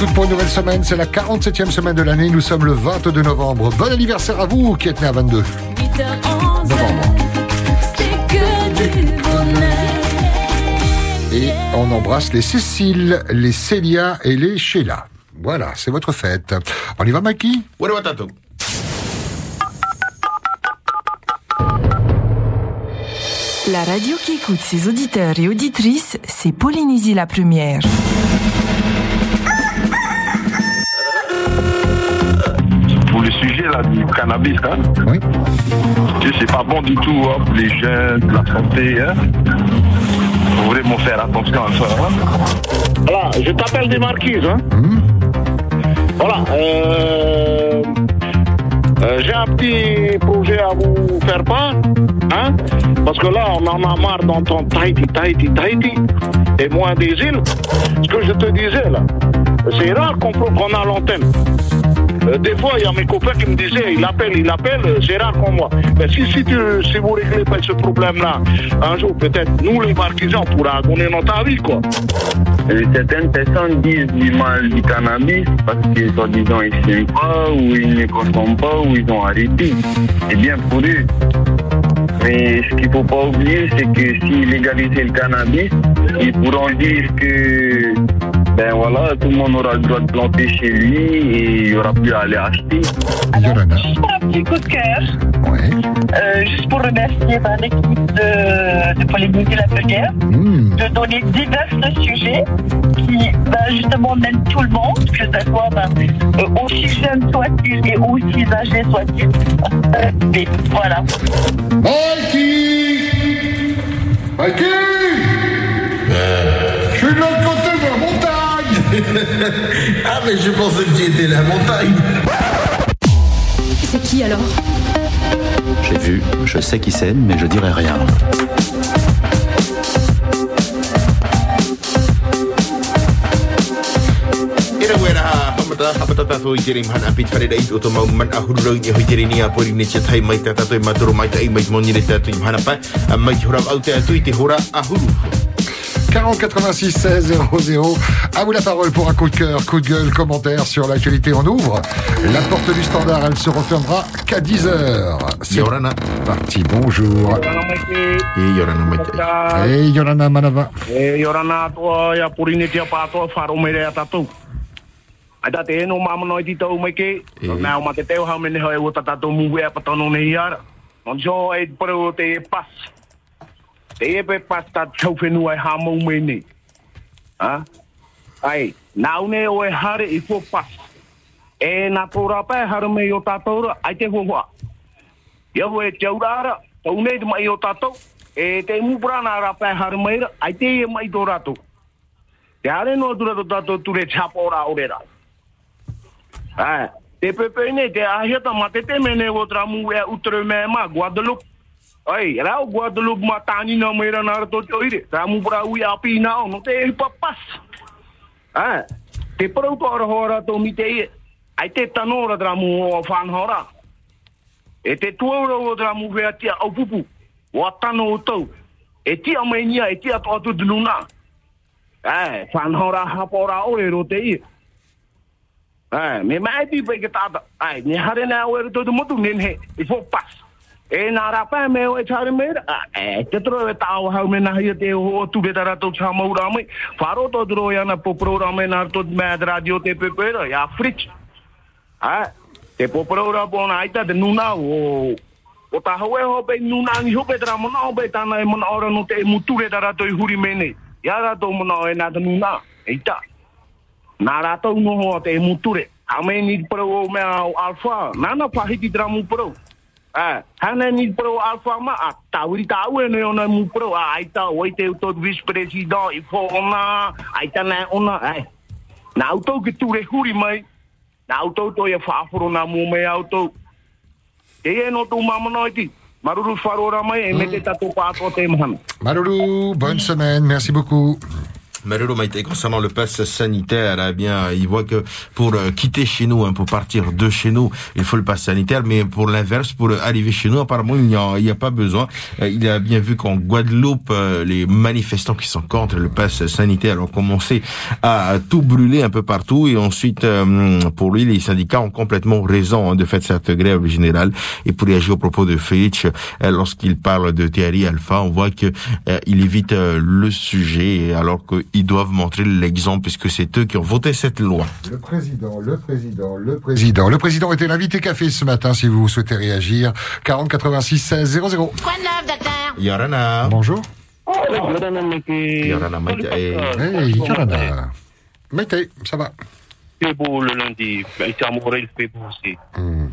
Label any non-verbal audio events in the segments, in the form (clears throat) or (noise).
bonheur. Et en avant toute pour une nouvelle semaine, c'est la 47e semaine de l'année. Nous sommes le 22 novembre. Bon anniversaire à vous qui êtes né à 22 8h11, novembre. Et on embrasse les Cécile, les Célia et les Sheila. Voilà, c'est votre fête. On y va, tatou. La radio qui écoute ses auditeurs et auditrices, c'est Polynésie la première. Sujet là, du cannabis, hein, Oui. tu sais, c'est pas bon du tout hein, pour les jeunes, la santé. Hein. Faut vraiment faire attention à ça. Hein. Voilà, je t'appelle des marquises. Hein. Hmm. Voilà. euh, euh, J'ai un petit projet à vous faire part. Hein, parce que là, on en a marre d'entendre Tahiti, Tahiti, Tahiti. Et moins des îles. Ce que je te disais là, c'est rare qu'on qu'on a l'antenne. Euh, des fois, il y a mes copains qui me disaient, il appelle, il appelle, c'est rare qu'on voit. Mais si, si, tu, si vous réglez pas ce problème-là, un jour, peut-être, nous, les marquisans, on pourra donner notre avis, quoi. Et certaines personnes disent du mal du cannabis parce que soi-disant ils ne pas ou ils ne consomment pas ou ils ont arrêté. C'est bien pour eux. Mais ce qu'il ne faut pas oublier, c'est que s'ils légalisaient le cannabis, ils pourront dire que ben voilà, tout le monde aura le droit de planter chez lui et il n'y aura plus à aller acheter. Yolanda. Juste pour un petit coup de cœur, Ouais. euh, juste pour remercier ben, l'équipe de, de Polynésie la première Hmm. de donner divers sujets qui ben, justement mènent tout le monde, que ce soit ben, euh, aussi jeune soit-il et aussi âgé soit-il. Euh, mais voilà. Mikey Mikey (laughs) Ah, mais je pensais que tu étais la montagne. C'est qui alors J'ai vu, je sais qui c'est, mais je dirai rien. Ira wera ha hamata hamata tato i tere mhana piti whare rei o to mau man a hururau ni hoi tere ni a pori ne tia tai mai ta tato i matoro mai ta i mai moni re tato i mhana pa. A mai ki hora au te atu i te hora a huru. 40 86 16 00. À vous la parole pour un coup de cœur, coup de gueule, commentaire sur l'actualité. On ouvre. La porte du standard, elle se refermera qu'à 10h. C'est Yorana. parti. Bonjour. E yorana mai tai. Hey, Yolanda Manava. E yorana toa ia purine tia pātoa wharo mere a tatou. Ai tā te eno mamano i ti tau mai ke. E. Nā o ma te teo hau mene hoi o ta tatou muwe a patono nei iara. Non jo e paru o te e pas. Te e pe pas ta tau whenua e hamau mei nei. Ha? Ai, nā une o e hare i fo pas. E nā tōra pē hara mei o tātou ra, ai te hoa. Ia ho e te aurara, tau nei te mai o tātou. E te mupura nā ra pē hara mei ra, ai te e mai tō rātou. Te hare no tura tō tātou ture. Ai, te pepe nei, te ahiata ma te te mene o tra mu e utere me ma. Ai, rao Guadeloupe ma tāni na meira nā rato te oire. Api nā o, no te e ara hora tō mi te ie. Ai te tanora tra mu o whanhora. E te tuaura o tra mu whea tia au pupu. O atano o tau. E e tō atu dununa. Ai, whanhora hapora ore ro te ie. Ai, me mai pi pe ke tata. Ai, ni hare na o mutu nen he. I fo. E na ra pa me o e chare me. E te tro e tau hau me na hi te o tu be tara to cha mau ra me. Faro to dro ya na po programa na to me radio te pe pe ra ya fritz. Ai, te po programa bona aita de nuna o o ta hawe ho pe nuna ni ho pe tra mo na ho pe ta na e mo na ora no te mutu re tara to huri me ne. Ya ra to mo na e na te nuna. Eita. Nā rātou noho te muture. Hame ni pro o mea o alfa. Nana pahiti dramu pro. Eh, hana ni pro a tawiri tau e ne ona mu pro. A aita o te uto vice president i fo ona. Aita na ona. Na auto ki ture huri mai. Na auto to whaaforo mō. E e no tō mama noi ti. Maruru wharora mai e me te tato pāto te mahana. Maloulou, bonne semaine, merci beaucoup. Marero Maïté, concernant le pass sanitaire, eh bien, il voit que pour euh, quitter chez nous, hein, pour partir de chez nous, il faut le pass sanitaire, mais pour l'inverse, pour arriver chez nous, apparemment, il n'y a, a pas besoin. Euh, il a bien vu qu'en Guadeloupe, euh, les manifestants qui sont contre le pass sanitaire ont commencé à tout brûler un peu partout, et ensuite, euh, pour lui, les syndicats ont complètement raison hein, de faire cette grève générale. Et pour réagir au propos de Fitch, euh, lorsqu'il parle de Thierry Alpha, on voit que euh, il évite euh, le sujet, alors qu'ils doivent montrer l'exemple, puisque c'est eux qui ont voté cette loi. Le président, le président, le président. Le président était l'invité café ce matin si vous souhaitez réagir. 40 86 16 00. Yorana. Bonjour. Yorana Maïté. Hey, Yorana. Mettez, ça va? fait beau le lundi. Ben, ici à Montréal, il fait beau aussi. Hmm.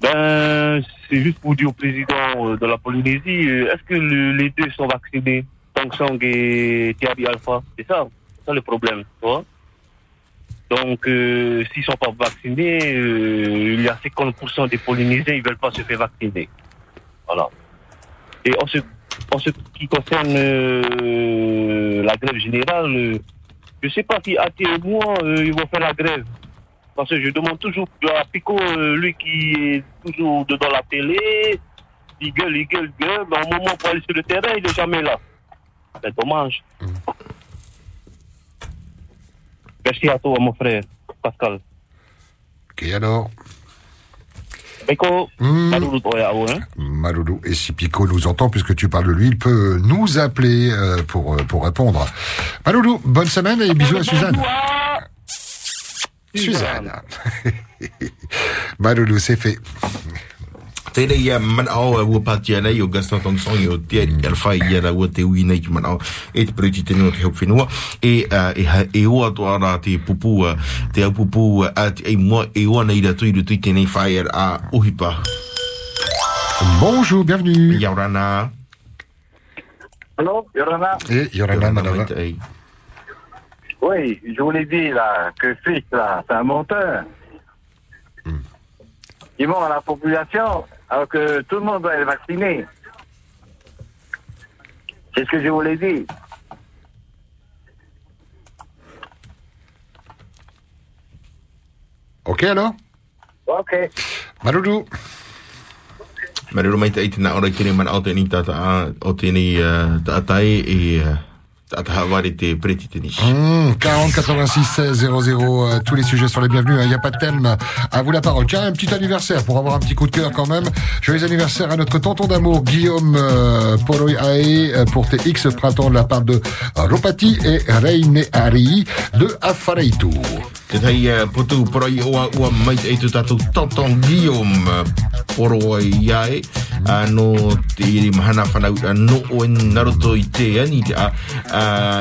Ben, c'est juste pour dire au président euh, de la Polynésie, euh, est-ce que le- les deux sont vaccinés, Song et Thierry Alpha C'est ça, c'est ça le problème, Donc, euh, s'ils sont pas vaccinés, euh, il y a 50% des Polynésiens, ils veulent pas se faire vacciner. Voilà. Et en ce, qui concerne euh, la grève générale, je sais pas si AT et moi, ils vont faire la grève. Parce que je demande toujours à Pico, lui qui est toujours dedans la télé, il gueule, il gueule, il gueule, mais au moment pour aller sur le terrain, il n'est jamais là. C'est dommage. Merci à toi, mon frère, Pascal? Ok, alors? Pico, Hmm. Yao, hein? Maloulou, et si Pico nous entend, puisque tu parles de lui, il peut nous appeler euh, pour, euh, pour répondre. Maloulou, bonne semaine et bisous à Suzanne. Suzanne. (laughs) Maloulou, c'est fait. Tēnei ia manao ua pātia nei o Gaston Tongsong o Thierry Alpha i ara ua te ui nei ki manao e te preuti te no te hau whenua. E, uh, e, ha- e oa toa rā te pupu uh, te au pupu uh, a te ei mua e oa nei ra tui ru tui tēnei whai ar a uhipa. Bonjour, bienvenue. Yaurana Allô, Yorana. Et Yorana Manava. Oui, je vous l'ai dit, là, que là, c'est un menteur. Il ment à la population, alors que tout le monde doit être vacciné. C'est ce que je vous l'ai dit. Ok, alors Ok. Maloulou. Marero mai te ei tēnā ora kere mana o tēnei tata a o tēnei uh, tātai te nisi. Mmh, 40 86 16 00, euh, tous les sujets sont les bienvenus, il n'y a pas de thème. À vous la parole. Tiens, un petit anniversaire pour avoir un petit coup de cœur quand même. Joyeux anniversaire à notre tonton d'amour Guillaume euh, Poroy Ae euh, pour tes X printemps de la part de Ropati et Reine Ari de Afareitu. Te tai uh, potu porai oa ua mai te eitu tātou tonton Guillaume poro ai iai no te iri mahana whanau no o en naroto i te ani te a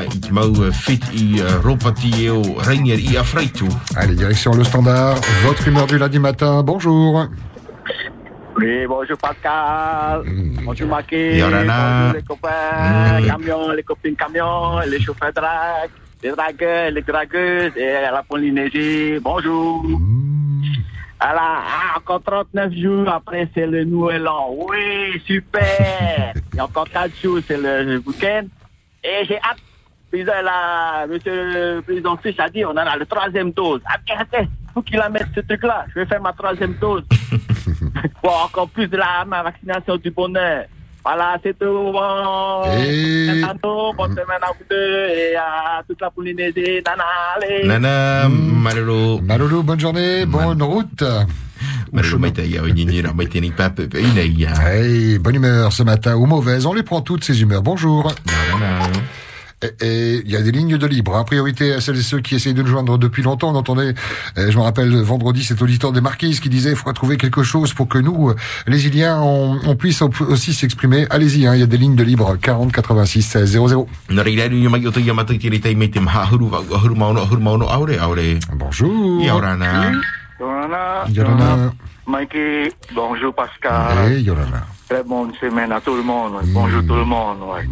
i te mau fit i ropati e o Rainier i Afraitu. Allez, direction le standard. Votre humeur du lundi matin. Bonjour. Oui, bonjour Pascal. Bonjour Maki. Bonjour les copains, Mm. camions, les copines camions, les chauffeurs drag, les dragueurs, les dragueuses et à la Polynésie. Bonjour. Alors, ah, encore 39 jours après, c'est le nouvel an. Oui, super. (laughs) A encore 4 jours, c'est le week-end. Et j'ai hâte. Président, là, monsieur le président Fisch a dit, on en a le troisième dose. Ok, ok, faut qu'il la mette ce truc-là. Je vais faire ma troisième dose. (laughs) (laughs) Bon, encore plus de la ma vaccination du bonheur. Voilà, c'est tout. Bon, Et- bonne semaine à vous deux et à toute la Polynésie. Nana, allez. Nana, marero. Maloulou, bonne journée, bonne route. Hey, bonne humeur ce matin ou mauvaise, on les prend toutes ces humeurs. Bonjour. Et- il y a des lignes de libre. hein. Priorité à celles et ceux qui essayent de nous joindre depuis longtemps. On entendait, euh, je me rappelle, vendredi, cet auditeur des Marquises qui disait il faudra trouver quelque chose pour que nous, euh, les Iliens, on, on puisse op- aussi s'exprimer. Allez-y, hein, il y a des lignes de libre. 40 86 16 00. Nā rei rei rei mai o te ia matai te rei tei mei te maha ahuru wa ahuru maono ahuru maono aure aure. Bonjour. Yorana. Yorana. Yorana. Mikey, bonjour Pascal. Et Yorana. Très bonne semaine à tout le monde. ouais. Bonjour tout le monde. ouais.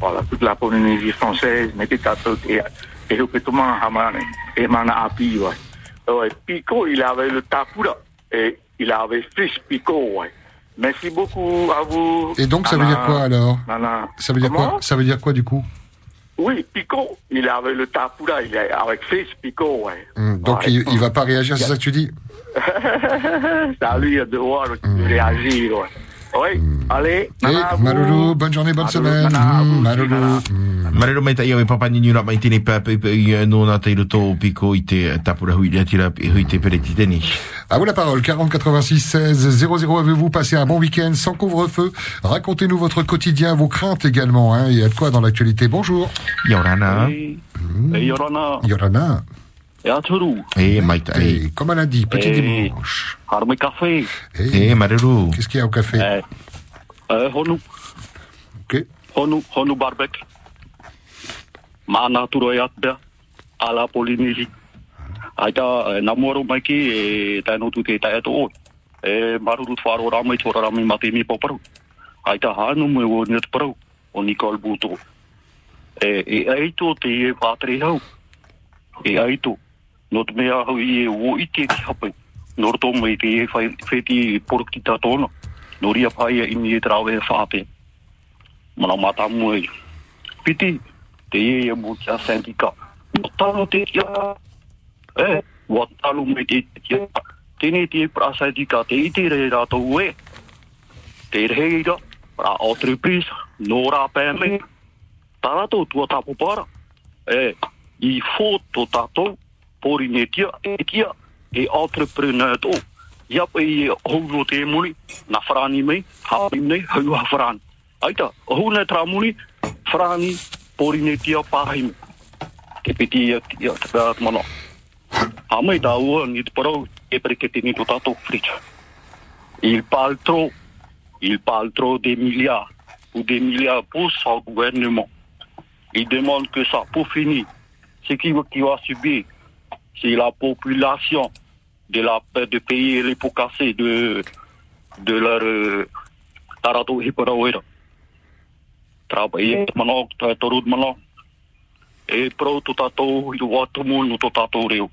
Voilà, toute la Polynésie française, mettez ta tête et Et au pétement, Hamane, et Mana Api, ouais. Ouais, Pico, il avait le tapura. Et il avait fiche Pico, ouais. Merci beaucoup à vous. Et donc, ça veut dire quoi alors. Ça veut dire quoi Ça veut dire quoi du coup? Oui, Pico, il avait le tapura, il est avec fiche Pico, ouais. Hum, Donc Ouais. il, il va pas réagir, c'est ça que tu dis? (laughs) À lui de devoir réagir, ouais. Oui, allez, Eh, bonne journée, bonne Maloulou, semaine. Marero mai tai e papa ni nura mai tini pa pe pe i no na te roto piko i te tapura hui tira te. À vous la parole, 40 86 16 00. Avez-vous passé un bon week-end sans couvre-feu? Racontez-nous votre quotidien, vos craintes également. Hein. Il y a de quoi dans l'actualité? Bonjour. Yorana. E Yorana, Yorana. E aturu, E mai tai. Et comme elle a dit, petit Eh. dimanche. café, Eh, E marero. Qu'est-ce qu'il y a au café e, e honu, Ok. honu, honu barbek. Mana turo e atbea, ala Polynésie. Aita, e, namoro mai ki, e tēnō tu te tae to o. E maruru wharo ramai tora rami mate mi poparu. Aita hanu me o net parau, o Nicole Buto. E, e aito te e pātere hau. E aito, no te mea hau i e o i te ki hapai. Nor tō mai te e whai- wheti porki tā tōna. No ria pai e ini e trawe e whāpe. Mana mata mua i. Piti, te e e mo kia sandika. No tano te kia. E, wa talo me te kia. Tēne te e pra sandika, te ite re rātou e. Te reira, ra entreprise, no rā pēme. Tā rātou tua tapo para. E, i fō tō tātou, pori ne tia, e tia, e entrepreneur frita. Il parle trop, il milliards, ou des milliards pour son gouvernement. Il demande que ça, pour finir, ce qui va subir, c'est la population de la de payer les pots cassés de de leur euh, tarato hiparawera. Trabalhei mano ta torud mano. E pro to tato i watu mun to tato reu.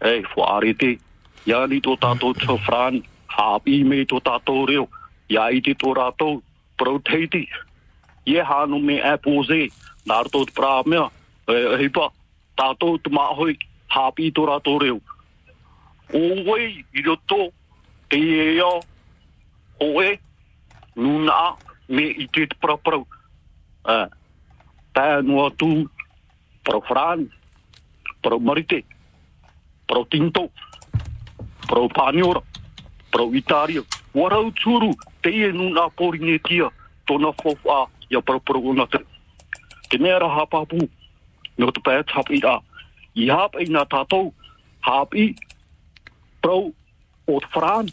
E fo arete. Ya ni to tato to fran happy me to tato reu. Ya iti to rato pro teiti. Ye hanu me apose nar to pramya. E hipa tato tma tāpi tō rātō reo. O wei, i roto, te ea, o e, nuna, me i te te praprau. Uh, tā nua tū, parau fran, parau marite, parau tinto, parau pāniora, parau itāria. Warau tūru, te e nuna pōri nge tia, tōna fōwha, ia pro pro o nātere. Te mea raha pāpū, me o te pēt i rā. I hap i nā tātou, hap i pro o te Fran,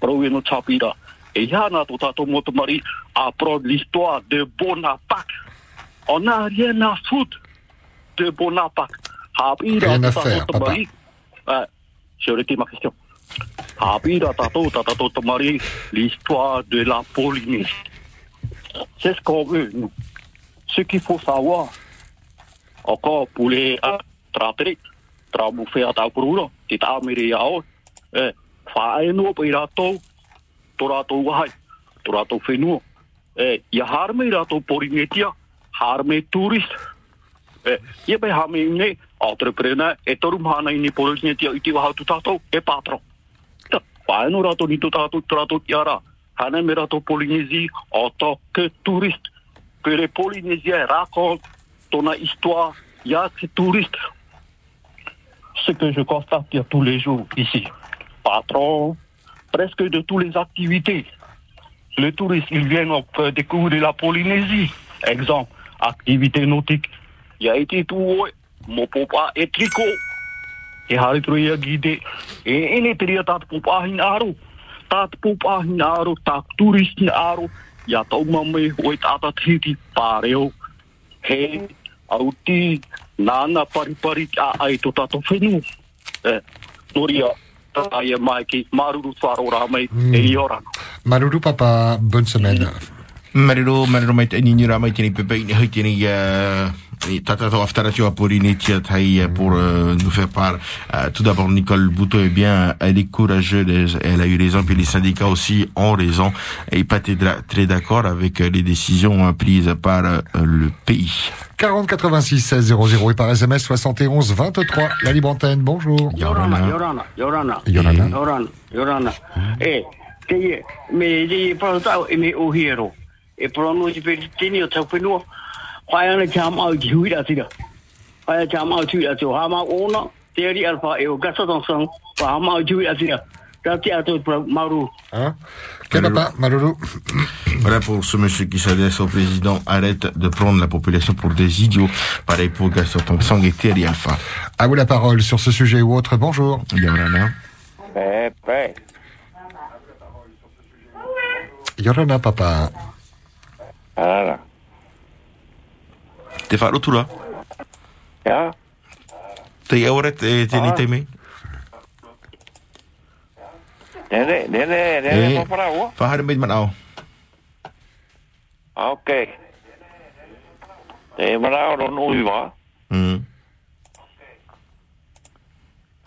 pro e no tapira. E hana to tātou mo te mari a pro l'histoire de Bonaparte. On n'a rien à foutre de Bonaparte. Papa. mari. Euh, j'ai arrêté ma question. Tātou te mari l'histoire de la Polynésie. C'est ce qu'on veut, nous. Ce qu'il faut savoir, encore pour les uh, tratere, tra bufe a tau kurura, te ta mere ia o, e, whae no pa i ratou, to ratou wahai, to ratou whenua. E, ia harme i ratou poringetia, harme turist. E, ia pe hame i ne, entrepreneur, e toru mahana i poringetia i te wahau tu tātou, e patro. Ta, whae no ratou ni tu tātou, to ratou tiara, hane me ratou Polynésie, en tant que touriste, que les Polynésiens racontent ton histoire, il y a ces touristes. Ce que je constate il y a tous les jours ici, patron, presque de toutes les activités. Les touristes, ils viennent euh, découvrir la Polynésie. Exemple, activité nautique. Il y a été tout, mon papa est tricot. E hari tro ia gide. E ene teria tat pupahin aro. Tat tak turistin aro. Ya tau mamai oi tata titi pareo. He, auti, nana pari pari a ai to tato whenu. E, noria, tata ia mai ki maruru wharo rā mai e papa, bonne semaine. Marero, marero mai te ni nura mai tini pepe ni hui tini uh, Et Tata Aftaratio Apolline Tiataï pour euh, nous faire part. Euh, tout d'abord, Nicole Bouteau est bien, elle est courageuse, elle a eu raison, puis les syndicats aussi ont raison. Et pas très très d'accord avec euh, les décisions euh, prises par euh, le pays. 40 86 16 00 et par SMS 71 23. La libre antenne, bonjour. Yorana, Yorana, Yorana. Yorana. Yorana, Yorana. E, te ie, me te paro tau e me o hero. E paro no te pe tini o tau whenua. Whai ana te hama au ki hui a tira. Whai ana te hama au tui a tira. Hama ona, te eri alfa e o gasa tong sang. Wha hama au tui a tira. Tā te ato maru. Hein? Papa, Malolo? Voilà pour ce monsieur qui s'adresse au président. Arrête de prendre la population pour des idiots. Pareil pour Gaston Tongsang et Thierry Alpha. À vous la parole sur ce sujet ou autre. Bonjour. Yorana. Pepe. Yorana, papa. Ara. Te whaaro tura? Ja. Te eore te te ni Ah. te me? Nene, nene, nene, papara ua. Whahare mai man au. Ok. Te mara ro no iwa. Mm.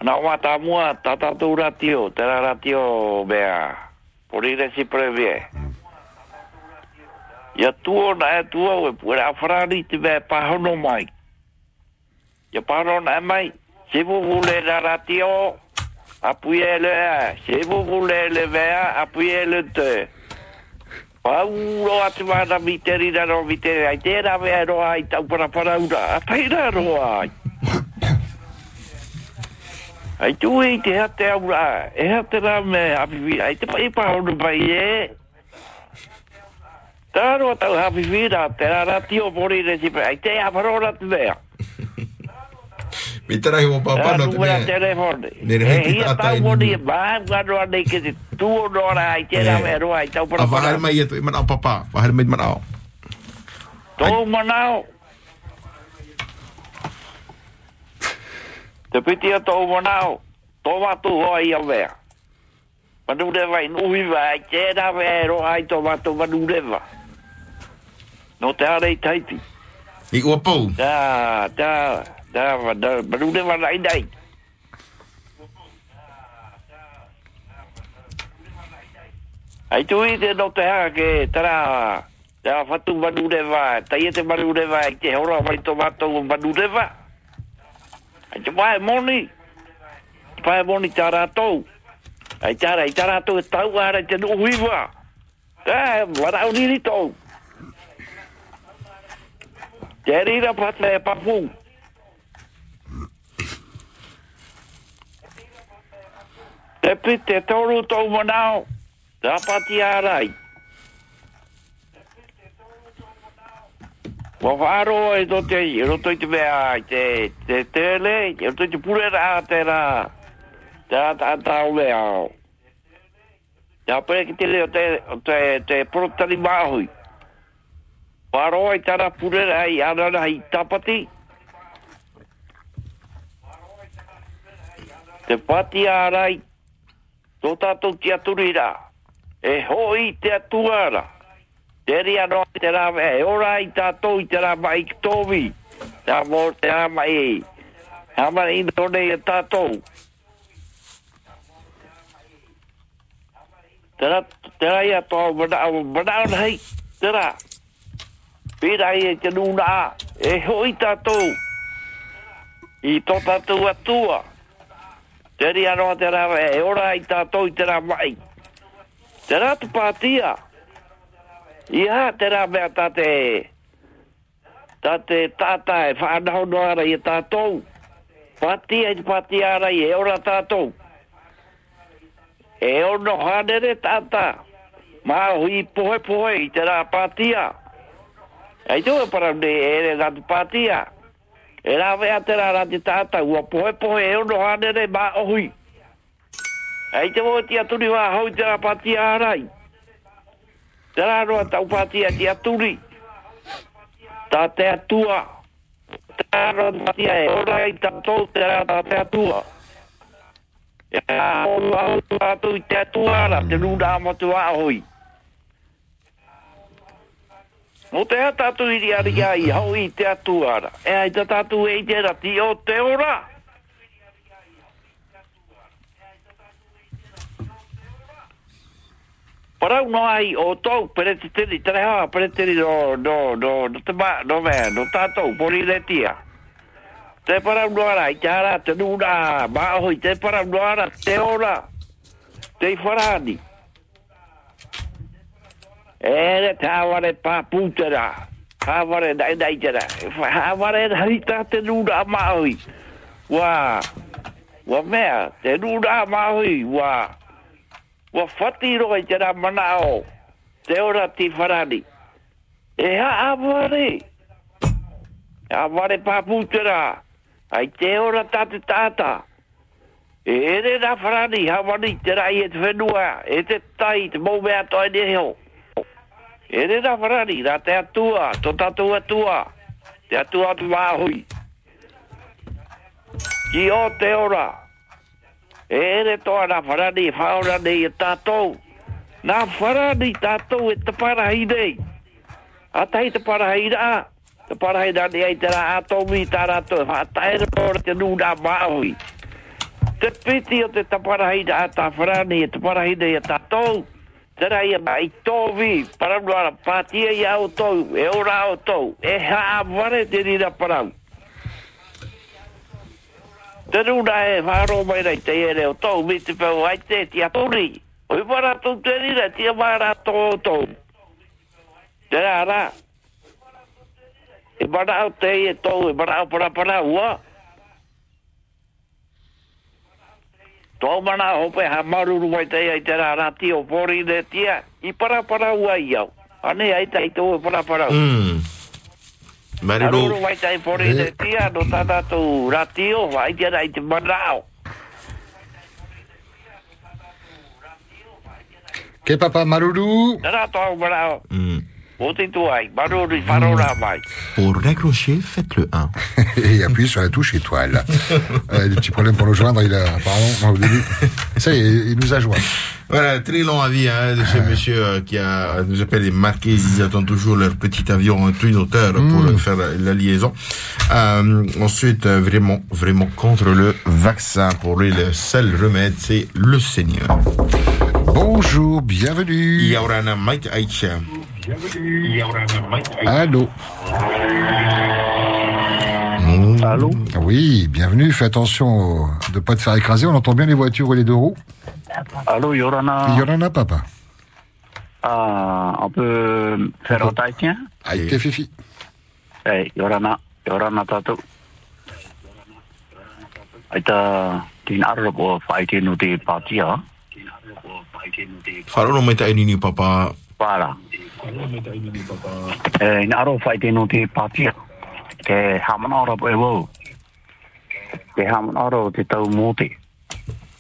Na wa ta mua ta ta tu ratio, te ra ratio bea. Por ir si previe. ya tuo na e tuo we pura a ti te pa hono mai. Ya pahono na mai se vu rati la apui e le se vuvule le le apui e le te. Pauro atu wana miteri na no miteri ai, tēnā mea no ai tau para para ura, a tēnā no ai. Ai tu e te hea te aura, e hea rā me api, ai te pai pāhono pai e, Tā roa tau hapiwi rā. Te rā tio pori re si pai. Ai te hea parora te mea. Me tarahi o papa no te Numera me. telefone. Ne re heki Ia tata tau i moni ni. e maa nganoa nei ke te tuo nora ai mea roa ai tau A mai e tu i man au papa. Mai man au. Tō manao. Te piti a tō manao. Tō watu hoa i a mea. Manu rewa i nuhi vai, tēnā mea e roa ai tō watu manu rewa. No te are i taiti. I ua pou. Tā, tā, tā, manu manu rewa nai nei. Ai tu i te no te haka ke tara te a whatu manu rewa, tai e te manu rewa i te hora mai tō mātou manu rewa. Ai te wae moni, wae moni tā rātou. Ai tā rā, i tā rātou e tau ara i te nuhiwa. Tā, warau niri tōu. Te rira pata e papu. Te pite toru tau manao. Te pati arai. Wa whāro e do te i, e roto i te mea ai, te, te tele, e roto i te pure rā te rā. Te rā tā tāu au. Te apere ki te leo te, te, te porotari māhui. Paro ai tara pure ai ana ai tapati. Te pati arai. Tō tātou ki aturi. E hoi te atuara. Te ria no te rā mea. E ora ai tātou i te rā mai ki tōmi. Te te rā mai e. E amara i tātou. Te rā, te rā ia tō mana, mana hei. Pera e te nuna a, e hoi tātou. I tō tātou atua. Te ri no te rā e ora i tātou i te rā mai. Te rā tu pātia. Ia, te rā mea tate, Tāte tata e whānau no ara i tātou. Pātia i pātia ara i e ora tātou. E ono hanere tata. Mā hui pohe pohe i te rā pātia. Ai tu e para de ere da patia. Era ve atera la di tata, u po e po e no ane de ba ohi. Ai te voti a tu ni va ho te la patia arai. Tera no ta u patia ti a tu. Ta te a tua. Tera patia e ora i ta to te la ta te a tua. Ya, ono a tu i te a tua la, te nu da amatua a Ya, Mo te ha tatu iri ari i hau i te atu ara. E ai te tatu e i te rati o te ora. Parau no ai o tau pere te tiri, tere hawa pere tiri no, no, no, no te ma, no mea, no tātou, pori le tia. Te parau no ara, i te hara, te nuna, ma hoi, te parau no ara, te ora, te i wharani. Ere tāware pā pūtera. Hāware nai nai tera. Hāware nai tā te nūra maui. Wā. Wā mea, te nūra maui. Wā. Wā whati roi tera mana o. Te ora ti wharani. E ha haware. Hāware pāpūtera. Ai te ora tā te E Ere nā wharani, hawani tera i e te whenua. E te tai, te mōmea tāi neho. E te. E re rā wharani. Rā te atua. To tatu atua. Te atua atu wāhui. Ki o te ora. E re toa na wharani whaora nei e tātou. Nā wharani tātou e te parahi nei. A tai te parahi rā. Te parahi rā nei ai te rā atomi mi tā rātou. Ha taere pōra te nū nā māhui. Te piti o te taparahi rā tā wharani e te parahi nei e tātou. Tera ia ma i tōwi. Paranuara pātia i au tau. E ora au tau. E haa ware te rira parau. Te runa e whāro mai rei te ere o tau mi te pēu ai te ti a Oi wara tō te rira ti a tō tō. Te rā rā. E wara au te e tō e wara au para para ua. Tō mana hope ha maruru wai te ai te rā rāti o pōri le tia, i para para ua i au. Ane ai te ai tō e para para ua. Mm. Maruru mai te ai pōri le tia, no tata tō rāti o, ai te ai te mana au. Ke papa maruru? Tata tō mana au. Mm. Pour raccrocher, faites le 1. (laughs) Et appuie sur la touche étoile. (laughs) Euh, des petits problèmes pour le joindre, il a, apparemment, au début. Ça y est, il nous a joint. Voilà, très long avis hein, de ce monsieur euh, qui a, nous appelle les marqués, ils attendent toujours leur petit avion en twin hauteur pour Mm. euh, faire la, la liaison. Euh, ensuite, euh, vraiment, vraiment contre le vaccin. Pour lui, le seul remède, c'est le Seigneur. Bonjour, bienvenue. Yaurana Mike Aïcha. Allô Allô Oui, bienvenue. Fais attention de pas te faire écraser. On entend bien les voitures et les deux roues. Allô, Yorana. Yorana, papa. Ah, on peut faire un taïtien Avec tes fifi. Eh, Yorana. Yorana tato. Aita, tin arrob o whaite no te patia. Faro tai nini papa. para. e in aro fai te no te patia. Te hamana ora po e wau. Te hamana ora o te tau mōte.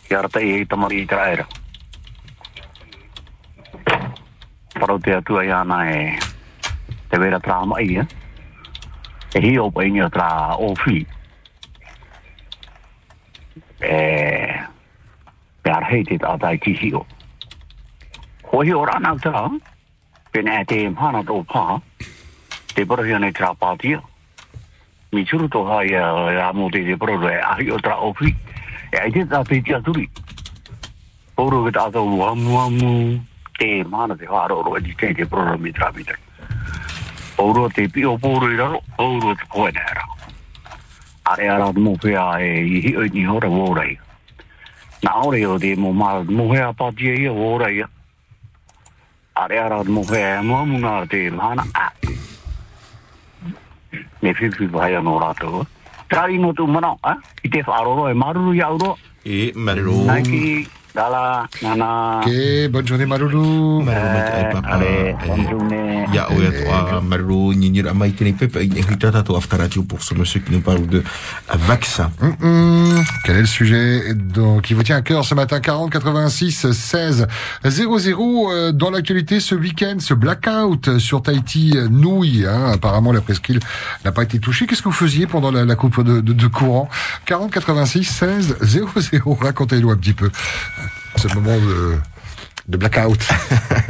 Te arata i hei tamari i traera. Parau te atua i ana e te vera tra mai, e. E hi opa ingi o tra ofi. E... Te arhei te tātai kihio. Te arhei te o hi ora na tra pe na te ma to pa te bro hi ne tra pa ti mi churu to ha ya ya mo te bro a hi otra ofi. e ai te ta te tia turi. oro ke ta to wa mu wa mu te ma te ha ro ro di te te bro mi tra mi tra oro te pi o bro ira ro oro te ko na ra are ara mo pe a e hi o ni hora wo rai. na ore o te mo ma mo he a pa ti e ora ia mo muna te mana a. Me whiwhi vai anō rātou. Trari no tu mana, a? I te whaaroro e maruru i auro. E maruru. Nai ki, dala, nana. Ok, bonne journée Maruru. Allez, bonne journée. Ya o ya toa maruru nyinyira mai tini pepe i nehi tata to aftarati pour ce monsieur qui nous parle de vaccin. Hum, hum. Quel est le sujet donc, qui vous tient à cœur ce matin? 40 86 16 00 euh, dans l'actualité ce week-end ce blackout sur Tahiti euh, nouille hein. apparemment la presqu'île n'a pas été touchée qu'est-ce que vous faisiez pendant la, la coupe de, de, de courant? 40 86 16 00 racontez-nous un petit peu ce moment de de blackout.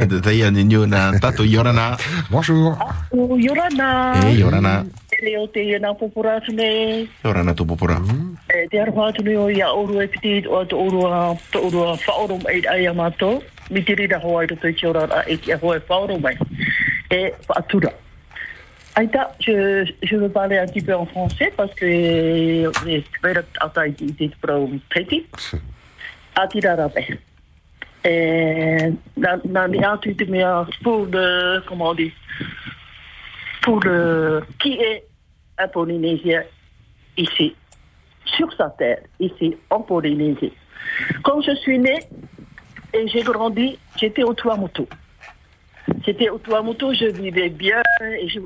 (laughs) de yorana. Bonjour. Yorana. Eh, Yorana. Ele o te ia popura tune. Yorana tu popura. E te arwa tune o ia oru e piti o te oru a te oru a whaorum e ai a mato. Mi te rira hoa i i te ora a e ki a hoa e whaorum ai. E whaatura. Aïta, je, je veux parler un petit peu en français parce que les vera ata i te pro peti. Atira rabe. Et na na ni atu te mea pour le comment on dit pour le qui est un Polynésien ici sur sa terre ici en Polynésie. Quand je suis née et j'ai grandi, j'étais au Tuamotu. J'étais au Tuamotu, je vivais bien.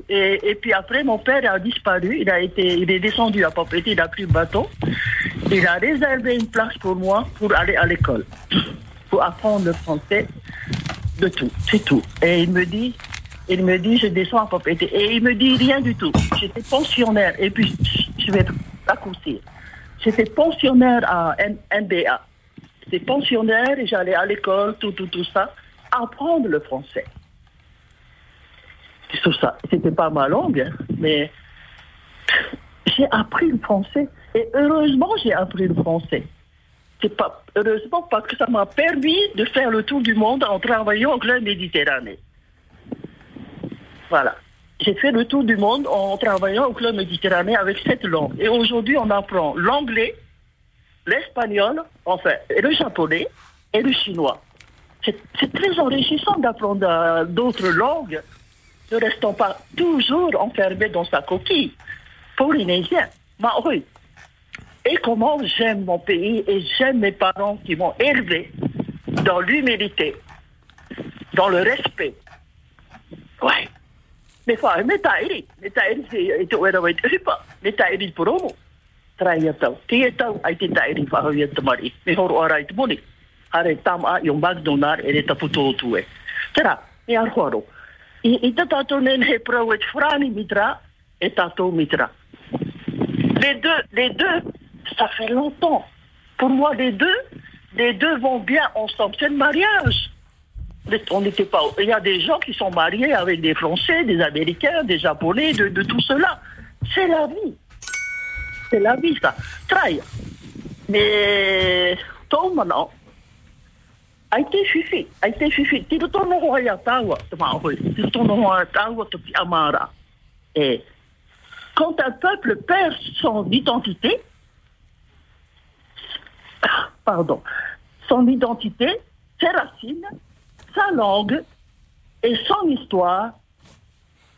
Et, puis après, mon père a disparu. Il, a été, il est descendu à Papeti, il a pris le bateau. Il a réservé une place pour moi pour aller à l'école, pour apprendre le français, de tout, c'est tout. Et il me dit, il me dit, je descends à Papeti. Et il me dit rien du tout. J'étais pensionnaire. Et puis, je vais raccourcir. J'étais pensionnaire à NBA. J'étais pensionnaire et j'allais à l'école, tout, tout, tout ça, apprendre le français. Tout ça. C'était pas ma langue, hein, mais j'ai appris le français. Et heureusement, j'ai appris le français. C'est pas, heureusement parce que ça m'a permis de faire le tour du monde en travaillant au club Méditerranée. Voilà. J'ai fait le tour du monde en travaillant au club Méditerranée avec cette langue. Et aujourd'hui, on apprend l'anglais, l'espagnol, enfin, et le japonais et le chinois. C'est c'est très enrichissant d'apprendre euh, d'autres langues, ne restant pas toujours enfermé dans sa coquille. Polynésien, maori. Et comment j'aime mon pays et j'aime mes parents qui m'ont élevé dans l'humilité, dans le respect. Ouais. Mais fa me tairi, me tairi se e te oera wai te hipa, me tairi poromo. Trai a tau, te e tau ai te tairi fa hui te mari, horo ara i te moni. Hare tam a i o magdonar e re taputo o tue. Tera, e horo. I, i te tato nen he e frani mitra, e tato mitra. Les deux, les deux, ça fait longtemps. Pour moi, les deux, les deux vont bien ensemble. C'est le mariage. On n'était pas. Il y a des gens qui sont mariés avec des Français, des Américains, des Japonais, de, tout cela. C'est la vie. C'est la vie, ça. Try. Mais, tout maintenant, a été fifi, a été fifi. Tiro tono te te amara. Et quand un peuple perd son identité, (coughs) pardon, son identité, ses racines, sa langue et son histoire,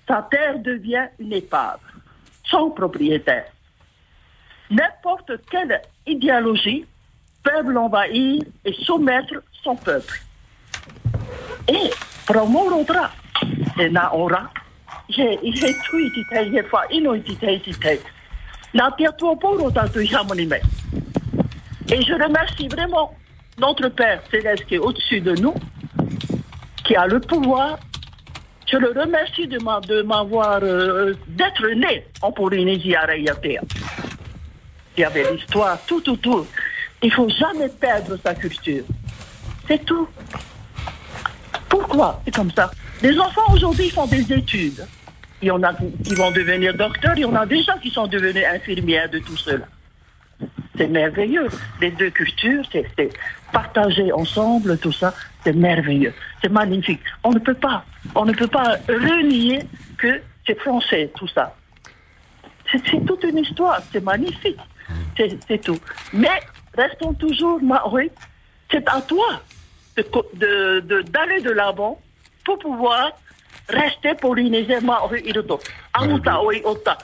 sa terre devient une épave, sans propriétaire. N'importe quelle idéologie peut l'envahir et soumettre son peuple. Et promouvoir et na ora, j'ai j'ai tui ti te he wha ino i ti te ti te. Nā te atua poro tātou i hamoni me. Et je remercie vraiment notre Père Céleste qui est au-dessus de nous, qui a le pouvoir. Je le remercie de m'a- de m'avoir, euh, d'être né en Polynésie à Raiatea. Il y avait l'histoire, tout, tout, Il faut jamais perdre sa culture. C'est tout. Pourquoi c'est comme ça? Les enfants aujourd'hui font des études. Il y en a qui vont devenir docteurs, il y en a déjà qui sont devenus infirmières de tout cela. C'est merveilleux. Les deux cultures, c'est partager ensemble, tout ça, c'est merveilleux. C'est magnifique. On ne peut pas, on ne peut pas renier que c'est français, tout ça. C'est toute une histoire, c'est magnifique. C'est tout. Mais restons toujours maori. C'est à toi de d'aller de, l'avant pour pouvoir rester polynésien maori i roto. Amuta oi ota.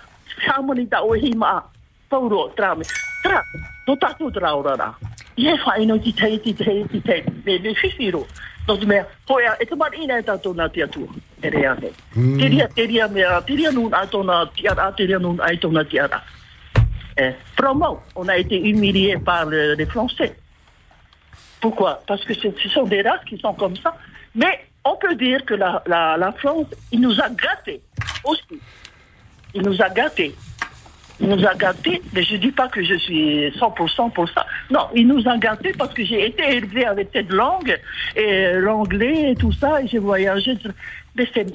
Samonita oi hima. Pauro trame. Tra. To tatu tra ora ra. Ie whai no ti tei ti tei ti tei. Me me whiwhiro. No te mea, hoia, e te mari ina e tātou nā te atua. E rea ne. Mm. Te ria, te ria mea, te ria nun ai tōna tiara, te ria nun ai tōna tiara. Promo, on a été humilié par le- les Français. Pourquoi? Parce que ce sont des races qui sont comme ça. Mais on peut dire que la, la, la France, il nous a gâtés aussi. Il nous a gâtés. Il nous a gâtés, mais je ne dis pas que je suis 100% pour ça. Non, il nous a gâtés parce que j'ai été élevée avec cette langue, et l'anglais et tout ça, et j'ai voyagé. Mais c'est.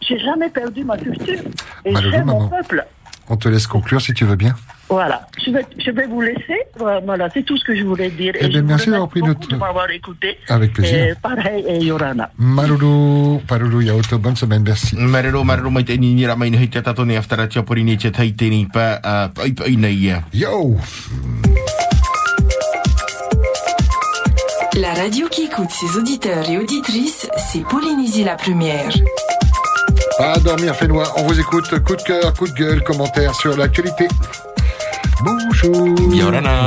J'ai jamais perdu ma culture. Et j'aime mon peuple. On te laisse conclure si tu veux bien. Voilà. Je vais, je vais vous laisser. Voilà, c'est tout ce que je voulais dire. Eh Et bien, merci d'avoir pris beaucoup notre- de m'avoir écouté. Avec plaisir. Et pareil, et Yorana. Marulu, Parulu Yaoto, bonne semaine, merci. Marero, marero, mai te ni ni ra mai ni hei te tato ni aftara tia pori ni te tai te ni pa, pai pai nei. Yo! La radio qui écoute ses auditeurs et auditrices, c'est Polynésie la première. Pas à dormir, Fénois. On vous écoute. Coup de cœur, coup de gueule, commentaire sur l'actualité. Bonjour. Yorana.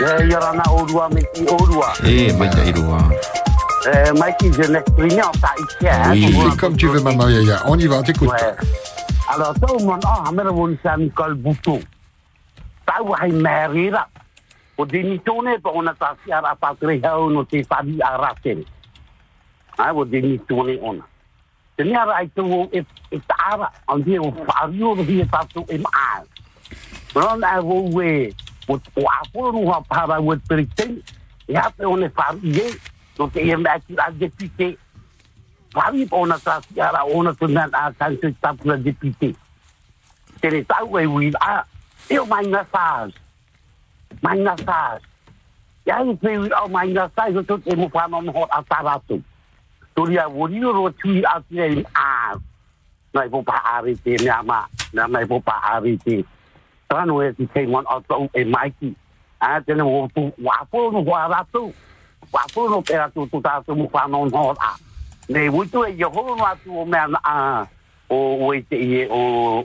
Eh, Yorana Orua, Meki Orua. Eh. Euh, Mikey, je m'exprime en tahitien. Tu fais comme tu veux, maman Yaya. On y va, on t'écoute. Ouais. Alors, tout le monde a un peu de Nicole Boutou. Ça, vous avez mérité. Au on a passé à la patrie, on a été failli à. Hein, au on a. Jadi ara itu itu ara, andi o fario di satu MA. Non avo we, o apo no ha para o tritin. Ya pe on farie, no te ia me aki a député. Fari ona sa ara ona tuna a kan se tapula député. Tere tau e wi a, eu mai na sas. Mai na sas. Ya i pe wi au mai na sas, o te mo fa no hot a taratu. Turia wuri ro tui a te a. Nai po pa ari te me ama, na mai po pa ari te. Trano e ti te mon o to e maiki. A te ne wo tu wa po no no tu ta tu mo fa no a. Ne wu tu e yo ho no tu o me a o o te e o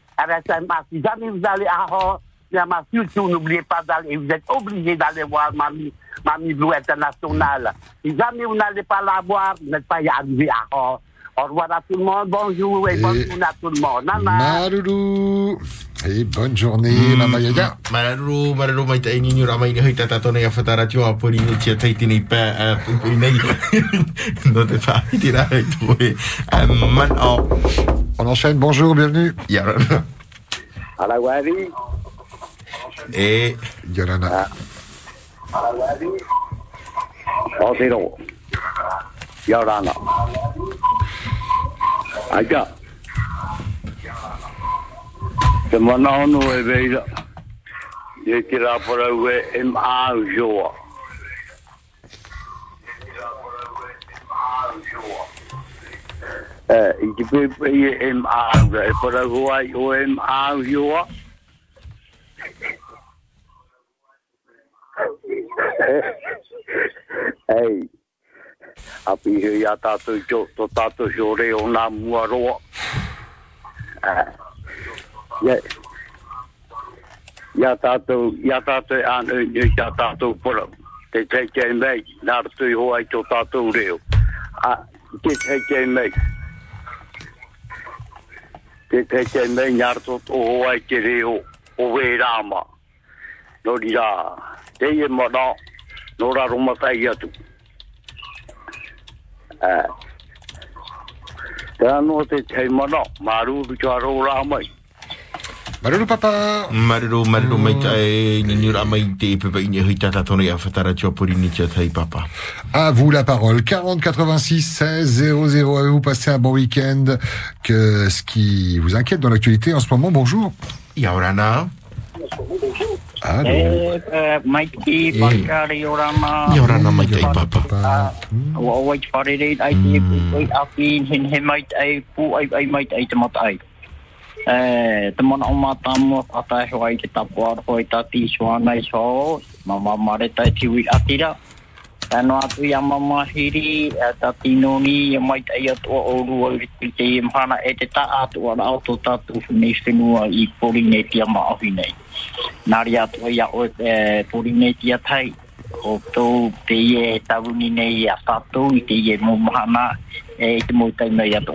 RSMA. Si jamais vous allez à Hors, bien surtout n'oubliez pas d'aller, vous êtes obligé d'aller voir Mamie, Mamie Blue International. Si jamais vous n'allez pas la voir, vous n'êtes pas y arrivé à Hors. Au revoir à tout le monde, bonjour et, bonne journée à tout le monde. Et bonne journée, mai pori ni tai pa, nei. (laughs) No te hei tu e. Man o. On enchaîne. Bonjour, bienvenue. Yorana. Ala wari. Eh. Yorana. O te ro. Ia rana. Aika. Te mana ono e veira. E te rapora ue e maa joa. Eh, i te pepe i e MAU. E para ua i o MAU maa joa. Ei. Api he ia tātou jo, tō tātou jo re o nā mua roa. Ah. Ia, tātou, ia tātou anu, ia tātou pora. Te te mei, nā rātou i hoa i tō tātou reo. Ah, te te kei mei te te te me ngarto to o ai te reo o we rama no di ra te e mo no no ra ro ma tai ya tu a te no te te mo no maru ru cha ro ra mai. Mai. Marulu, papa. Maruru, maruru mai te ni ni ra mai te pe pai ni hei te tato ni aftara tia pori ni te tai papa. À vous la parole. 40 86 16 00. Avez-vous passé un bon week-end? Que ce qui vous inquiète dans l'actualité en ce moment Bonjour. Yorana. Allô. Eh, Mikey, Bakari, Yorama. Yorana mai te papa. Wa Eh, te mana o mātāmu, ata e hoa i ke tapu aroho i tati i soa nei soo, ma ma mare tai tiwi atira. E atu i ama mahiri, e ta tinoni, e mai tai atua o rua i te i mhana e te ta atu a rao tō tatu nei whenua i pori nei tia ma ahi nei. Nari atua i o e pori nei tia tai, o tō te i e tabuni nei a tatu i te i e mo mhana, e te mō tai mai atu.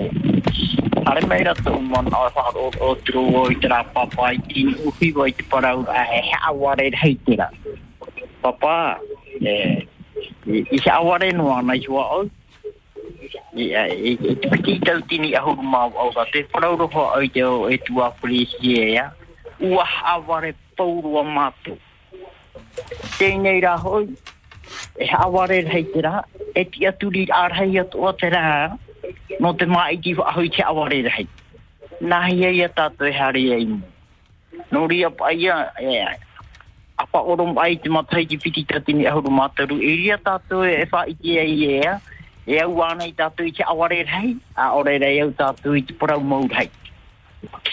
Hare mai rata umon o wharo o tru o i te rā papa i tini uhi o i te parau a e haware hei te. Papa, e, i se aware no ana i hua au. I te piti tau tini a huru mau au ka te parau ho au te o e tua polisi e ea, Ua aware paurua mātu. Tēnei rā hoi. E aware hei te rā. E ti aturi ārhei atu o te rā. No te mā i ki ahui te aware rei. Nā hia ia tātou e hare e imu. No ria pa ia, e, apa orom ai te matai ki piti tatini ahuru mātaru. E ria tātou e wha iti e i ea. E au ana i tātou i te aware rei. A ore rei au tātou i te porau mau rei.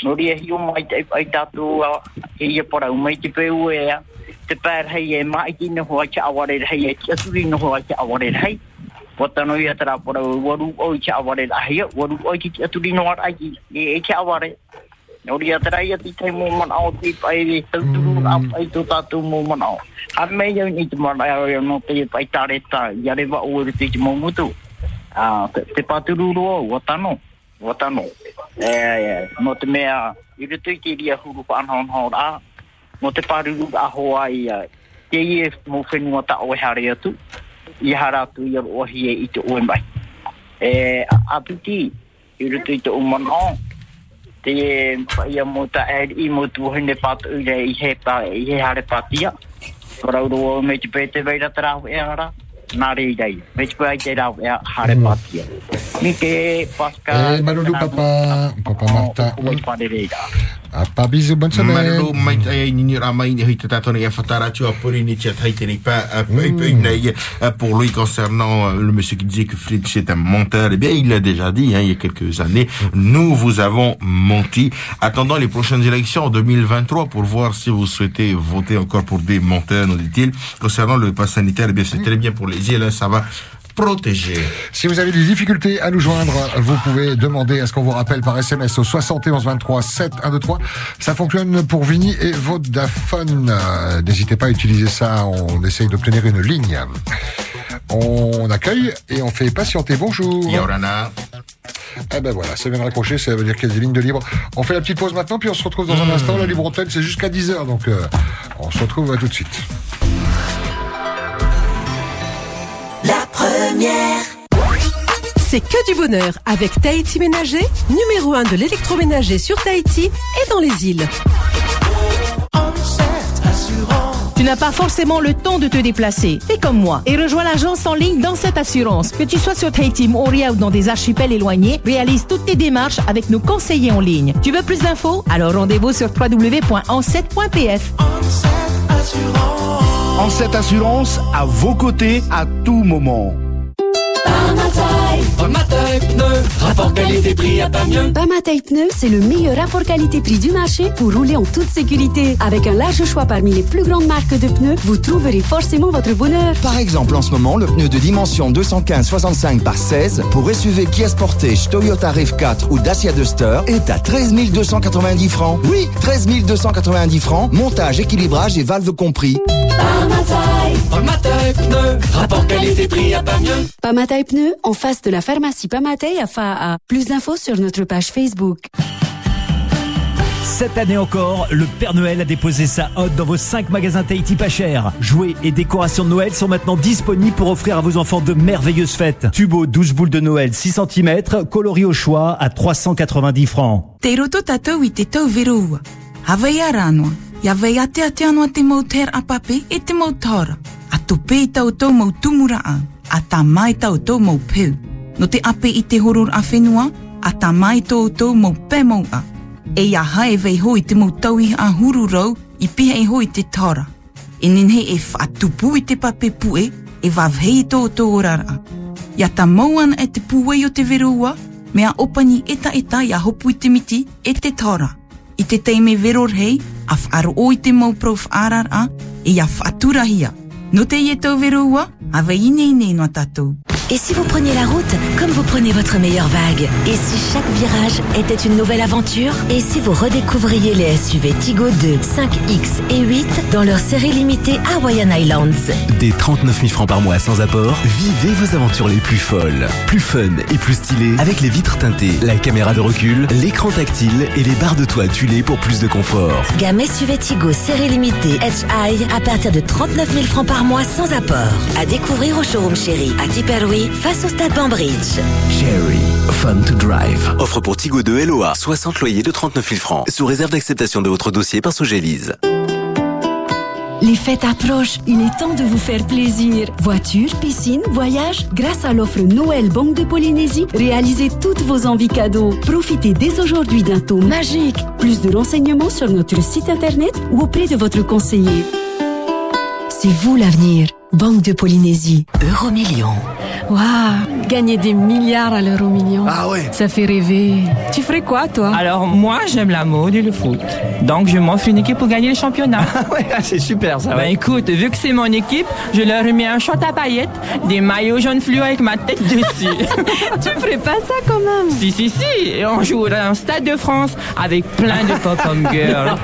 No ria hi o mai ai tātou a e ia porau mai te peu ea te pēr hei e mai ki neho hoa cha aware hei e ki asuri no hoa cha aware hei. Po tano i atara pora waru o i cha aware la hei, waru o i ki aturi no ar aji, e e cha aware. Nau ri atara i ati tei mō mana o te pai e tauturu a pai tō tātou mō mana o. A mei au ni te mana o i no te pai tāre tā, i areva o eru te ki mō mutu. Te pāturu roa, o tano, E, e, no te mea, i rutu i te ria huru pa anhaon hao rā, mo te pāruru a hoa i te i e mō whenua ta o hare atu, i hara atu i aro ohi e i te oe mai. E, a, piti, i rutu i te umano, te ia mo ta e i mo tu hene pat ure i he pa i he hare patia ora o me te pete vai ra e ara. Na re dai me te pai te ra e hare patia mi ke pasca Eh, papa, papa Martin. o pa de reida Papa, bisous, bonne semaine. Marulu mai tai ni ra mai ni hita tatona ia fatara tu a pori ni tia euh, pour lui concernant euh, le monsieur qui disait que Fritz est un menteur. Eh bien il l'a déjà dit hein, il y a quelques années. Nous vous avons menti. Attendant les prochaines élections en 2023 pour voir si vous souhaitez voter encore pour des menteurs nous dit-il. Concernant le pass sanitaire eh bien c'est très bien pour les ça va protéger Si vous avez des difficultés à nous joindre, vous pouvez demander à ce qu'on vous rappelle par SMS au 71 23 7 1 2 3. Ça fonctionne pour Vini et Vodafone. Euh, N'hésitez pas à utiliser ça. On essaye d'obtenir une ligne. On accueille et on fait patienter. Bonjour. Yorana. Eh ben voilà, ça vient de raccrocher, ça veut dire qu'il y a des lignes de libre. On fait la petite pause maintenant, puis on se retrouve dans un instant. La libre antenne, c'est jusqu'à 10h, donc euh, on se retrouve à tout de suite. Première. C'est que du bonheur avec Tahiti Ménager, numéro 1 de l'électroménager sur Tahiti et dans les îles. Tu n'as pas forcément le temps de te déplacer. Fais comme moi et rejoins l'agence en ligne dans cette assurance. Que tu sois sur Tahiti, Moria ou dans des archipels éloignés, réalise toutes tes démarches avec nos conseillers en ligne. Tu veux plus d'infos? Alors rendez-vous sur www.ancet.pf. En cette assurance, à vos côtés, à tout moment. Pamataï pneu, rapport qualité-prix à pas mieux. Pneus, c'est le meilleur rapport qualité-prix du marché pour rouler en toute sécurité. Avec un large choix parmi les plus grandes marques de pneus, vous trouverez forcément votre bonheur. Par exemple, en ce moment, le pneu de dimension 215-65 par 16 pour SUV Kia Sportage, Toyota RAV4 ou Dacia Duster est à 13 290 francs. Oui, 13 290 francs, montage, équilibrage et valve compris. Pamataï, Pamataï pneu, rapport qualité-prix à pas mieux. Pneus, en face de la pharmacie Pamataï à Fa'a. Plus d'infos sur notre page Facebook. Cette année encore, le Père Noël a déposé sa hotte dans vos 5 magasins Tahiti pas cher. Jouets et décorations de Noël sont maintenant disponibles pour offrir à vos enfants de merveilleuses fêtes. Tubo 12 boules de Noël 6 cm, coloris au choix à 390 francs. no te ape i te horor a whenua, a ta mai tōtou mō pēmonga. E ia hae vei hoi te mō tauhi a hururau i pihei hoi te tāra. E nenhe e whātupu i te pape pue, e wavhei tōtou orara. rara. Ia ta mauana e te puei o te veroua, mea opani eta eta ia hopu i te miti e te tāra. I te teime veror hei, a whāro o i te mō prof ārara, e ia whāturahia. No te ietou veroua, a vei inei nei no tatou. Et si vous preniez la route comme vous prenez votre meilleure vague Et si chaque virage était une nouvelle aventure Et si vous redécouvriez les SUV Tigo 2, 5X et 8 dans leur série limitée Hawaiian Islands Des 39 000 francs par mois sans apport, vivez vos aventures les plus folles. Plus fun et plus stylé avec les vitres teintées, la caméra de recul, l'écran tactile et les barres de toit tuilées pour plus de confort. Gamme SUV Tigo série limitée HI à partir de 39 000 francs par mois sans apport. À découvrir au showroom chéri à Tipperary face au stade Bambridge. Cherry, fun to drive. Offre pour Tigo 2 LOA, 60 loyers de 39 000 francs. Sous réserve d'acceptation de votre dossier par Sogélise. Les fêtes approchent, il est temps de vous faire plaisir. Voiture, piscine, voyage, grâce à l'offre Noël Banque de Polynésie, réalisez toutes vos envies cadeaux. Profitez dès aujourd'hui d'un taux magique. Plus de renseignements sur notre site internet ou auprès de votre conseiller. C'est vous l'avenir. Banque de Polynésie. Euromillion. Waouh, gagner des milliards à l'euro million. Ah ouais Ça fait rêver. Tu ferais quoi, toi? Alors, moi, j'aime la mode et le foot. Donc, je m'offre une équipe pour gagner le championnat. (laughs) ouais, c'est super ça. Ben écoute, vu que c'est mon équipe, je leur remets un short à paillettes, des maillots jaune fluo avec ma tête dessus. (laughs) (laughs) tu ferais pas ça quand même? Si, si, si. Et on joue dans un stade de France avec plein de pop-up girls.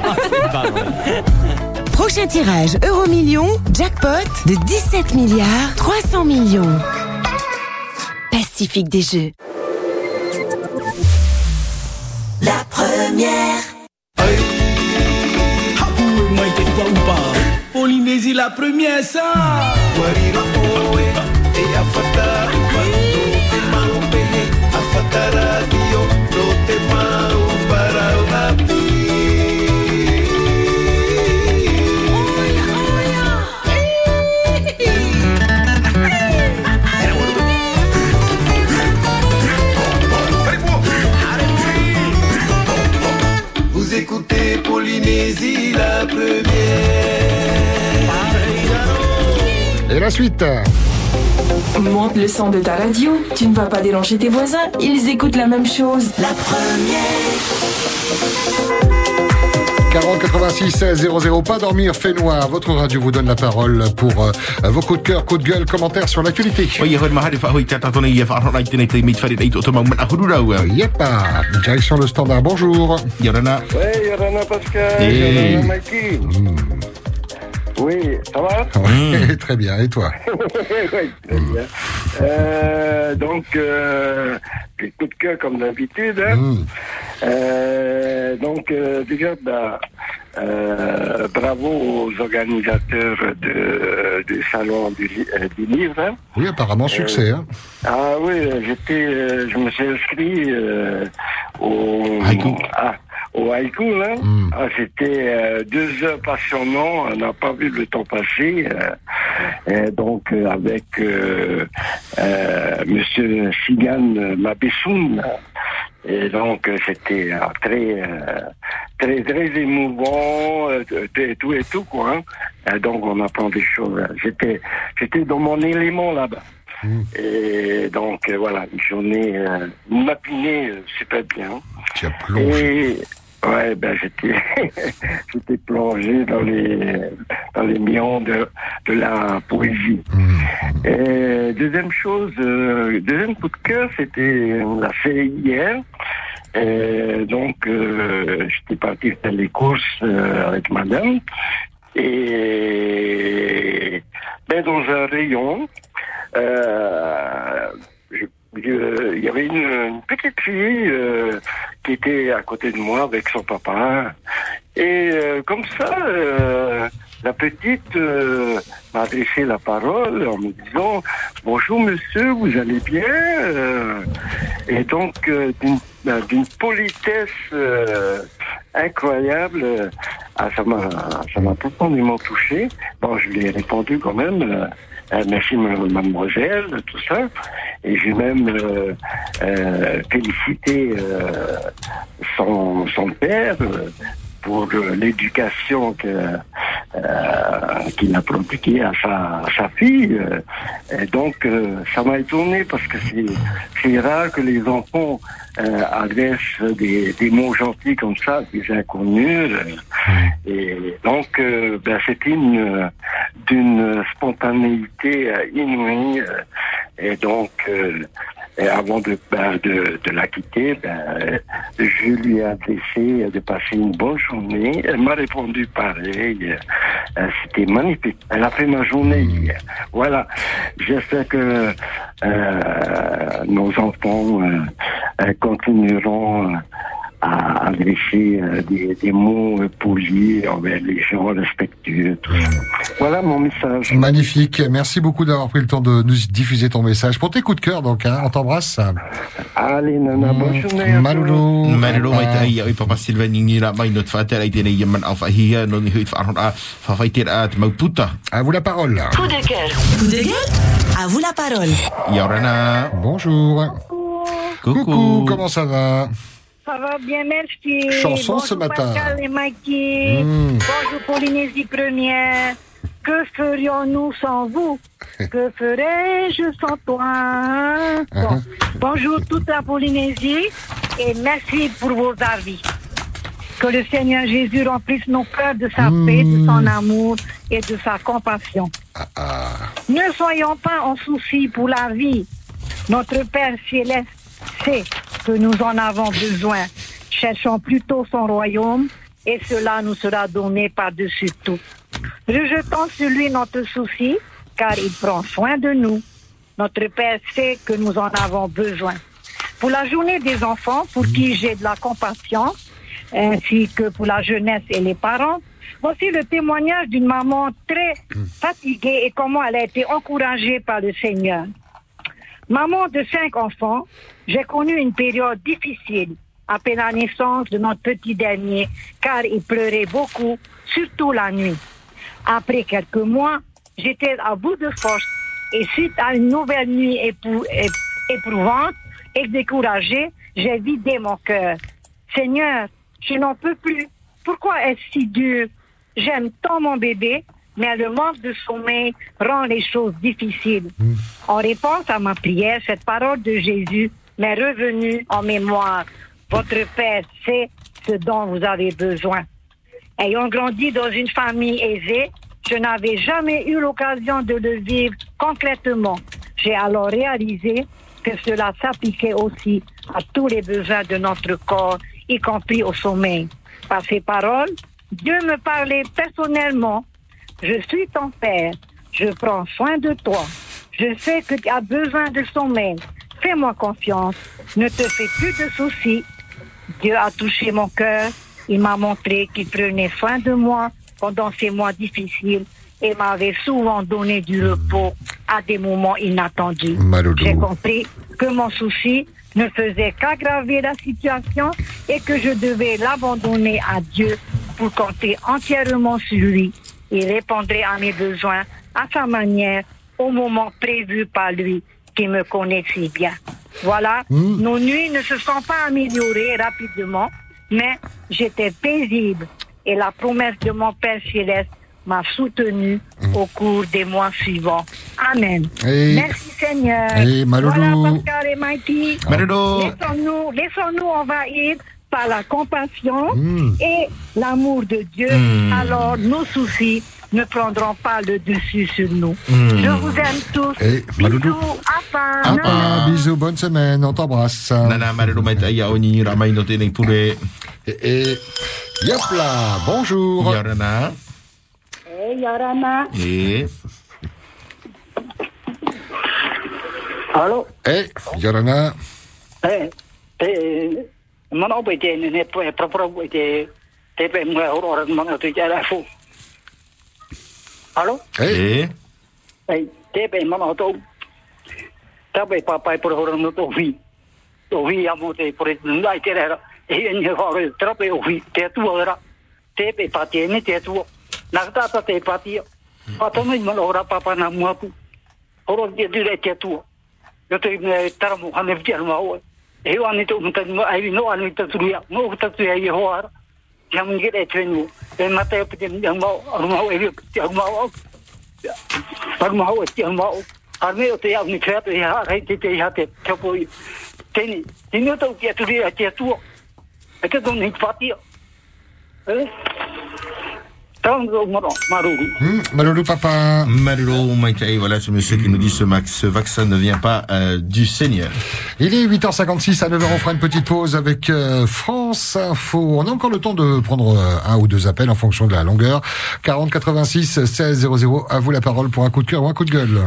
Prochain tirage Euromillion, jackpot de 17 milliards 300 millions. Pacifique des Jeux. La première. Polynésie la première ça Polynésie la première Et la suite Monte le son de ta radio, tu ne vas pas déranger tes voisins, ils écoutent la même chose. La première. 40 86 00, pas dormir, fait noir. Votre radio vous donne la parole pour euh, vos coups de cœur, coups de gueule, commentaires sur l'actualité. Yep, direction le standard. Bonjour. Yorana. Oui, Yorana Pascal, Hey. Yorana Mikey. Oui, ça va Oui, (laughs) très bien. Et toi (laughs) Oui, très bien. Euh, donc, euh, les coups de cœur comme d'habitude. hein. Hmm. Euh, donc, euh, déjà, bah, euh, bravo aux organisateurs de, du salon du, euh, du livre. hein. Oui, apparemment succès. Hein. Ah oui, j'étais, euh, je me suis inscrit euh, au. Ah, au haïku, là. Hmm. Ah, c'était euh, deux heures passionnantes. On n'a pas vu le temps passer. euh, et donc euh, avec Monsieur Sigan Mabessoun. Et donc c'était très, très, très émouvant, tout et tout quoi. hein. Et donc on apprend des choses. J'étais, j'étais dans mon élément là-bas. Et donc euh, voilà, une journée, euh, matinée euh, super bien. Tu as plongé. Et ouais, ben j'étais, (laughs) j'étais plongé dans les, dans les millions de, de la poésie. Et deuxième chose, euh, deuxième coup de cœur, c'était la série hier. Et donc, euh, j'étais parti faire les courses euh, avec madame. Et ben, dans un rayon, euh, il y avait une, petite fille euh, qui était à côté de moi avec son papa. Et euh, comme ça, euh, la petite euh, m'a adressé la parole en me disant Bonjour monsieur, vous allez bien Euh, Et donc, euh, d'une politesse euh, incroyable, euh, ah, ça m'a ça m'a profondément touché. Bon, je lui ai répondu quand même. Merci ma- mademoiselle, tout ça. Et j'ai même euh, euh, félicité euh, son, père pour l'éducation que, euh, qu'il a prodiguée à sa, à sa fille. Et donc, euh, ça m'a étonné parce que c'est, rare que les enfants euh, adressent des, des mots gentils comme ça, des inconnus. Et donc, euh, ben, c'était une, d'une spontanéité inouïe. Et donc, et avant de, ben, de, de la quitter, ben, je lui ai adressé de passer une bonne journée. Elle m'a répondu pareil. Euh, C'était magnifique. Elle a fait ma journée hier. Voilà. J'espère que euh, nos enfants euh, euh, continueront euh, à adresser euh, des, des mots euh, polis envers les gens respectueux. Tout ça. Voilà mon message. Magnifique. Merci beaucoup d'avoir pris le temps de nous diffuser ton message. Pour tes coups de cœur, donc, hein, on t'embrasse. Allez, nana, bonne journée. à Maloulou. Malolo mai tai ai papa Silva ni ngi la mai not fatel ai tene yeman au fahia no ni huit farhon a fa faiter a mauputa. À vous la parole. Coup de cœur. Coup de cœur À vous la parole. Yorana. Bonjour. Coucou, comment ça va? Ça va bien, merci. Chanson Bonjour ce matin. Pascal et Mikey. Mm. Bonjour Polynésie première. Que ferions-nous sans vous? (laughs) Que ferais-je sans toi? Bon. Bonjour toute la Polynésie et merci pour vos avis. Que le Seigneur Jésus remplisse nos cœurs de sa paix, de son amour et de sa compassion. Ne soyons pas en souci pour la vie. Notre Père céleste sait que nous en avons besoin. Cherchons plutôt son royaume et cela nous sera donné par-dessus tout. Rejetons sur lui notre souci car il prend soin de nous. Notre Père sait que nous en avons besoin. Pour la journée des enfants, pour qui j'ai de la compassion, ainsi que pour la jeunesse et les parents, voici le témoignage d'une maman très fatiguée et comment elle a été encouragée par le Seigneur. Maman de cinq enfants, j'ai connu une période difficile après la naissance de notre petit dernier, car il pleurait beaucoup, surtout la nuit. Après quelques mois, j'étais à bout de force et suite à une nouvelle nuit épou- éprouvante et découragée, j'ai vidé mon cœur. Seigneur, je n'en peux plus. Pourquoi est-ce si dur? J'aime tant mon bébé, mais le manque de sommeil rend les choses difficiles. En réponse à ma prière, cette parole de Jésus m'est revenue en mémoire. Votre Père sait ce dont vous avez besoin. Ayant grandi dans une famille aisée, je n'avais jamais eu l'occasion de le vivre concrètement. J'ai alors réalisé que cela s'appliquait aussi à tous les besoins de notre corps, y compris au sommeil. Par ces paroles, Dieu me parlait personnellement. Je suis ton Père. Je prends soin de toi. Je sais que tu as besoin de sommeil. Fais-moi confiance. Ne te fais plus de soucis. Dieu a touché mon cœur. Il m'a montré qu'il prenait soin de moi pendant ces mois difficiles et m'avait souvent donné du repos à des moments inattendus. J'ai compris que mon souci ne faisait qu'aggraver la situation et que je devais l'abandonner à Dieu pour compter entièrement sur lui. Il répondrait à mes besoins à sa manière au moment prévu par lui qui me connaît si bien. Voilà, nos nuits ne se sont pas améliorées rapidement, mais j'étais paisible et la promesse de mon Père céleste m'a soutenu au cours des mois suivants. Amen. Et- Merci Seigneur. et Maloulou. Voilà Pascal et Mikey. Maloulou. Laissons-nous, laissons-nous envahir par la compassion Mm. et l'amour de Dieu. Mm. Alors nos soucis ne prendront pas le dessus sur nous. Mm. Je vous aime tous. Et. Bisous. Apa. Bisous, bonne semaine, on t'embrasse. Nana. Et, et yop là, bonjour. Yorana. Hey, Yorana. Et? Alo. Eh, Yorana. Eh, te mana opo te ne ne pro pro pro te te pe mo ora fu. Alo. Eh. Eh, te pe mana to. Ta pe pa pa pro ora no to vi. To vi amo te por nai te era. E ne ho ora tra pe o vi te tu ora. Te pe pa te ne te tu. Na ta ta te pa ti. Pa to mai mana ora pa pa na mo pu. Ora te te te tu. Yo te me tara mo he wa ni to mta mo ai no an mi ta tu ya mo ta tu ya ye ho ar ya mi ge de tre e ma ta pe ni mo ar e ti ma o pa ho ti ma o ar me o te ya ni tre ya ha ti te ya te ka po i te ni ni no to ki ya tu ya ti tu e ka don ni fa e Eh? Hmm, papa. Malolo Maïtaï, voilà ce monsieur qui nous dit ce, max, ce vaccin ne vient pas euh, du Seigneur. Il est 8h56, à 9h on fera une petite pause avec euh, France Info. On a encore le temps de prendre euh, un ou deux appels en fonction de la longueur. 40 86 16 00. À vous la parole pour un coup de cœur ou un coup de gueule.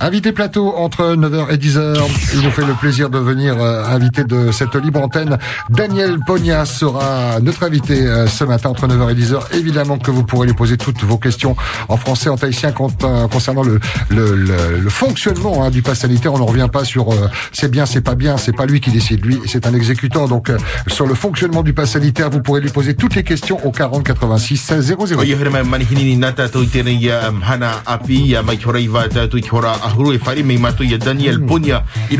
Invité plateau entre 9h et 10h. Il nous fait le plaisir de venir euh, inviter de cette libre antenne. Daniel Pogna sera notre invité euh, ce matin entre 9h et 10h. Évidemment que vous pourrez lui poser toutes vos questions en français, en tahitien euh, concernant le, le, le, le fonctionnement hein, du pass sanitaire. On ne revient pas sur euh, c'est bien, c'est pas bien, c'est pas lui qui décide. Lui, c'est un exécutant. Donc euh, sur le fonctionnement du pass sanitaire, vous pourrez lui poser toutes les questions au 40 86 16 00. Daniel Ponya i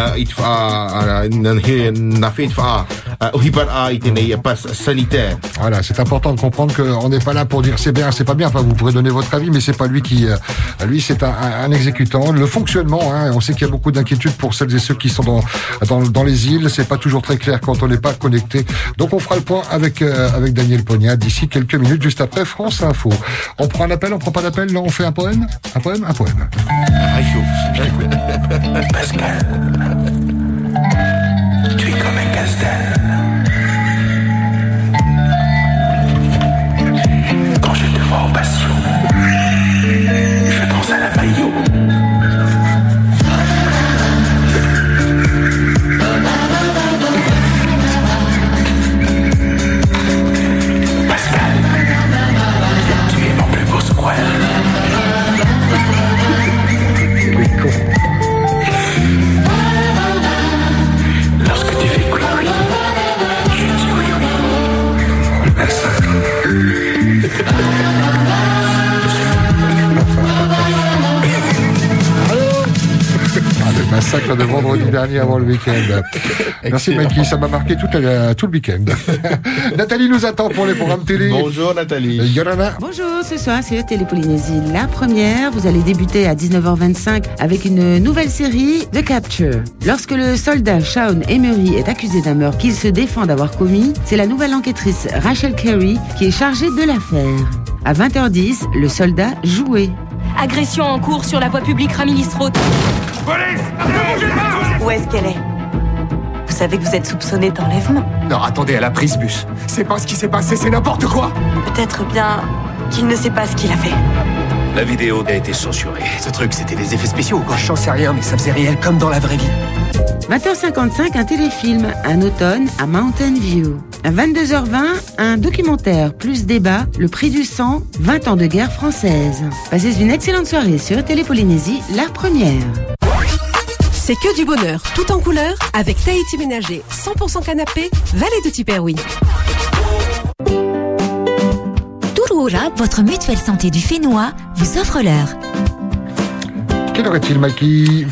lo tupu i eta tu ia nene o ye pahono i te oto mauira no ni ha i te wha na he na fe te wha o hipan a i tēnei pass sanitaire. Voilà, c'est important de comprendre qu'on n'est pas là pour dire c'est bien, c'est pas bien. Enfin, vous pourrez donner votre avis, mais c'est pas lui qui, euh, lui, c'est un, un, un exécutant. Le fonctionnement, hein, on sait qu'il y a beaucoup d'inquiétudes pour celles et ceux qui sont dans, dans, dans les îles. C'est pas toujours très clair quand on n'est pas connecté. Donc, on fera le point avec, euh, avec Daniel Pognat d'ici quelques minutes, juste après France Info. On prend un appel, on prend pas d'appel, là, on fait un poème? Un poème? Un poème. (laughs) Pascal, Ha ha ha. Massacre de vendredi (laughs) dernier avant le week-end. Merci Mikey, ça m'a marqué tout, la- tout le week-end. (laughs) Nathalie nous attend pour les programmes télé. Bonjour Nathalie. Yorana. Bonjour, ce soir c'est Télé Polynésie. La première, vous allez débuter à 19h25 avec une nouvelle série, The Capture. Lorsque le soldat Shaun Emery est accusé d'un meurtre qu'il se défend d'avoir commis, c'est la nouvelle enquêtrice Rachel Carey qui est chargée de l'affaire. À 20h10, le soldat joué. Agression en cours sur la voie publique Ramilis Road. Où est-ce qu'elle est Vous savez que vous êtes soupçonné d'enlèvement. Non, attendez, elle a pris ce bus. C'est pas ce qui s'est passé, c'est n'importe quoi Peut-être bien qu'il ne sait pas ce qu'il a fait. La vidéo a été censurée. Ce truc, c'était des effets spéciaux ou quoi J'en sais rien, mais ça faisait réel comme dans la vraie vie. 20h55, un téléfilm, un automne à Mountain View. À 22h20, un documentaire plus débat, le prix du sang, 20 ans de guerre française. Passez une excellente soirée sur Télé Polynésie, la première. C'est que du bonheur, tout en couleur, avec Tahiti Ménager, 100% canapé, Vallée de Tiperoui. Touroura, votre mutuelle santé du Fénois, vous offre l'heure. Quelle heure est-il, Mikey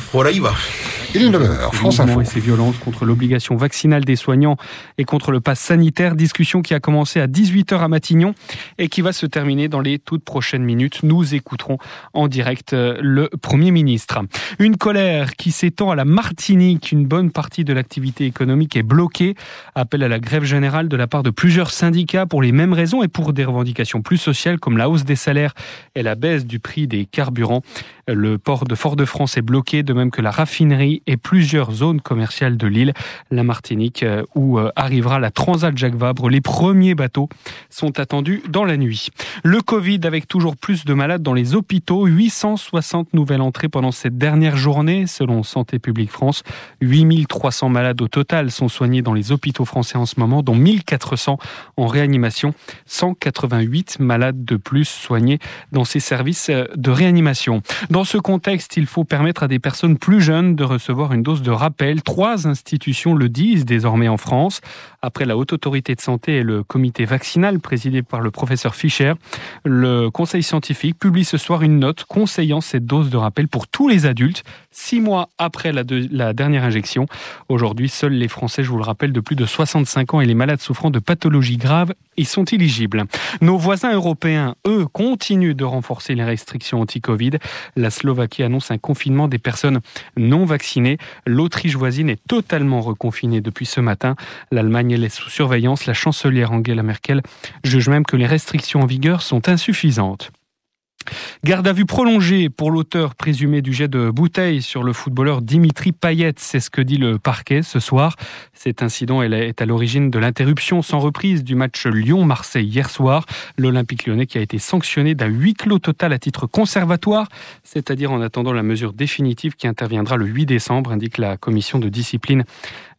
Il est 9h, France Info. et ses violences contre l'obligation vaccinale des soignants et contre le pass sanitaire. Discussion qui a commencé à 18h à Matignon et qui va se terminer dans les toutes prochaines minutes. Nous écouterons en direct euh, le Premier ministre. Une colère qui s'étend à la Martinique. Une bonne partie de l'activité économique est bloquée. Appel à la grève générale de la part de plusieurs syndicats pour les mêmes raisons et pour des revendications plus sociales comme la hausse des salaires et la baisse du prix des carburants. Le port de Fort-de-France est bloqué, de même que la raffinerie et plusieurs zones commerciales de l'île, la Martinique, euh, où euh, arrivera la Transat Jacques Vabre. Les premiers bateaux sont attendus dans la nuit. Le Covid avec toujours plus de malades dans les hôpitaux, 860 nouvelles entrées pendant cette dernière journée, selon Santé publique France. 8300 malades au total sont soignés dans les hôpitaux français en ce moment, dont 1400 en réanimation, 188 malades de plus soignés dans ces services euh, de réanimation. Ce contexte, il faut permettre à des personnes plus jeunes de recevoir une dose de rappel. Trois institutions le disent désormais en France. Après la Haute Autorité de Santé et le comité vaccinal présidé par le professeur Fischer, le Conseil scientifique publie ce soir une note conseillant cette dose de rappel pour tous les adultes six mois après la, dernière injection. Aujourd'hui, seuls les Français, je vous le rappelle, de plus de 65 ans et les malades souffrant de pathologies graves ils sont éligibles. Nos voisins européens, eux, continuent de renforcer les restrictions anti-Covid. La Slovaquie annonce un confinement des personnes non vaccinées. L'Autriche voisine est totalement reconfinée depuis ce matin. L'Allemagne est sous surveillance. La chancelière Angela Merkel juge même que les restrictions en vigueur sont insuffisantes. Garde à vue prolongée pour l'auteur présumé du jet de bouteille sur le footballeur Dimitri Payet, c'est ce que dit le parquet ce soir. Cet incident est à l'origine de l'interruption sans reprise du match Lyon-Marseille hier soir. L'Olympique lyonnais qui a été sanctionné d'un huis clos total à titre conservatoire, c'est-à-dire en attendant la mesure définitive qui interviendra le 8 décembre, indique la commission de discipline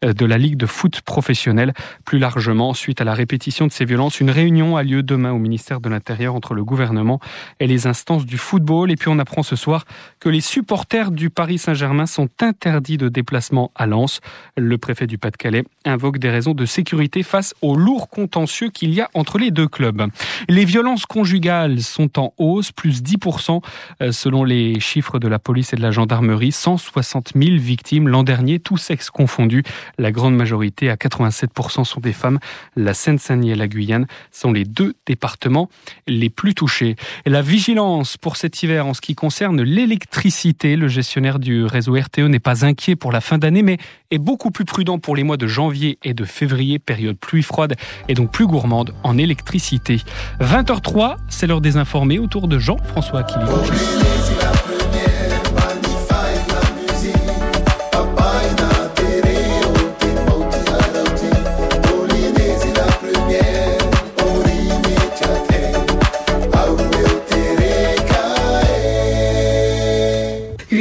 de la Ligue de foot professionnelle. Plus largement, suite à la répétition de ces violences, une réunion a lieu demain au ministère de l'Intérieur entre le gouvernement et les instances du football. Et puis on apprend ce soir que les supporters du Paris Saint-Germain sont interdits de déplacement à Lens. Le préfet du Pas-de-Calais invoque des raisons de sécurité face au lourd contentieux qu'il y a entre les deux clubs. Les violences conjugales sont en hausse, plus 10% euh, selon les chiffres de la police et de la gendarmerie. 160 000 victimes l'an dernier, tous sexes confondus. La grande majorité, à 87%, sont des femmes. La Seine-Saint-Denis et la Guyane sont les deux départements les plus touchés. La vigilance pour cet hiver en ce qui concerne l'électricité. Le gestionnaire du réseau RTE n'est pas inquiet pour la fin d'année, mais est beaucoup plus prudent pour les mois de janvier et de février, période pluie froide et donc plus gourmande en électricité. 20h03, c'est l'heure des informés autour de Jean-François.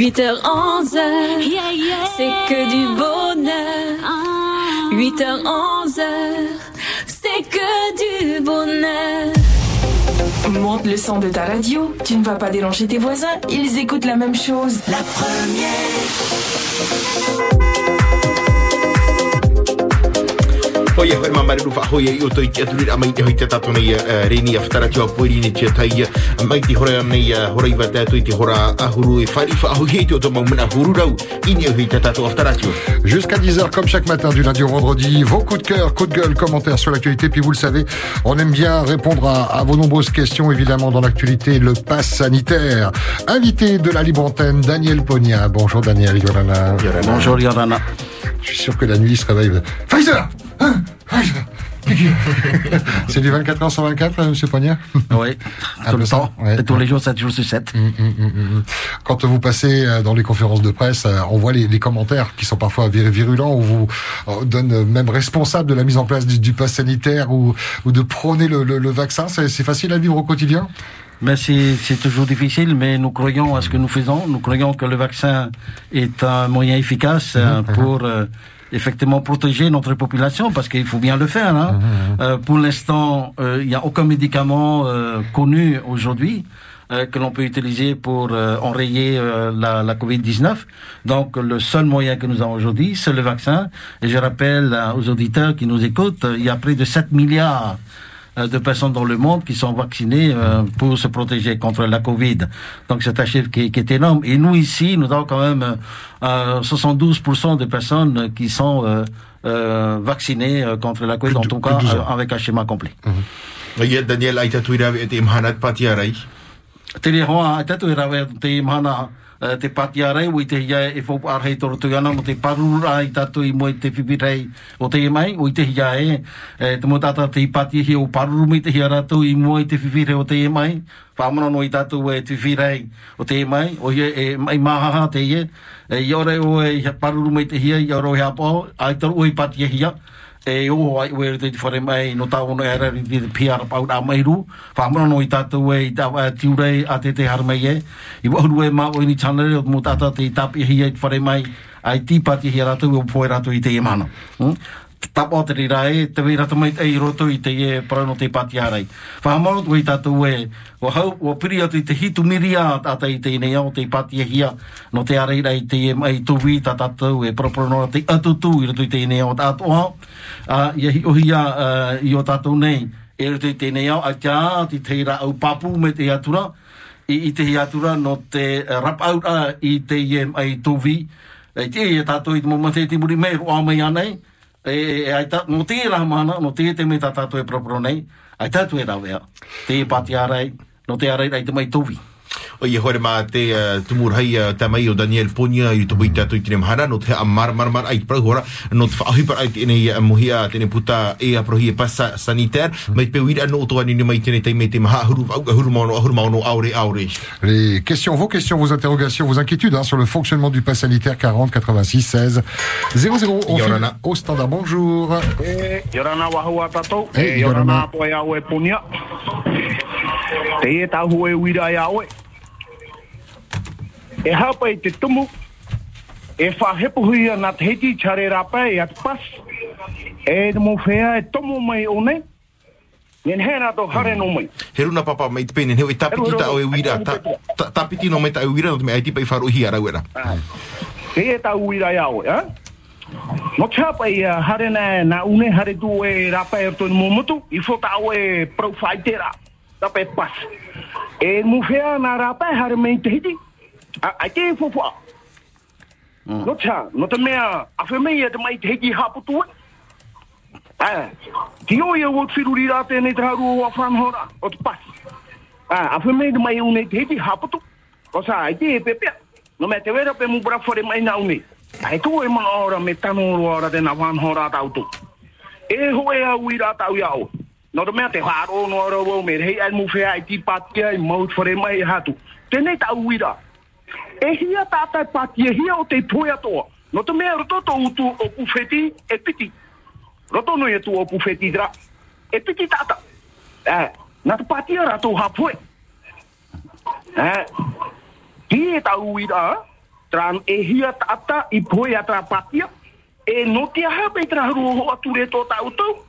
8h11, c'est que du bonheur. 8h, 11h, c'est que du bonheur. Monte le son de ta radio, tu ne vas pas déranger tes voisins, ils écoutent la même chose. La première. Tua poiri ni te tai mai te hora nei hora iwa te atui te hora ahuru e whari fa hoi te o to maumena huru rau i ni hoi te tato a whatara tua. Jusqu'à 10h, comme chaque matin, du lundi au vendredi, vos coups de cœur, coups de gueule, commentaires sur l'actualité. Puis vous le savez, on aime bien répondre à, à vos nombreuses questions, évidemment, dans l'actualité, le pass sanitaire. Invité de la libre antenne, Daniel Pogna. Bonjour Daniel Yorana. Bonjour Yorana. Je suis sûr que la nuit il se réveille. Pfizer C'est du 24 heures sur 24, M. Poignard Oui, (laughs) tout le temps. Et tous les jours, 7 jours sur 7. Hum, hum, hum, Quand vous passez euh, dans les conférences de presse, euh, on voit les, les commentaires qui sont parfois vir- virulents, où vous euh, donne même responsable de la mise en place du, du pass sanitaire ou, ou de prôner le, le- le vaccin. C'est facile à vivre au quotidien? Mais c'est toujours difficile, mais nous croyons à ce que nous faisons. Nous croyons que le vaccin est un moyen efficace euh, pour euh, effectivement protéger notre population, parce qu'il faut bien le faire. Hein. Euh, pour l'instant, euh, il n'y a aucun médicament euh, connu aujourd'hui euh, que l'on peut utiliser pour euh, enrayer euh, la, la Covid-19. Donc le seul moyen que nous avons aujourd'hui, c'est le vaccin. Et je rappelle euh, aux auditeurs qui nous écoutent, euh, il y a près de 7 milliards euh, de personnes dans le monde qui sont vaccinées euh, pour se protéger contre la Covid. Donc c'est un chiffre qui, qui est énorme. Et nous ici, nous avons quand même euh, 72% de personnes qui sont euh, euh, vaccinées euh, contre la Covid, en tout cas euh, avec un schéma complet. Daniel ai te pati arai. o i te mana e fōpu arhei toro tui ana, mo te parura i tatu i mo te pipirei o te mai, ui te hia e, eh, te mo tata te pati hi o paruru mi te hia ratu i mo te pipirei o te mai, whamana no i tatu e te whiwirei o te mai, o hia e mai mahaha te hia, e i ore o e paruru mi te hia, i ore o hea pō, ai taru i pati e hia, e o ai we te whare mai no tau no era ri te PR pau da mai ru fa mo no i tatu e i tiure a te te har mai e. I wa we e ma o ni channel o mo tata te tapi hi e whare mai ai ti pati hi ratu o poe ratu i te e tapo te rira e, te wei rata mai ei roto i te e parano te patiarei. Whahamarot wei tatu e, o hau, o piri atu i te hitu miria a tata i te inei au te patiahia, no te areira i te e mai tuwi ta tatu e proprono te atutu i roto i te inei au tatu ha. I a hi i o tatu nei, e roto i te inei au a kia ti teira au papu me te atura, i, i te hiatura no te rap out a i te e mai tuwi, e te e tatu i te momentei te muri mei, o amai anei, E, e ai ta no te rā mana, no te te me tā e propro nei. Ai tu e rawea. Te e pati arai, no te arai ai te mai tuwi. O ia hore mā te uh, tumurhai uh, te mai o Daniel Ponia i tupu i te atu i tine mahara no te amar mar mar ai prau hora no te whaahui par ai tine uh, mohia tine puta e a prohi e pasa sanitaire mai pe wira no toa ni mai tine te me te maha ahuru ahuru maono ahuru maono aure aure Les questions, vos questions, vos interrogations, vos inquiétudes hein, sur le fonctionnement du pass sanitaire 40 86 16 00. On file Yorana. au standard. Bonjour. Yorana wahua tatou. Eh, Yorana Yorana. apo au punia. Te e tahu e wira au e. E hapa i te tumu. E whahepu hui ana te heti chare rapa e at pas. E te mo whea e tomo mai o nei. Nen hena to hare no mai. he runa papa mai te pene heu e tapiti ta o e wira ta, ta, tapiti no mai ta e wira no te me ai tipa i wharuhi a rauera Te e tau wira e au e, ha? No te hapa i uh, hare na, na une hare tu e rapa e tonu momotu. I fota au e profaitera. Rapa e pas. E mu whea na rapa e hare mei te hiti. A, a te e fofua. No te ha, no te mea, a whe mei e te mai te hapu tu e. Ah, ki o ia o whiruri rā tēnei te haru o te pas. Ah, a whe mei te mai unei te hiti hapu tu. O sa, ai te e. No mea te wera pe mu bra whare mai na. Ai tu e mana ora me tano ora tēnā whanhora tau tu. E ho e au i tau iau. No te mea te haro no ora wau me hei ai mu whea ai ti patia i whare mai e hatu. Tau i. E hia tātai patia, hia o te poe atoa. No te mea utu o pufeti e piti. Roto no e tu o pufeti dra. E piti tata. Eh, na te rato hapoe. Eh, hi e tau i rā. Tran e hia tata i poe atra patia. E no te aha pe tra haru ho ature to tau tau.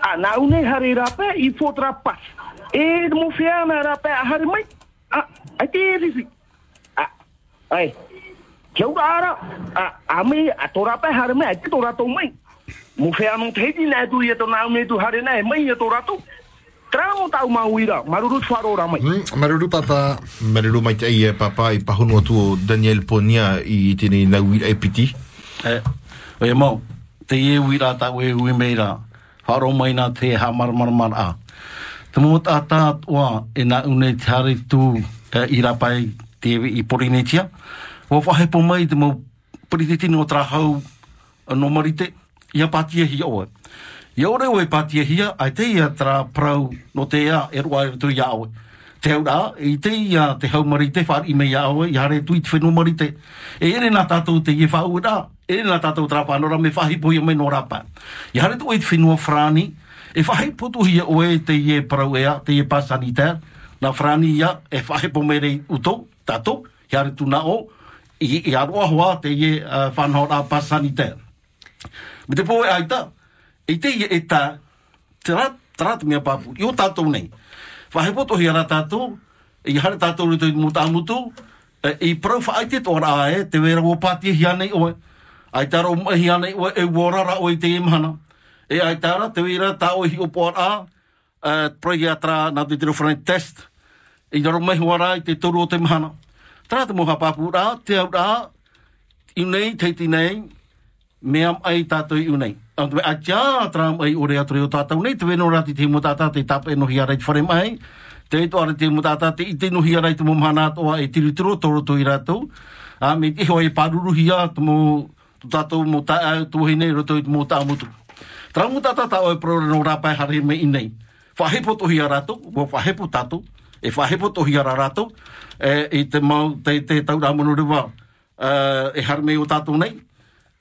A na une hare rape i pas. E a hare mai. A, ai te e. A, ai. Keu ara, a, a me, a to rape hare mai, ai te to mai. Mo fea no te heti na tu i e to na une tu hare na e mai e to rato. Tramo tau mauira, maruru wharora mai. Maruru papa. Maruru mai te ai e papa i pahunu atu o Daniel Ponia i tine na wira e piti E, e mau, te e wira ta ue ue meira, wharo mai nā te ha mar mar mar a. Te mo tā tā ua e nā une te hare tū e, i rapai te i Porinetia. Wa whahepo mai te mo Porinetini o trahau no marite, ia pātia hi oe. Ia ore oe patia hia, ai te ia tra prau no te ia e rua e tu ia oe. Te au rā, i te ia te hau marite, whaar i mei ia oe, i hare tui te whenua marite. E ere nā tātou te ia whau rā, e ere nā tātou tra pānora me whahipo ia me no rāpā. I hare tu e te whenua frani, e whahipo tu hia oe te ia prau ea, te ie pasaniter, na frani ia e whahipo pomere utou tato, he are hare tu na o, i, i aroa hoa te ie uh, whanhora pasaniter. Me te poe aita, e te ia e tā, te rā, tara te mea papu, i o tātou nei. Whahe poto hi ara tātou, i hare tātou rito i mō tāmutu, e, i prau wha aite tō rā e, te wera o pātia hi anei oe. Ai tara o mai anei oe, e worara o i te imhana. E ai tara, te wera tā o hi o pō a, uh, proi atra nā te tiro whanai test, i naro mai huara i te toru o te mahana. Tara te moha papu rā, te au rā, i nei, te ti nei, me am ai tātou i unei. Ang te a tia am ai ore atre o tātou nei, te weno rati te mo tātā te tapa e no hi arai te whare mai, te eto are te mo tātā te ite no hi arai te mo mahana atoa e tiritiro toro to i rātou. A me te hoi paruru hi a te mo tu tātou mo tā au tu hei nei roto i te mo tā mutu. Tra mo tātā tā oi prore no rāpai hare me i nei. Whahepo to hi a rātou, mo whahepo tātou, e whahepo to hi a rātou, e, i te mau, te, te tau rewa, uh, e hare me o tātou nei,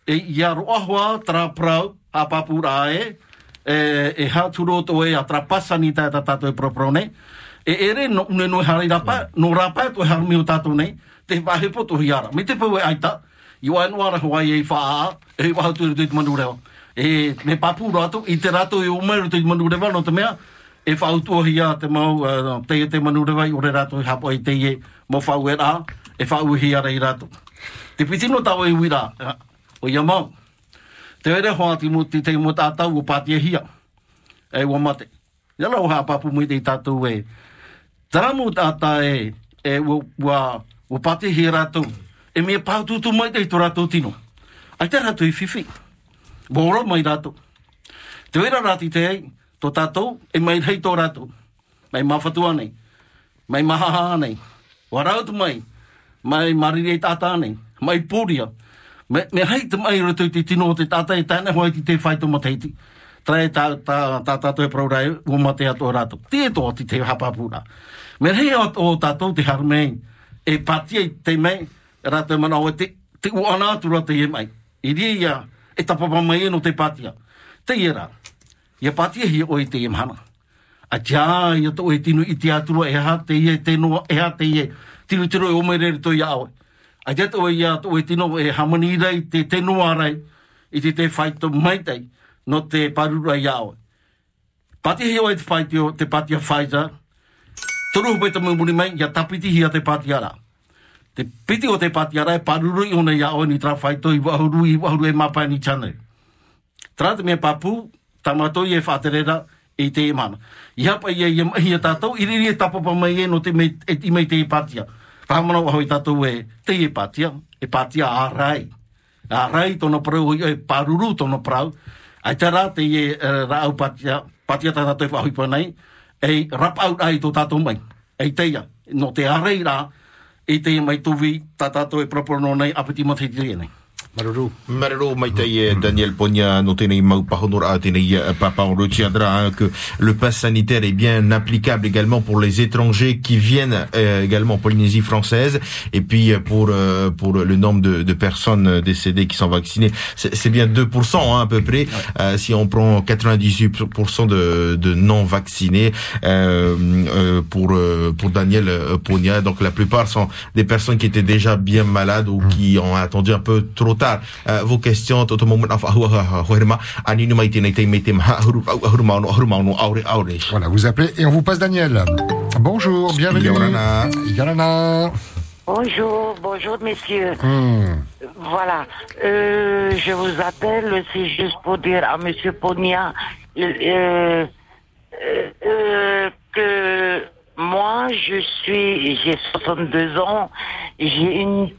e ia roa hoa tra prau a rā e, e, e ha turo to e a tra pasani tā tā tātou e propro nei, e ere no une no hari rapa, no rapa to e o tātou nei, te wahe po to hiara. Me te pau e aita, i wa no ara hoa e wha e waha tu te manu rewa. E me papu rato, i te rato e umeru te manu rewa, no te mea, e whautua hia te mau, uh, te te manurewa i ore rato i hapo i te ie, mo whau e rā, e whau hia rei rato. Te pitino tau e wira, o ia mau. Te ere hoa ti muti te mo tātau o pātia hia. E ua mate. Ia lau ha papu mui te tātou e. Taramu tātā e e ua, ua, pātia pate he rātou. E mea pātutu mai te tō rātou tino. Ai te rātou i whiwhi. Bōra mai rātou. Te wera rāti te ei, tō tātou, e mai rei tō rātou. Mai mawhatua nei. Mai mahaha nei. warautu mai. Mai marire tātā nei. Mai pūria. Me, me hei te mai roto te tino o te tātai, tāne hoi ti te whaito mateiti. Trai tā, tā, tā tātou e praurai, o mate ato rātou. Te tō ti te hapapura. Me hei o, o tātou te harmei, e patia i te mei, rātou mana o te, te uana atura te e mai. I ria e tapapa mai e no te patia. Te ira. Ia patia hi o i te imhana. A tia, ia tō e tino i te atura, e ha te ia te noa, e ha te ia Tino tiro e o to rere tō i aoe. A te tō ia tō e tino e hamani rei, te te noa rei, i te te whaito maitei, no te parura i awe. Patia hi o e te whaitio, te patia whaita toru hupe te mumuni mai, ia tapiti hi a te patia rā. Te piti o te patia rā, e paruru i ona i o ni tra whaito i wahuru i wahuru e mapai ni chane. Tra te mea papu, tamato i e whaterera, i te imana. I hapa i e i mahi a tātou, i riri e tapapa mai e no te mei, e, i mei te i patia. Pāmana waho i tātou e te patia, e patia arai arai to no prau, e paruru tono prau. Ai tara te e uh, rāu patia, patia tā tātou e whahui panei, e rap out ai tō tātou mai. E teia, no te ārai rā, e te mai tuvi tā tātou e proporo nei, apiti matai te nei. Maruru. Maruru, e Daniel Pogna, no tēnei mau pahonora, tēnei e, papa, on retiendra hein, que le pass sanitaire est bien applicable également pour les étrangers qui viennent euh, également en Polynésie française. Et puis euh, pour euh, pour le nombre de, de personnes décédées qui sont vaccinées, c'est bien 2% hein, à peu près. Euh, si on prend 98% de, de non vaccinés euh, euh, pour euh, pour Daniel euh, Pogna, donc la plupart sont des personnes qui étaient déjà bien malades ou qui ont attendu un peu trop tard uh, vos questions to to moment of hoirma ani no mai tēnei te me te maha huru huru mauno huru mauno aure aure Voilà, vous appelez et on vous passe Daniel. Bonjour, bienvenue. Yorana. Yorana. Bonjour, bonjour messieurs. Hmm. Voilà, euh, je vous appelle, c'est juste pour dire à Monsieur Ponia euh, euh, euh, que moi je suis, j'ai 62 ans, j'ai une,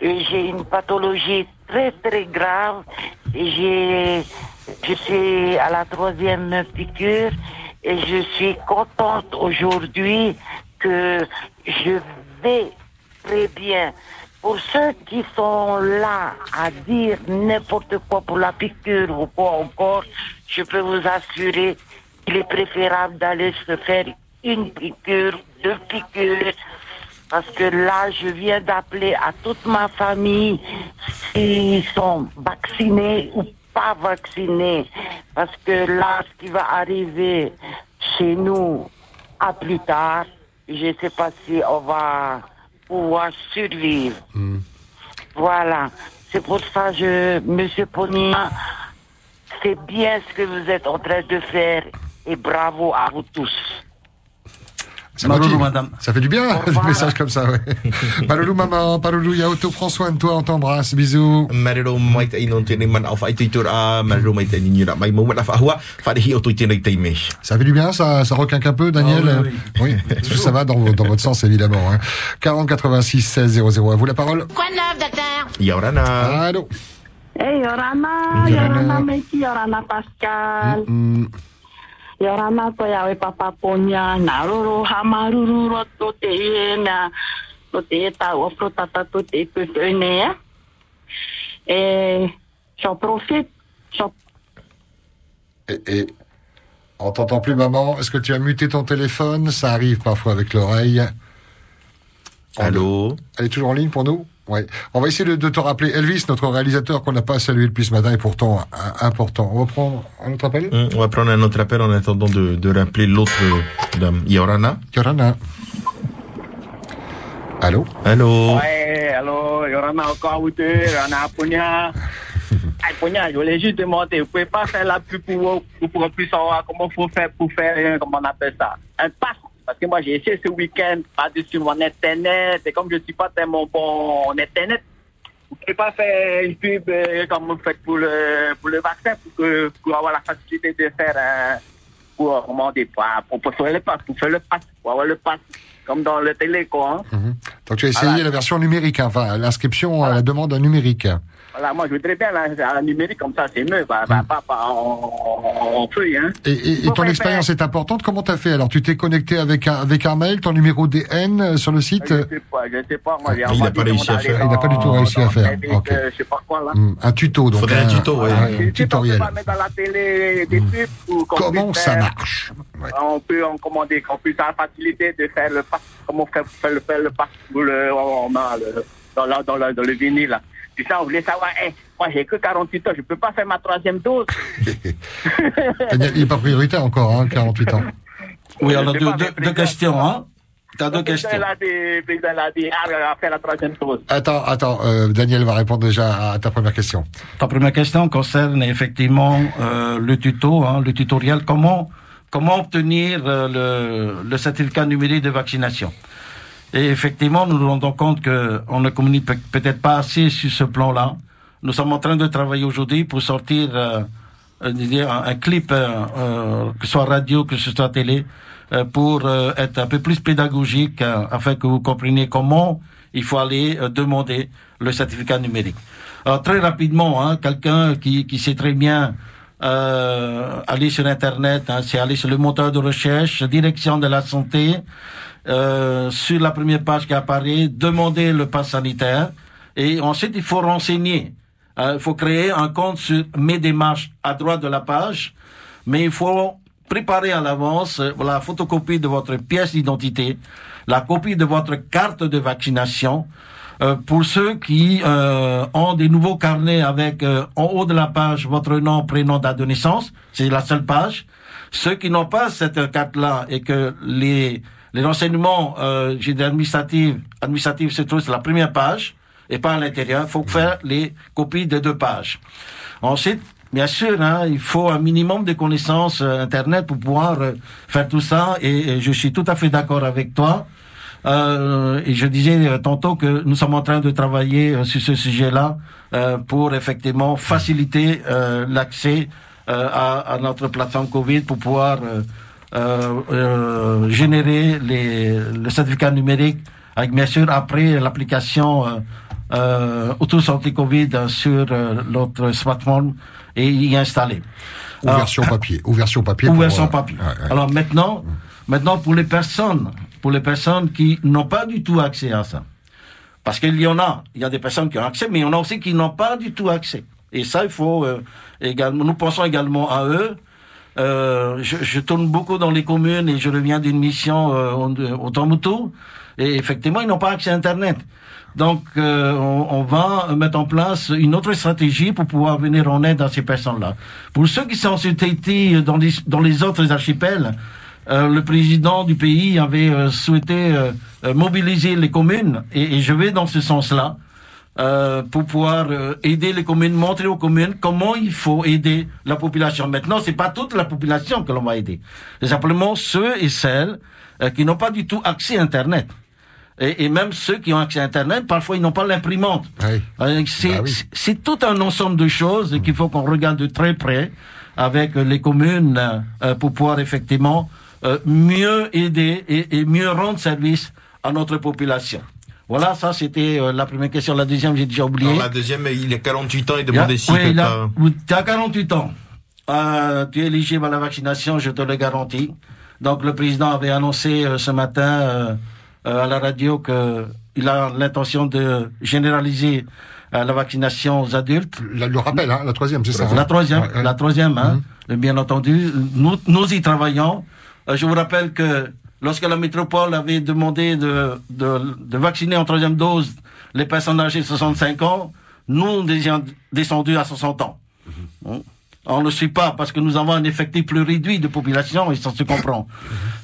j'ai une pathologie très très grave, j'ai, je suis à la troisième piqûre et je suis contente aujourd'hui que je vais très bien. Pour ceux qui sont là à dire n'importe quoi pour la piqûre ou quoi encore, je peux vous assurer qu'il est préférable d'aller se faire une piqûre, deux piqûres, parce que là, je viens d'appeler à toute ma famille s'ils sont vaccinés ou pas vaccinés. Parce que là, ce qui va arriver chez nous à plus tard, je ne sais pas si on va pouvoir survivre. Voilà. C'est pour ça que je, Monsieur Ponia, c'est bien ce que vous êtes en train de faire et bravo à vous tous. Ça, motive. ça fait du bien, (laughs) des messages comme ça, ouais. Palolou, maman, Palolou, Yaoto, prends soin de toi, on t'embrasse, bisous. Tēnei teime. Ça fait du bien, ça, ça requinque un peu, Daniel Ah oui, oui. (laughs) ça va dans, vo- dans votre sens, évidemment. Hein. 40 86 16 00. À vous la parole. Quoi de neuf, docteur? Yorana. Allô. Hey, Yorana, Yorana, Meki, Yorana, Pascal? Yorana, to yawe papa ponya, naroro, hamaruru, roto te ie, na, to te e tau opro tata to te pupene, ya. Et, j'en profite, j'en Et, et on t'entend plus, maman? Est-ce que tu as muté ton téléphone? Ça arrive parfois avec l'oreille. Allô? Elle est toujours en ligne pour nous? Oui. On va essayer de, de te rappeler. Elvis, notre réalisateur qu'on n'a pas salué depuis ce matin et pourtant euh, important. On va prendre un autre appel Hum, On va prendre un autre appel en attendant de, de rappeler l'autre dame. Yorana. Yorana. Allô Allô Ouais, alors, Yorana encore où t'es, Yorana Punya. Hey, Punya, je voulais juste demander, vous pouvez pas faire la pub pour, pour, pour qu'on puisse savoir comment faut faire pour faire, euh, comment on appelle ça, un pass. Parce que moi, j'ai essayé ce week-end par-dessus mon Internet, et comme je suis pas tellement bon en Internet, vous pouvez pas faire une pub euh, comme vous faites pour le, pour le vaccin, pour, que, pour avoir la facilité de faire un, pour, comment dire, pour, pour, faire le pass, pour faire le pass, pour avoir le pass. comme dans le télé, quoi. hein. Donc tu as essayé Voilà. la version numérique, hein, enfin l'inscription à la demande numérique. Voilà, moi, je voudrais bien la, la numérique comme ça, c'est mieux, bah, bah, pas, pas en, en, feuille, hein. Et, et- et Faut ton expérience est importante. Comment t'as fait Alors? Tu t'es connecté avec un, avec un mail, ton numéro DN euh, sur le site? Je sais pas, je sais pas, moi, j'ai il n'a pas réussi à faire. Il n'a pas du tout réussi à faire. Avec, Ok. euh, je sais pas quoi, là. Hmm, Un tuto, donc. Faudrait un tuto, ouais. un tutoriel. On peut pas mettre dans la télé des pubs ou qu'on Comment ça faire- marche? On peut en commander, qu'on puisse la facilité de faire le pass, comment faire, faire le, faire le pass pour le, on a le, dans, dans, dans le vinyle, là. Ça, on voulait savoir, eh, moi, j'ai que 48 ans, je peux pas faire ma troisième dose. (laughs) Daniel, Il n'est pas prioritaire encore, hein, 48 ans. Oui, alors sais deux, deux- deux questions, hein T'as deux questions. il a dit, il a dit, ah, la troisième dose. Attends, attends, euh, Daniel va répondre déjà à ta première question. Ta première question concerne effectivement euh, le tuto, hein, le tutoriel. Comment comment obtenir euh, le, le certificat numérique de vaccination? Et effectivement, nous nous rendons compte que on ne communique peut- peut-être pas assez sur ce plan-là. Nous sommes en train de travailler aujourd'hui pour sortir euh, euh, un, clip, euh, euh, que ce soit radio, que ce soit télé, euh, pour euh, être un peu plus pédagogique, afin que vous compreniez comment il faut aller demander le certificat numérique. Alors très rapidement, hein, quelqu'un qui, qui sait très bien euh, aller sur Internet, hein, c'est aller sur le moteur de recherche, direction de la santé, euh, sur la première page qui apparaît, demander le pass sanitaire, et ensuite il faut renseigner. Euh, il faut créer un compte sur mes démarches à droite de la page, mais il faut préparer à l'avance euh, la photocopie de votre pièce d'identité, la copie de votre carte de vaccination. Euh, pour ceux qui euh, ont des nouveaux carnets avec euh, en haut de la page votre nom, prénom, date de naissance, c'est la seule page. Ceux qui n'ont pas cette carte-là et que les, les renseignements euh, administratifs, administratifs se trouvent sur la première page et pas à l'intérieur, il faut faire les copies des deux pages. Ensuite, bien sûr, hein, il faut un minimum de connaissances euh, Internet pour pouvoir euh, faire tout ça et, et je suis tout à fait d'accord avec toi. Euh, et je disais tantôt que nous sommes en train de travailler euh, sur ce sujet-là euh, pour effectivement faciliter euh, l'accès euh, à, à notre plateforme Covid pour pouvoir euh, générer les, le certificat numérique avec bien sûr après l'application euh, euh, Autos Anti-Covid sur euh, notre smartphone et y installer. Ou version papier. Ou version papier. ou version papier. ouais, ouais. Alors maintenant, maintenant pour les personnes, pour les personnes qui n'ont pas du tout accès à ça, parce qu'il y en a, il y a des personnes qui ont accès, mais il y en a aussi qui n'ont pas du tout accès. Et ça, il faut euh, également. Nous pensons également à eux. Euh, je, tourne beaucoup dans les communes et je reviens d'une mission euh, au, Tombuctou. Et effectivement, ils n'ont pas accès à Internet. Donc, on, on va mettre en place une autre stratégie pour pouvoir venir en aide à ces personnes-là. Pour ceux qui sont sur Tahiti, dans les, dans les autres archipels, euh, le président du pays avait euh, souhaité euh, euh, mobiliser les communes et, et je vais dans ce sens-là euh, pour pouvoir euh, aider les communes, montrer aux communes comment il faut aider la population. Maintenant, c'est pas toute la population que l'on va aider, c'est simplement ceux et celles euh, qui n'ont pas du tout accès à Internet. Et, et même ceux qui ont accès à Internet, parfois ils n'ont pas l'imprimante. Euh, C'est c'est tout un ensemble de choses qu'il faut qu'on regarde de très près avec les communes euh, pour pouvoir effectivement euh, mieux aider et, et mieux rendre service à notre population. Voilà, ça c'était euh, la première question. La deuxième, j'ai déjà oublié. Alors, la deuxième, il a 48 ans, il demandait si oui, il a- pas... tu as 48 ans. Euh, tu es éligible à la vaccination, je te le garantis. Donc le président avait annoncé euh, ce matin euh, euh, à la radio que il a l'intention de généraliser euh, la vaccination aux adultes. Le, le rappel, hein, la troisième, c'est ça. La hein troisième, Ouais, ouais. la troisième, hein, bien entendu. Nous, nous y travaillons. Euh, je vous rappelle que lorsque la métropole avait demandé de, de, de vacciner en troisième dose les personnes âgées de 65 ans, nous, nous étions descendus à 60 ans. Hein. On ne suit pas parce que nous avons un effectif plus réduit de population et ça se comprend.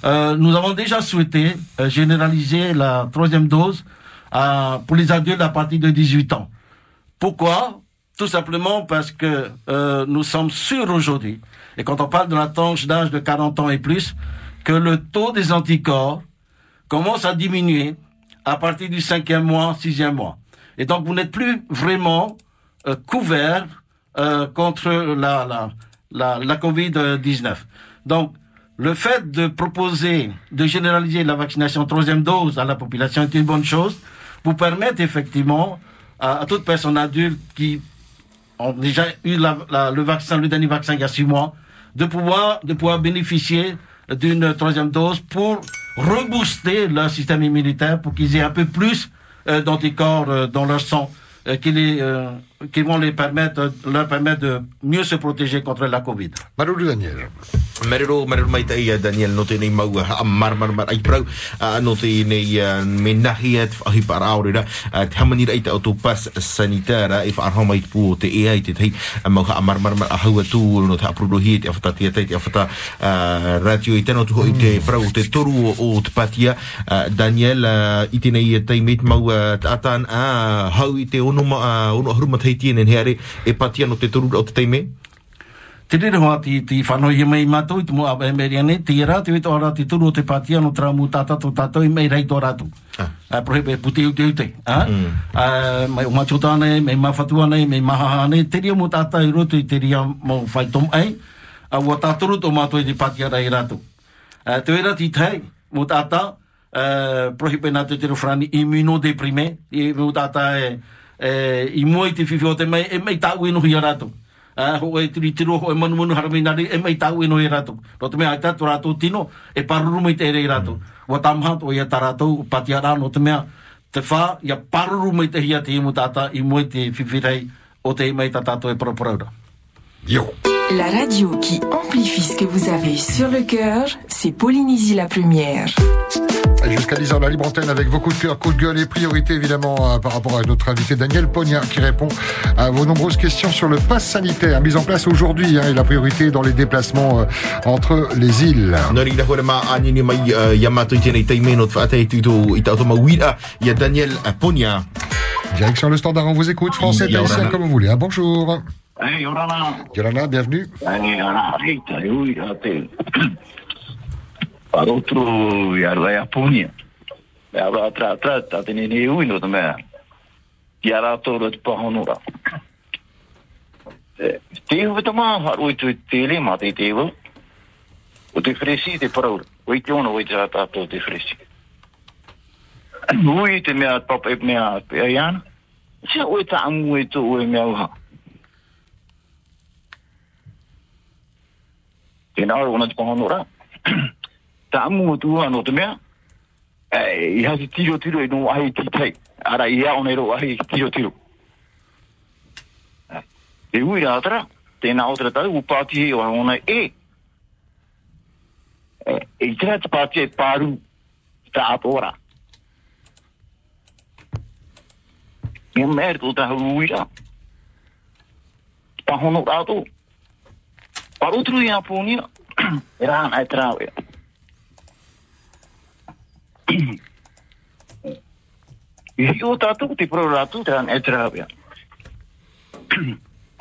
Euh, nous avons déjà souhaité euh, généraliser la troisième dose à- pour les adultes à partir de 18 ans. Pourquoi? Tout simplement parce que euh, nous sommes sûrs aujourd'hui, et quand on parle de la tranche d'âge de 40 ans et plus, que le taux des anticorps commence à diminuer à partir du cinquième mois, sixième mois. Et donc vous n'êtes plus vraiment euh, couvert euh, contre la, la, la, la Covid-19. Donc, le fait de proposer, de généraliser la vaccination troisième dose à la population est une bonne chose pour permettre effectivement à, à toute personne adulte qui ont déjà eu la- le vaccin, le dernier vaccin il y a six mois, de pouvoir, de pouvoir bénéficier d'une troisième dose pour rebooster leur système immunitaire pour qu'ils aient un peu plus euh, d'anticorps euh, dans leur sang euh, qui vont les permettre, leur permettre de mieux se protéger contre la Covid. Maroulou Daniel. Marero, marero mai tai a Daniel no te nei mau a mar mar mar ai prau. A no te nei a, me nahi at ahi para aure ra a te hamani ra i te auto pas sanitara i wha arha mai pu te e ai te tei. A mau ha a mar mar mar a haua tu no te apuro hi te awhata tia tei te awhata a, ratio i tano tuho i te prau te toru o, o te patia. A, Daniel a, i te nei tei met mau a, te atan a hau i te ono ma tei tienen heare e patia no te turu o te teime? Te rere hoa ti, ti whanoi e mei mātou i te mua e mei ti e rātu e tō rā te turu o te patia no tra mū tātou tātou i mei rei tō rātu. Ah. Uh, Prohepe pute ute ute. Uh? Mm. Uh, mei umachota anei, mei mawhatu ane, mei mahaha ane, te ria mō tātou i rūtu i te ria mō whaitom ai, a wā tāturu tō mātou i te patia rei rātu. Uh, te wera ti tei mō tātā, uh, prohepe nātou te rufrani, imuno deprime, imuno tātou e... Eh, e, i mua i te whiwhi o te mai e mai tāu ino hi a. Uh, ho e tiri tiro ho e manu manu haraminari e mai tau ino e rato. No te mea aita tatu rato tino e paruru mai te ere i rato. Wa tamhat o ia tarato pati ara no te mea te wha ia paruru mai te hia te imu tata i moi te whiwhirei o te imei tatato e propraura. Yo. La radio qui amplifie ce que vous avez sur le cœur, c'est Polynésie la première. Jusqu'à 10h, la libre antenne avec vos coups de cœur, coups de gueule et priorités évidemment euh, par rapport à notre invité Daniel Pognard qui répond à vos nombreuses questions sur le pass sanitaire mis en place aujourd'hui hein, et la priorité dans les déplacements euh, entre les îles. Uh, Ponia. Direction le standard, on vous écoute, français, tahitien, comme vous voulez. Ah, bonjour. Hey, Yorana. Yolanda, bienvenue. Hey, Yorana, reita, eu ia te... Para outro, ia rai a punia. Ia rai atra atra, ta te nene ui no te mea. Ia rā tōra te pahonora. Te ihu te maa, haru i tu te le ma te te ihu. O te fresi te paraura. O i te ona o i te rā Tēnā ora ona te pahonora. Ta (clears throat) amu o tūha no te mea. I hasi tiro tiro e no ahi ki tei. Ara i a onero ro ahi tiro tiro. E ui rā atara, Tēnā o tera tau upāti he o ona e. E, i tera te pāti e pāru ta apora. E mea tō ta hau ui rā. Pahono rā tō. I. (clears throat) E rā nai trau e. I hi o tātou te pro rātou te rā nai trau e.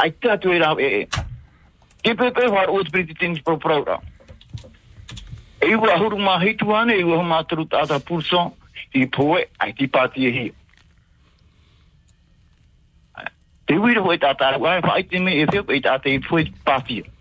Ai tātou e rā e e. Ke pepe war o te priti tini pro pro rā. E ua huru mā hitu ane, e ua māturu tāta purso, i poe, ai ti pāti e hi. Te uira hoi tātara, wai whai te me e whio, e tāta e poe pāti e.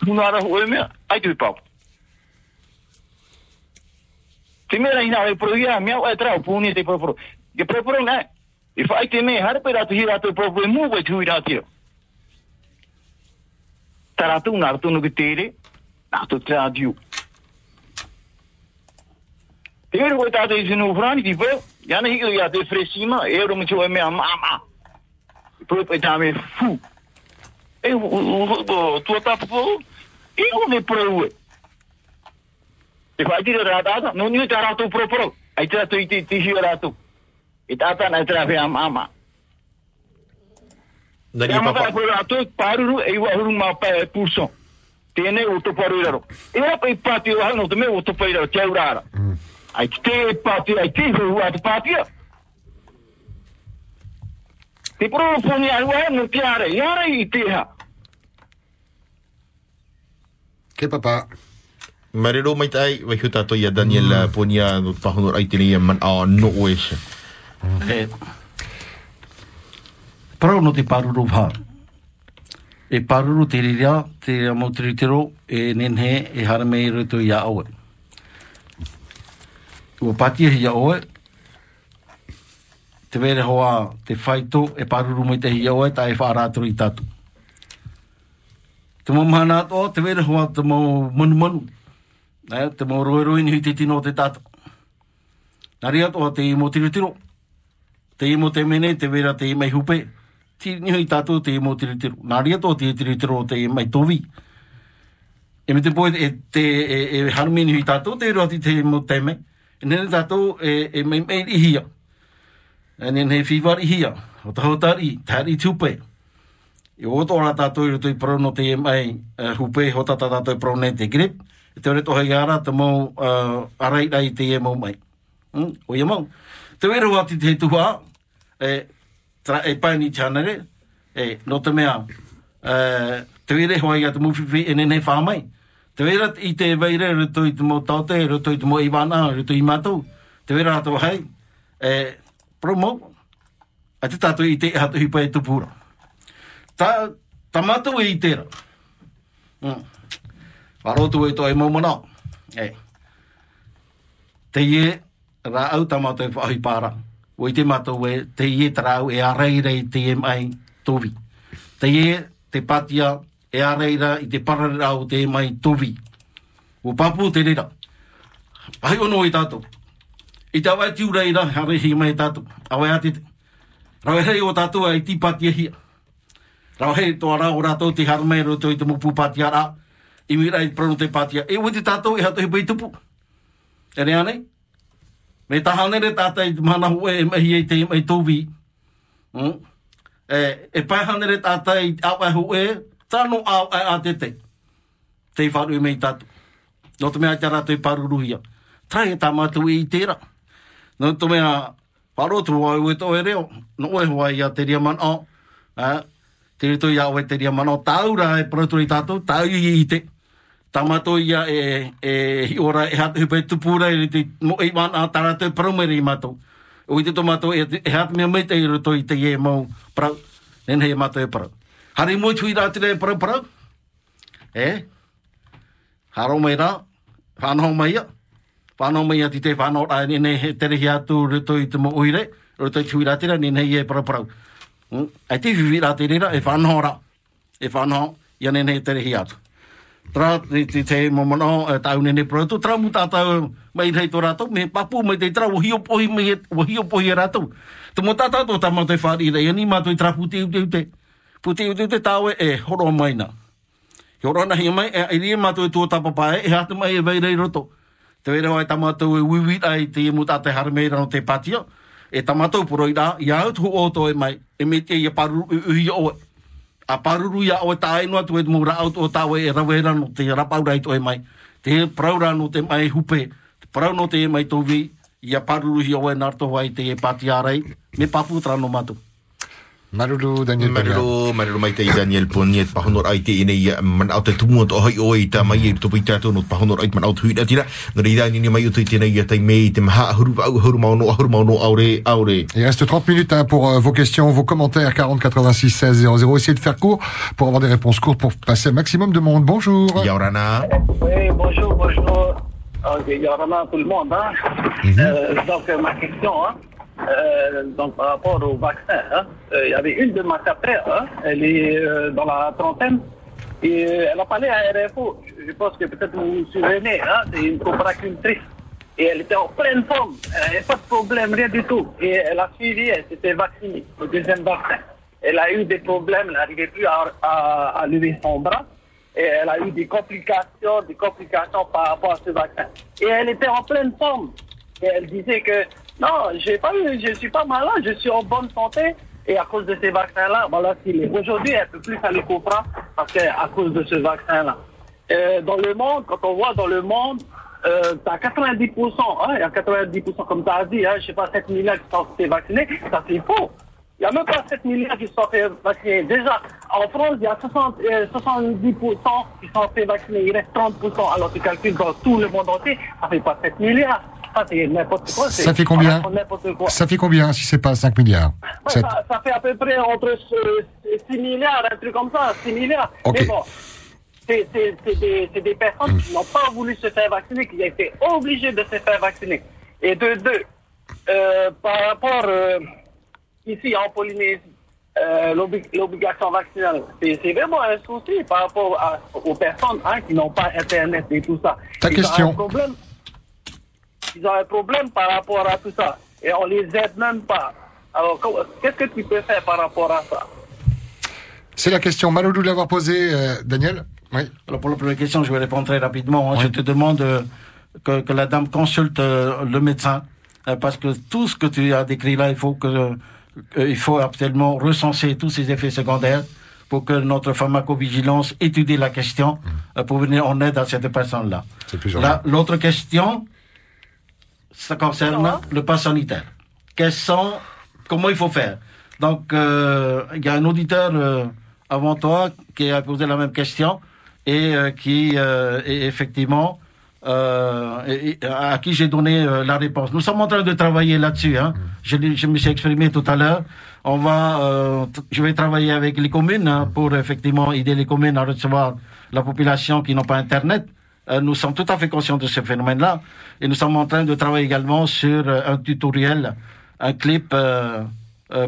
Punara ho e mea, ai tui pau. Te mera ina e proia, mea e trao puni te proporo. Ke proporo nai. I whai te me, ratu e mu e tui ratu. Ta ratu ngā ratu nuku tere, nā tu te adiu. Te fresima, e e me fu. E tua tapu, e o me prou e. Te whai tira rā tāta, no niu tā rātou pro pro. Ai tira tu i te tihi o rātou. I tāta nai tira whea mama. Nani Te ama papa. tā pro rātou, pāruru e iwa huru mā pā e pūso. tēnei o te paru raro. E apa i pāti o hana o te mea o te pai raro, te aurara. Ai ki te pāti, ai te hu a te pātia. Te pro poni ai wa no te are, i are i te ha. Ke papa. Marero mai tai, vai huta to ia Daniel mm. ponia no pahono ai tini man a no oes. E, parau no te paruru wha. E paruru te riria, te mo te ritiro, e nenhe, e harame i ruto i a oe. Ua patia hi a oe, te vere hoa te whaito, e paruru mai te hiaua e tae whaarātoro e i tatu. Te mo mahana te vere hoa te mo manu manu. Eh, te mo roe ni hui te tino te tatu. Nari ato te imo tirutiro. Te imo te mene, te vera te imai hupe. Ti ni hui tatu te imo tirutiro. Nari ato te tirutiro te imai tovi. E me te poe e te e, e harumi ni hui tatu te roti te imo te me. E nene tatu e, e mai mai i hia. E nene hei whiwar hia. O ta tari, tari tupe. I o to ora tātou i rutui pro prono te mai uh, hupe hotata tatu pro prono te grip e te ore tohai ara te mau uh, arai rai te e mau mai. Mm? O ia mau. Te wera wati te tuha, e, tra, e pai ni chanere, e, no te mea, uh, te wera hoa ia te muwhiwhi e nene whamai. Te wera i te veire rutui te mo taute, rutui i te mau iwana, rutui i mātou. Te wera ato hai, e, promo, a te tātou i te hatu hipa e tupura. Ta, ta mātou e i tera. Mm. Warotu e to e maumana E. Te ie, ra au tamato e whahi para. O i te mato e, te ie tarau e areira i te mai tovi. Te ie, te patia, e areira i te pararau te mai tovi. O papu te rira. pai ono i tātou. I te awai tiu reira, hare hi mai tātou. Awai ati te. Rau hei o tātou ai ti patia hia. Rau hei toa rau o rātou te harmei roto i te mupu patia rā i mira i prano te patia. E ui te tātou e hato he pai tupu. E rea nei? Me tahane re tātai mana hue e mahi e te mai tōwi. Mm? E, e pai hane re tātai au e hue, au e a te te. Te i wharu i mei tātou. No te mea te rātou i paruruhia. Tai e tā mātou i tērā. No to mea wharotu wai ue tō e reo. No e huai ia te ria man o. Eh? Te rito ia oe te ria man o. Tāura e parutu tātou. Tāu i i te tamato ia e e hi ora e hatu hupe tupura e te mo e man a tara te i mato Ui te tomato e, e hat me mai te i roto i te ie mau pra nen he mato e prau. hari mo chui ra e prau prau. e haro mai rā. whanau mai ia whanau mai ati te whanau rā ni ne tere hi atu rito i te mo uire, rito i tui rātira ni nei e paraparau. Ai te whiwi rātira e whanau rā, e whanau i ane ne tere atu. Tra, te te momono, tau nene proatu, tra mu tātau mai rei tō rātou, me papu mai te tra, wahi o pohi e rātou. Tu mo tātau tō tamau te whāri rei, ani mātou i tra puti ute ute. Puti uti uti tāu e horo maina. Hi horo na hi mai, e rie mātou i tō tapapae, e hatu mai e vei rei roto te wera wai tamatou e wiwi ai te mo tata har no rano te patia e tamatou puro i rā, i au tu o to e mai. E me te i paru uhi o a paruru ia o ta ino tu e mo ra o ta e rawera no te rapau rai to e mai. Te praura no te mai hupe. Te prau no te e mai tovi ia paruru hi o e narto wai te e pati arai me papu tra no matou. Marulu Daniel Marulu Marulu mai te Daniel Poniet pahonor ai te ine ia man au te tumu to hai oi ta mai i topi tato no pahonor ai man au hui na tira no ri dani ni mai utu te nei te mei te maha huru au huru mau no huru mau no aure aure Il reste 30 minutes hein, pour euh, vos questions, vos commentaires 40 86 16 00. Essayez de faire court pour avoir des réponses courtes pour passer un maximum de monde. Bonjour. Yaurana. Oui, bonjour, bonjour. Ok, Yorana, tout le monde. Hein? Euh, donc, euh, ma question, hein? Euh, donc par rapport au vaccin, hein, euh, il y avait une de ma capère, hein, elle est euh, dans la trentaine, et elle a parlé à RFO. Je pense que peut-être vous vous souvenez, hein, c'est une copracultrice. Et elle était en pleine forme, elle n'avait pas de problème, rien du tout. Et elle a suivi, elle s'était vaccinée, le deuxième vaccin. Elle a eu des problèmes, elle n'arrivait plus à, à lever son bras. Et elle a eu des complications, des complications par rapport à ce vaccin. Et elle était en pleine forme. Et elle disait que non, j'ai pas eu, je suis pas malade, je suis en bonne santé. Et à cause de ces vaccins-là, voilà qu'il est. Aujourd'hui, elle peut plus aller Copra parce que à cause de ce vaccin-là. euh, dans le monde, quand on voit dans le monde, euh, t'as 90%, hein, il y a 90% comme tu as dit, hein, je sais pas, 7 milliards qui sont fait vacciner, ça c'est faux. Il n'y a même pas 7 milliards qui sont fait vacciner. Déjà, en France, il y a 60, euh, 70% qui sont fait vacciner, il reste 30%. Alors tu calcules dans tout le monde entier, ça fait pas 7 milliards. Ça c'est n'importe quoi. c'est Ça fait combien quoi. Ça fait combien si c'est pas 5 milliards ça, ça fait à peu près entre euh, 6 milliards, un truc comme ça, 6 milliards. Mais bon, c'est des, personnes qui n'ont pas voulu se faire vacciner, qui ont été obligées de se faire vacciner. Et de deux, euh, par rapport euh, ici en Polynésie, euh, l'obli- l'obligation vaccinale, c'est vraiment un souci par rapport à- aux personnes hein, qui n'ont pas Internet et tout ça. Ta Ils question. Ils ont un problème par rapport à tout ça. Et on les aide même pas. Alors, qu'est-ce que tu peux faire par rapport à ça? C'est la question. Maloulou de l'avoir posée, euh, Daniel Oui. Alors pour la première question, je vais répondre très rapidement. hein. Je te demande euh, que, que la dame consulte euh, le médecin, parce que tout ce que tu as décrit là, il faut que il faut absolument recenser tous ces effets secondaires pour que notre pharmacovigilance étudie la question euh, pour venir en aide à cette personne-là. C'est plus Là, L'autre question, ça concerne le pass sanitaire. Quels sont, comment il faut faire? Donc, euh, il y a un auditeur euh, avant toi qui a posé la même question et euh, qui est effectivement et- à qui j'ai donné la réponse. Nous sommes en train de travailler là-dessus. Hein. Je, me suis exprimé tout à l'heure. On va, je vais travailler avec les communes hein, pour effectivement aider les communes à recevoir la population qui n'ont pas Internet. Euh, nous sommes tout à fait conscients de ce phénomène-là et nous sommes en train de travailler également sur euh, un tutoriel, un clip euh,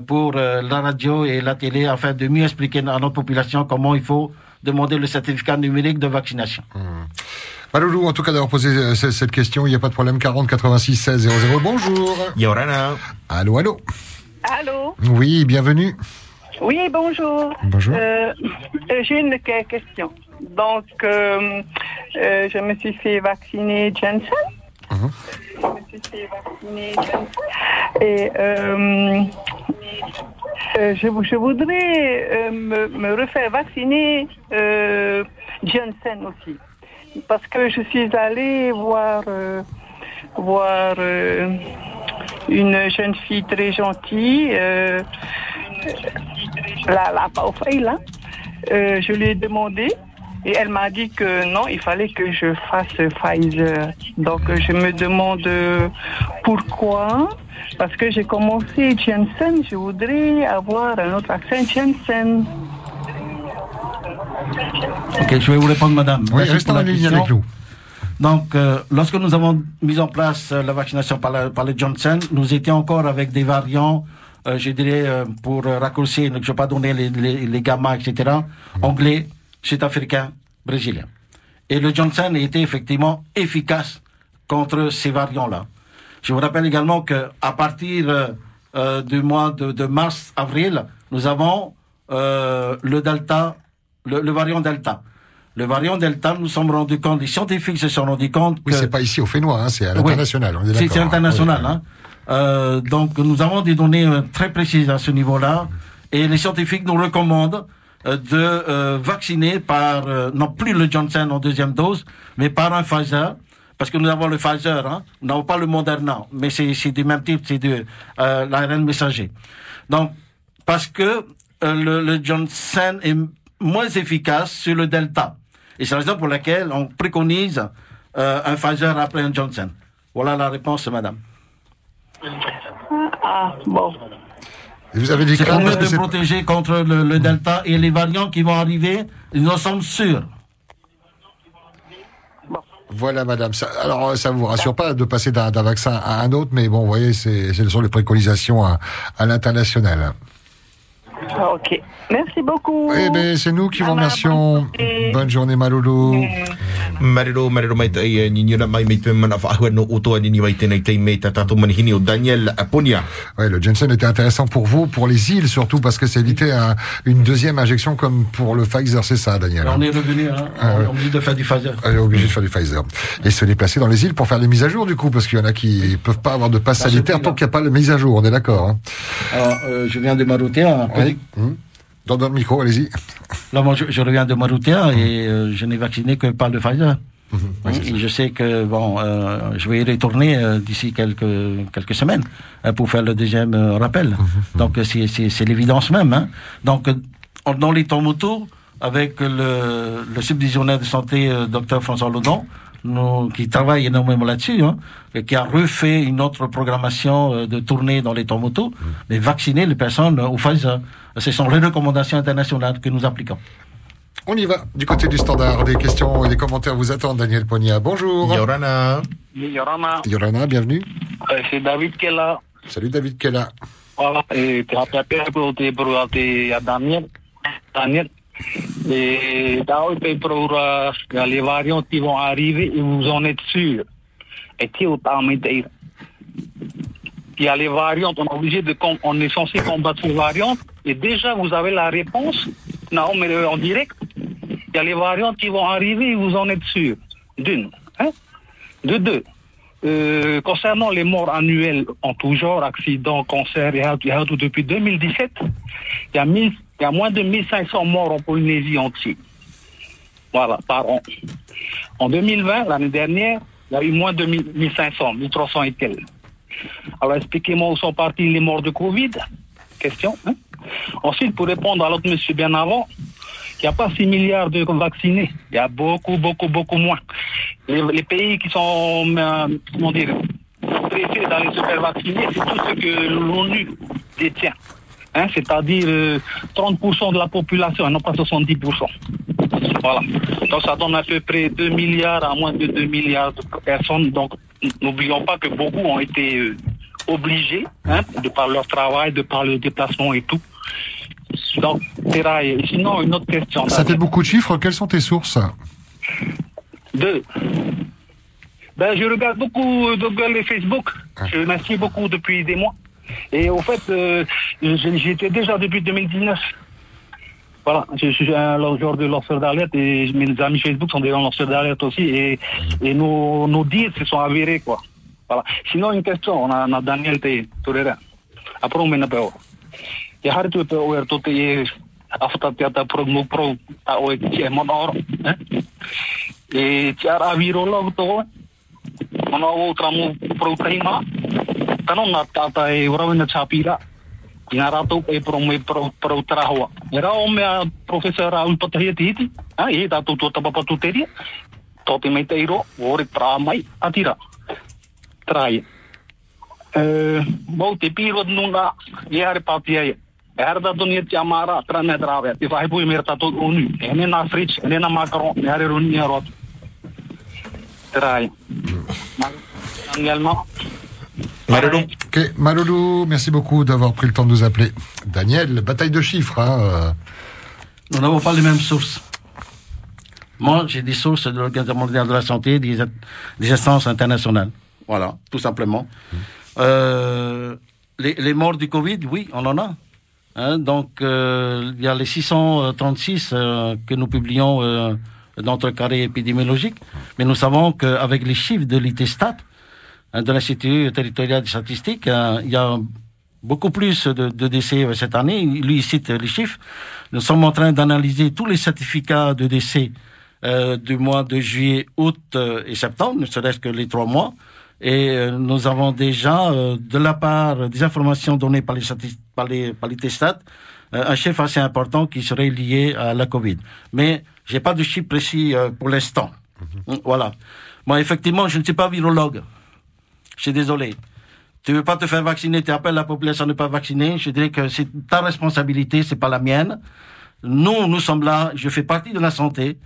pour la radio et la télé afin de mieux expliquer à notre population comment il faut demander le certificat numérique de vaccination. Maloulou, en tout cas, d'avoir posé ce- cette question, il n'y a pas de problème. 40 86 16 00. Bonjour. Yorana. Allô, allô. Allô Oui, bienvenue. Oui, bonjour. Bonjour. Euh, euh, J'ai une que- question. Donc, euh, euh, je me suis fait vacciner Janssen. Mhm. Je me suis fait vacciner Janssen. Et je, vou- je voudrais me, me refaire vacciner Janssen aussi. Parce que je suis allée voir, voir une jeune fille très gentille. La, la là, euh, je lui ai demandé et elle m'a dit que non, il fallait que je fasse Pfizer. Donc je me demande pourquoi. Parce que j'ai commencé Janssen, je voudrais avoir un autre vaccin Janssen. Ok, je vais vous répondre, madame. Oui, pour en la ligne avec nous. Donc, euh, lorsque nous avons mis en place euh, la vaccination par, la- par le Johnson, nous étions encore avec des variants, euh, je dirais, euh, pour raccourcir, je ne vais pas donner les, les, etc., anglais, sud-africain, brésilien. Et le Johnson était effectivement efficace contre ces variants-là. Je vous rappelle également que à partir euh, du mois de, de mars-avril, nous avons le Delta, le, le variant Delta. Le variant Delta, nous sommes rendus compte, les scientifiques se sont rendus compte que... Oui, c'est pas ici au Fénois, hein, c'est à l'international. on est C'est international. Oui. Hein. Euh, donc nous avons des données euh, très précises à ce niveau-là et les scientifiques nous recommandent euh, de vacciner par non plus le Johnson en deuxième dose, mais par un Pfizer. Parce que nous avons le Pfizer, hein, nous n'avons pas le Moderna, mais c'est du même type, c'est de l'ARN messager. Donc, parce que le, Johnson est moins efficace sur le Delta. Et c'est la raison pour laquelle on préconise un Pfizer après un Johnson. Voilà la réponse, madame. Ah, bon. Et vous avez des C'est mieux de c'est- protéger contre le, le Delta et les variants qui vont arriver, nous en sommes sûrs. Voilà, madame. Ça, alors, ça vous rassure pas de passer d'un d'un vaccin à un autre, mais bon, vous voyez, c'est ce sont les préconisations à, à l'international. Ah, Ok. Merci beaucoup. Eh ben, c'est nous qui vous remercions. Bonne journée, Maloulou. Marero, marero mai tai ni ni mai mai te mana fa no oto ni ni mai mai manihini o Daniel Aponia. Ouais, le Jensen était intéressant pour vous, pour les îles surtout, parce que ça évitait un- une deuxième injection comme pour le Pfizer, c'est ça, Daniel. On est revenu, hein, Ah, on est obligé de faire du Pfizer. Elle est obligée de faire du Pfizer. Et se déplacer dans les îles pour faire les mises à jour, du coup, parce qu'il y en a qui peuvent pas avoir de passe sanitaire tant qu'il n'y a pas de mise à jour, on est d'accord. Hein? Alors, euh, je viens de Marouter, un Oui. petit- Dans notre micro, allez-y. Là, moi, je, je reviens de Maroutia et euh, je n'ai vacciné que par le Pfizer. Et je sais que bon, euh, je vais y retourner euh, d'ici quelques quelques semaines pour faire le deuxième rappel. Donc euh, c'est l'évidence même. Hein. Donc dans les temps motos avec le le subdivisionnaire de santé docteur François Laudon, nous, qui travaille énormément là-dessus, hein, et qui a refait une autre programmation de tournée dans les temps motos, mais vacciner les personnes au Pfizer. Ce sont les recommandations internationales que nous appliquons. On y va. Du côté du standard, des questions et des commentaires vous attendent. Daniel Ponia, bonjour. Yorana. Yorana, Yorana, bienvenue. euh, c'est David là. Salut David Kella. Voilà, et tu as appelé pour Daniel. Daniel. Et pour les variantes qui vont arriver et vous en êtes sûr. Et tu es Il y a les variantes, on est obligé de on est censé combattre ces variantes et déjà vous avez la réponse. Non, mais euh, en direct. Il y a les variantes qui vont arriver vous en êtes sûr. D'une. Hein? De deux. Euh, concernant les morts annuelles en tout genre, accidents, cancers et autres, depuis 2017, il y, a 1000 il y a moins de 1500 morts en Polynésie entière. Voilà, par an. En 2020, l'année dernière, il y a eu moins de 1000 1500, 1300 et quelques. Alors expliquez-moi où sont partis les morts de Covid Question. hein. Ensuite, pour répondre à l'autre monsieur bien avant, il n'y a pas 6 milliards de vaccinés. Il y a beaucoup, beaucoup, beaucoup moins. Les, pays qui sont, euh, comment dire, pressés dans les super vaccinés, c'est tout ce que l'ONU détient. Hein, c'est-à-dire euh, 30% de la population, non pas 70%. Voilà. Donc ça donne à peu près 2 milliards à moins de 2 milliards de personnes. Donc n'oublions pas que beaucoup ont été euh, obligés, hein, de par leur travail, de par le déplacement et tout. Donc, Sinon, une autre question. Ça fait beaucoup de chiffres. Quelles sont tes sources? Deux. Ben, je regarde beaucoup euh, Google et Facebook. Je m'inscris beaucoup depuis des mois. Et au fait, euh, je- j'y étais déjà depuis 2019. Voilà, je suis un lanceur de lanceur d'alerte et mes amis Facebook sont des lanceurs d'alerte aussi et, et nos, nos dires se sont avérés quoi. Voilà. Sinon une question, on a, on a Daniel Te Torera. Après on mène pas. Il y a hartu pe o er tote e afta te ata pro ta o e ti e mon or. hein. E ti ara virolog to. Mana o tramo pro kaima. Tano na tata e ora na chapira. Nga rato e pro me pro pro trahoa. Era o mea professor Raul Patahia tihiti. Ha, e tato tu tapa tu teria. Tote mai teiro, ore tra mai atira. Trai. Eh, mau te piro nunga, e are patia e. E te. Te pui mer. E na fritz, e na e are e rot. Trai. Maloulou, merci beaucoup d'avoir pris le temps de nous appeler. Daniel, bataille de chiffres. Hein, euh. Nous n'avons pas les mêmes sources. Moi, j'ai des sources de l'Organisation mondiale de la santé, des, des instances internationales. Voilà, tout simplement. Euh, les, les morts du Covid, oui, on en a. Hein, donc, euh, il y a les 636 euh, que nous publions euh, dans notre carré épidémiologique. Mais nous savons qu'avec les chiffres de l'ITSTAT, hein, de l'Institut territorial des statistiques, hein, il y a beaucoup plus de, de décès euh, cette année. Lui, il cite les chiffres. Nous sommes en train d'analyser tous les certificats de décès euh, du mois de juillet, août euh, et septembre, ne serait-ce que les trois mois. Et euh, nous avons déjà, euh, de la part des informations données par les, par les, par les testats, euh, un chiffre assez important qui serait lié à la Covid. Mais j'ai pas de chiffre précis euh, pour l'instant. Voilà. Moi, effectivement, je ne suis pas virologue. Je suis désolé. Tu veux pas te faire vacciner, tu appelles la population à ne pas vacciner. Je dirais que c'est ta responsabilité, c'est pas la mienne. Nous, nous sommes là. Je fais partie de la santé.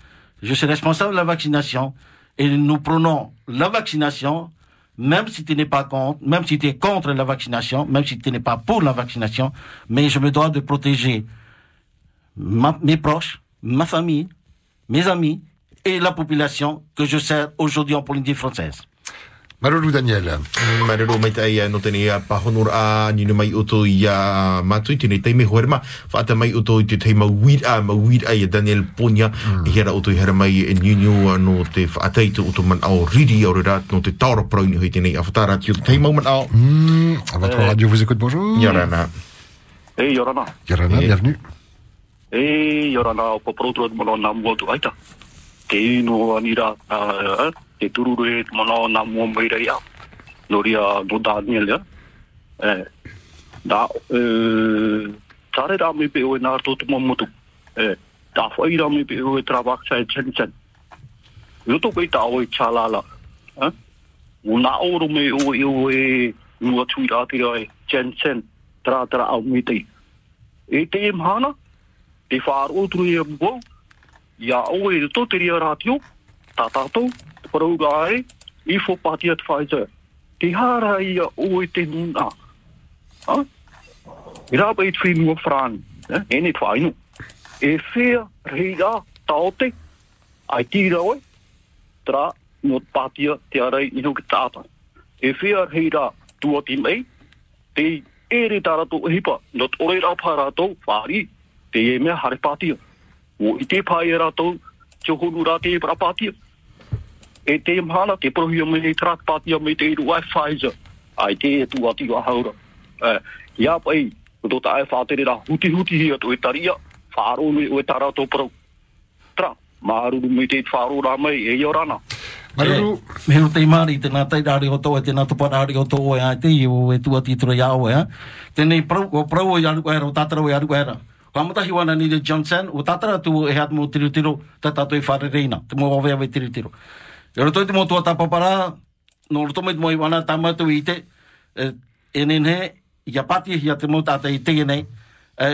Je suis responsable de la vaccination. Et nous prenons la vaccination, même si tu n'es pas contre, même si tu es contre la vaccination, même si tu n'es pas pour la vaccination. Mais je me dois de protéger ma- mes proches, ma famille, mes amis et la population que je sers aujourd'hui en Polynésie française. Maloulou Daniel. Marero mai tai no tene ia pahonor a ni no mai oto ia matui tene tai me hoerma fata mai oto i te tai ma weed a ma a ia Daniel Ponya mm. hera oto i hera mai e niu no te whaatai te oto man au riri au rat no te taura prau ni hoi tene a whatara ti o te tai mau man au Hmm, votre radio vous écoute, bonjour. Yorana. Hey, Yorana. Yorana, bienvenue. E, i ora nā o paparotura mana o nā mua tu aita. Te ino anira, uh, te tururu e mana o nā mua mai rei au. No ria no Daniel, ya. Eh, da, uh, tare rā me pe o e nā tōtu mamutu. Eh, da whai rā me pe o e travak sa e chen chen. Roto koe tā o e chalala. Eh? O nā oro me o e o e mua tui rā tira e chen chen. Tra tra au me te. E te e mhana, te whaaro turu e mua, ia o e to te ria rātio, tā tātou, te parau rā e, i fo pātia te Pfizer. Te hara ia o e te nuna. Ha? I rā pai tui mua frāni, eh? e ne whainu. E whea reira taote, ai tira oe, tra no pātia te arai ino ki tāta. E whea reira tua ti mei, te ere tā rato hipa, no ore rā pā rato, whāri, te e mea hare pātia. O i te pāi e rato, te honu rā te e pra pātia. E te mhana, te prohia me ne trak pātia me te iru ai Pfizer. Ai te e tu ati wa haura. Eh, ia pai, tō tae whātere rā huti huti hia to e taria, whāro me o e tā rato pro. Tra, māruru me te whāro rā mai, e i orana. Maruru. Me ho te mari te nā tai rāri o tō e te nā tupa rāri o tō e ai te i o e tua titro ia o e ha. Tēnei prau, o prau o iaru era, o tātara o iaru era. Ka wana ni de Johnson, o tatara tu e hat mo tiru tiru, te i whare reina, te mo wawe awe tiru tiru. E roto i te mo tua tapapara, no roto mai te mo i wana tamatu i te, e, e nenhe, i a pati hi a te mo tata i te nei,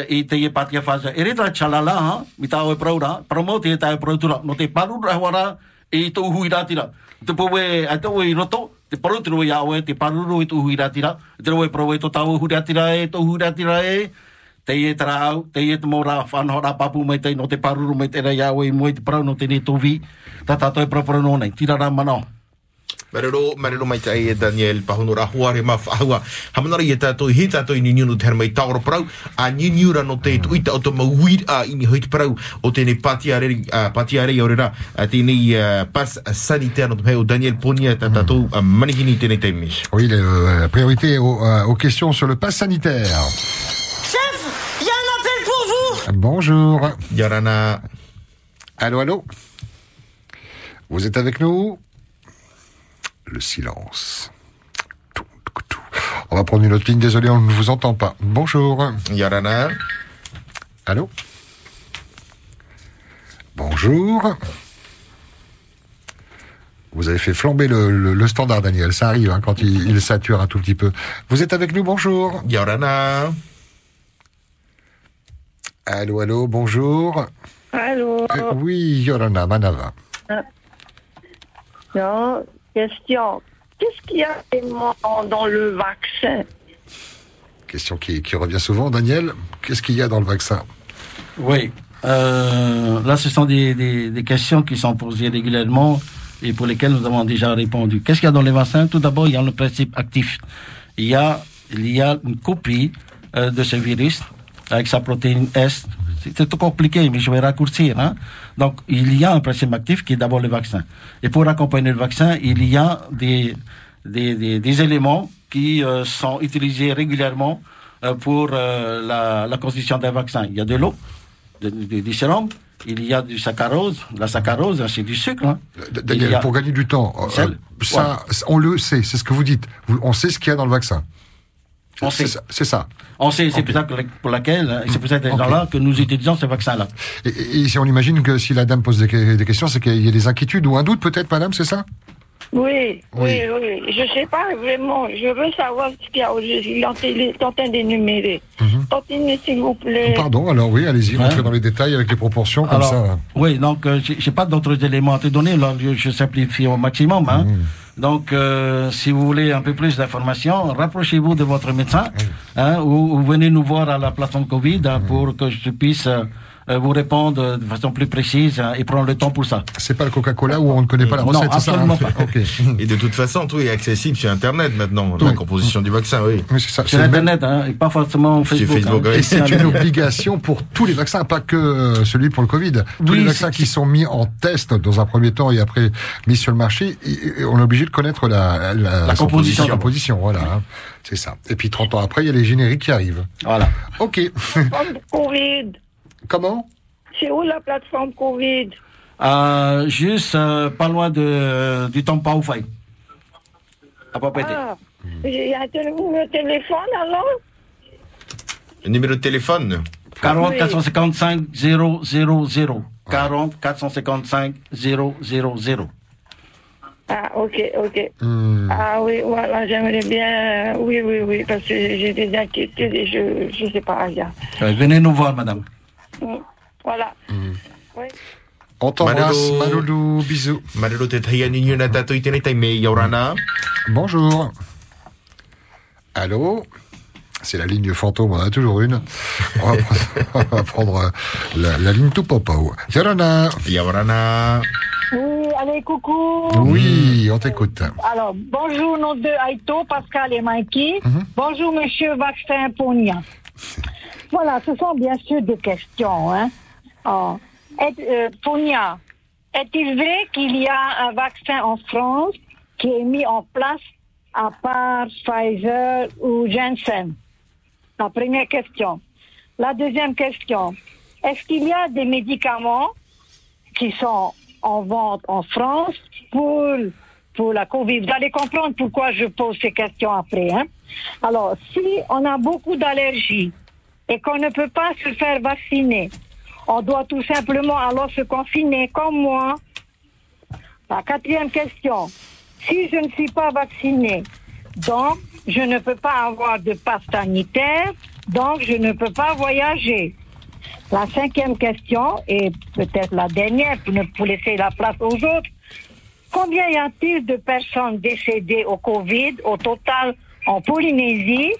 i te i pati a whaza. E reta chalala, ha, mi tau e praura, promo te e tau e prautura, no te paru rahwara, e i tō hui rātira. Te powe, ai tō i roto, te paru tiro i aoe, te paruru i tō hui rātira, te roe prowe tō tau hui rātira e, tō hui rātira e, te e tara au, te e te mora whanau rā papu mai te no te paruru mai te rei aoe i moe te parau no te ne tō vi, tā tātou e prapura no nei, tira rā manao. Marero, marero mai tai e Daniel pahono ra huare ma whahua. Hamanara i e tātou i he tātou i ni niunu te mai taoro parau. A ni niura no te tuita o to mawir a i ni hoit parau o tēnei patiarei, uh, patiarei o rera. Uh, tēnei uh, pas sanitaire no te pēo Daniel Ponia tā tātou manihini tēnei te mis. Oui, la priorité aux, euh, aux questions sur le pass sanitaire. Chef, il y a un appel pour vous Bonjour. Yarana. Allô, allô Vous êtes avec nous? Le silence. On va prendre une autre ligne, désolé, on ne vous entend pas. Bonjour. Yarana. Allô? Bonjour. Vous avez fait flamber le, le- le standard, Daniel. Ça arrive hein, quand il, il sature un tout petit peu. Vous êtes avec nous, bonjour. Yorana. Allô, allô, bonjour. Allô Euh, oui, Yorana, Manava. Non, question. Qu'est-ce qu'il y a dans le vaccin? Question qui, qui revient souvent, Daniel. Qu'est-ce qu'il y a dans le vaccin? Oui. Euh, là, ce sont des, des, des questions qui sont posées régulièrement et pour lesquelles nous avons déjà répondu. Qu'est-ce qu'il y a dans les vaccins Tout d'abord, il y a le principe actif. Il y a, il y a une copie euh, de ce virus avec sa protéine S. C'est tout compliqué, mais je vais raccourcir. Hein? Donc, il y a un principe actif qui est d'abord le vaccin. Et pour accompagner le vaccin, il y a des, des, des, des éléments qui euh, sont utilisés régulièrement euh, pour euh, la, la constitution d'un vaccin. Il y a de l'eau, du sérum, il y a du saccharose. La saccharose, c'est du sucre. Hein. Daniel, a- pour gagner du temps, ça, on le sait, c'est ce que vous dites. On sait ce qu'il y a dans le vaccin. On C'est sait. ça- C'est ça. On sait, c'est pour ça que, pour laquelle, hein, c'est pour cette raison-là que nous utilisons ce vaccin-là. Et, et- on imagine que si la dame pose des, que- des questions, c'est qu'il y a des inquiétudes ou un doute peut-être, madame, c'est ça? Oui, Oui. oui, oui. Je sais pas vraiment. Je veux savoir ce qu'il y a aujourd'hui. Il est en train d'énumérer. Continuez, s'il vous plaît. Pardon, alors oui, allez-y, Ouais. rentrez dans les détails avec les proportions, comme Alors, ça. Oui, donc euh, j'ai j'ai pas d'autres éléments à te donner, alors je, je simplifie au maximum. Hein. Mhm. Donc, euh, si vous voulez un peu plus d'informations, rapprochez-vous de votre médecin hein, ou, ou venez nous voir à la plateforme Covid hein, pour que je puisse euh, vous répondre de façon plus précise hein, et prendre le temps pour ça. C'est pas le Coca-Cola où on ne connaît pas la Non, recette, c'est ça absolument hein pas. Ok. Et de toute façon, tout est accessible sur Internet maintenant, la Oui. Mm. composition du vaccin, oui. Oui, c'est ça. Sur Internet, hein, et pas forcément Sur Facebook. Facebook, hein. oui. Et c'est une obligation pour tous les vaccins, pas que euh, celui pour le Covid. Tous Oui, les vaccins qui sont mis en test dans un premier temps et après mis sur le marché, on est obligé de connaître la, la, La composition. La composition, voilà. C'est ça. Et puis 30 ans après, il y a les génériques qui arrivent. Voilà. Ok. Comme Covid. Comment C'est où la plateforme Covid Euh, juste euh, pas loin de, du au Faille. À Papété. Ah, il y a un tél- numéro de téléphone alors Numéro de téléphone 40 Oui. 455 000. 40 455 000. Ah, ok, ok. Hmm. Ah oui, voilà, j'aimerais bien. euh, oui, oui, oui, parce que j'ai des inquiétudes et je je sais pas rien. Venez nous voir, madame. Mm, Voilà. Oui. On t'embrasse, Maloulou, bisous. Malolo te. Bonjour. Allô? C'est la ligne fantôme, on en a toujours une. On va prendre, (laughs) on va prendre, euh, la, la ligne tout popo. Yorana. Yorana. Oui, allez, coucou. Oui, on t'écoute. Alors, bonjour, nom de Aito, Pascal et Mikey. Bonjour, monsieur Vaccin Pogna. (laughs) Voilà, ce sont bien sûr des questions. Hein. Oh. Euh, est-il vrai qu'il y a un vaccin en France qui est mis en place à part Pfizer ou Janssen? La première question. La deuxième question. Est-ce qu'il y a des médicaments qui sont en vente en France pour, pour la Covid? Vous allez comprendre pourquoi je pose ces questions après. Hein? Alors, si on a beaucoup d'allergies et qu'on ne peut pas se faire vacciner, on doit tout simplement alors se confiner comme moi. La quatrième question. Si je ne suis pas vacciné, donc je ne peux pas avoir de passe sanitaire, donc je ne peux pas voyager. La cinquième question, et peut-être la dernière pour laisser la place aux autres, combien y a-t-il de personnes décédées au Covid au total en Polynésie,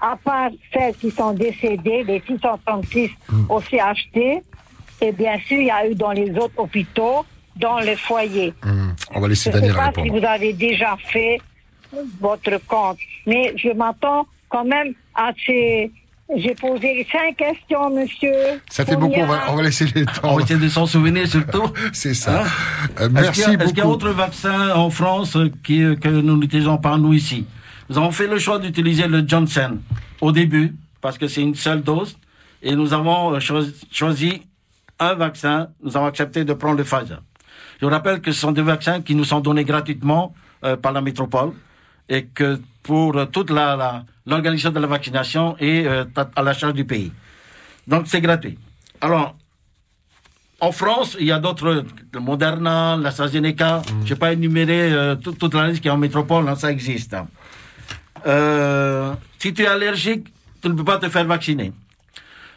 à part celles qui sont décédées, les 636 au CHT, et bien sûr, il y a eu dans les autres hôpitaux, dans les foyers. On va laisser Je ne sais pas si vous avez déjà fait votre compte, mais je m'attends quand même à ces... J'ai posé cinq questions, monsieur. Ça fait beaucoup, on va, on va laisser les temps. On va essayer de s'en souvenir surtout. (laughs) C'est ça. Euh, Est-ce merci qu'il y a- Est-ce qu'il y a beaucoup. autre vaccin en France euh, qui, euh, que nous n'utilisons pas nous ici? Nous avons fait le choix d'utiliser le Johnson au début parce que c'est une seule dose et nous avons euh, cho- choisi un vaccin. Nous avons accepté de prendre le Pfizer. Je vous rappelle que ce sont des vaccins qui nous sont donnés gratuitement euh, par la métropole et que pour euh, toute la, l'organisation de la vaccination est euh, à- la charge du pays. Donc c'est gratuit. Alors, en France, il y a d'autres, le Moderna, l'AstraZeneca. Je ne vais pas énumérer euh, tout- toute la liste qui est en métropole, hein, ça existe. hein. Euh, si tu es allergique, tu ne peux pas te faire vacciner.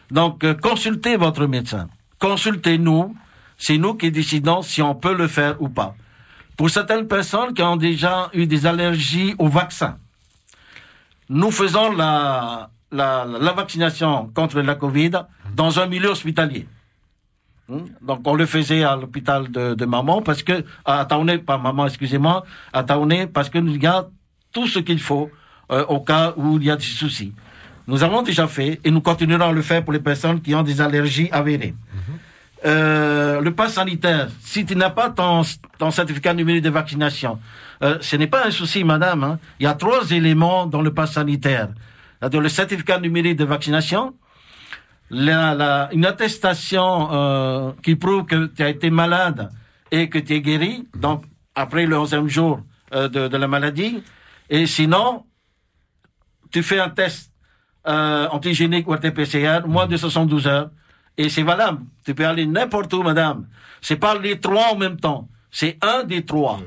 Donc, euh, consultez votre médecin. Consultez-nous. C'est nous qui décidons si on peut le faire ou pas. Pour certaines personnes qui ont déjà eu des allergies au vaccin, nous faisons la, la, vaccination contre la Covid dans un milieu hospitalier. Hmm? Donc on le faisait à l'hôpital de, maman parce que à Taoné, pas maman, excusez-moi, à Taoné parce que nous garde tout ce qu'il faut euh, au cas où il y a des soucis. Nous avons déjà fait et nous continuerons à le faire pour les personnes qui ont des allergies avérées. Euh, le pass sanitaire, si tu n'as pas ton, ton certificat numérique de vaccination, euh, ce n'est pas un souci, madame. hein. Il y a trois éléments dans le pass sanitaire. Le certificat numérique de vaccination, la, la- une attestation euh, qui prouve que tu as été malade et que tu es guéri, donc après le 11e jour euh, de, de la maladie, et sinon, tu fais un test euh, antigénique ou RT-PCR, moins de 72 heures, et c'est valable. Tu peux aller n'importe où, madame. C'est pas les trois en même temps, c'est un des trois.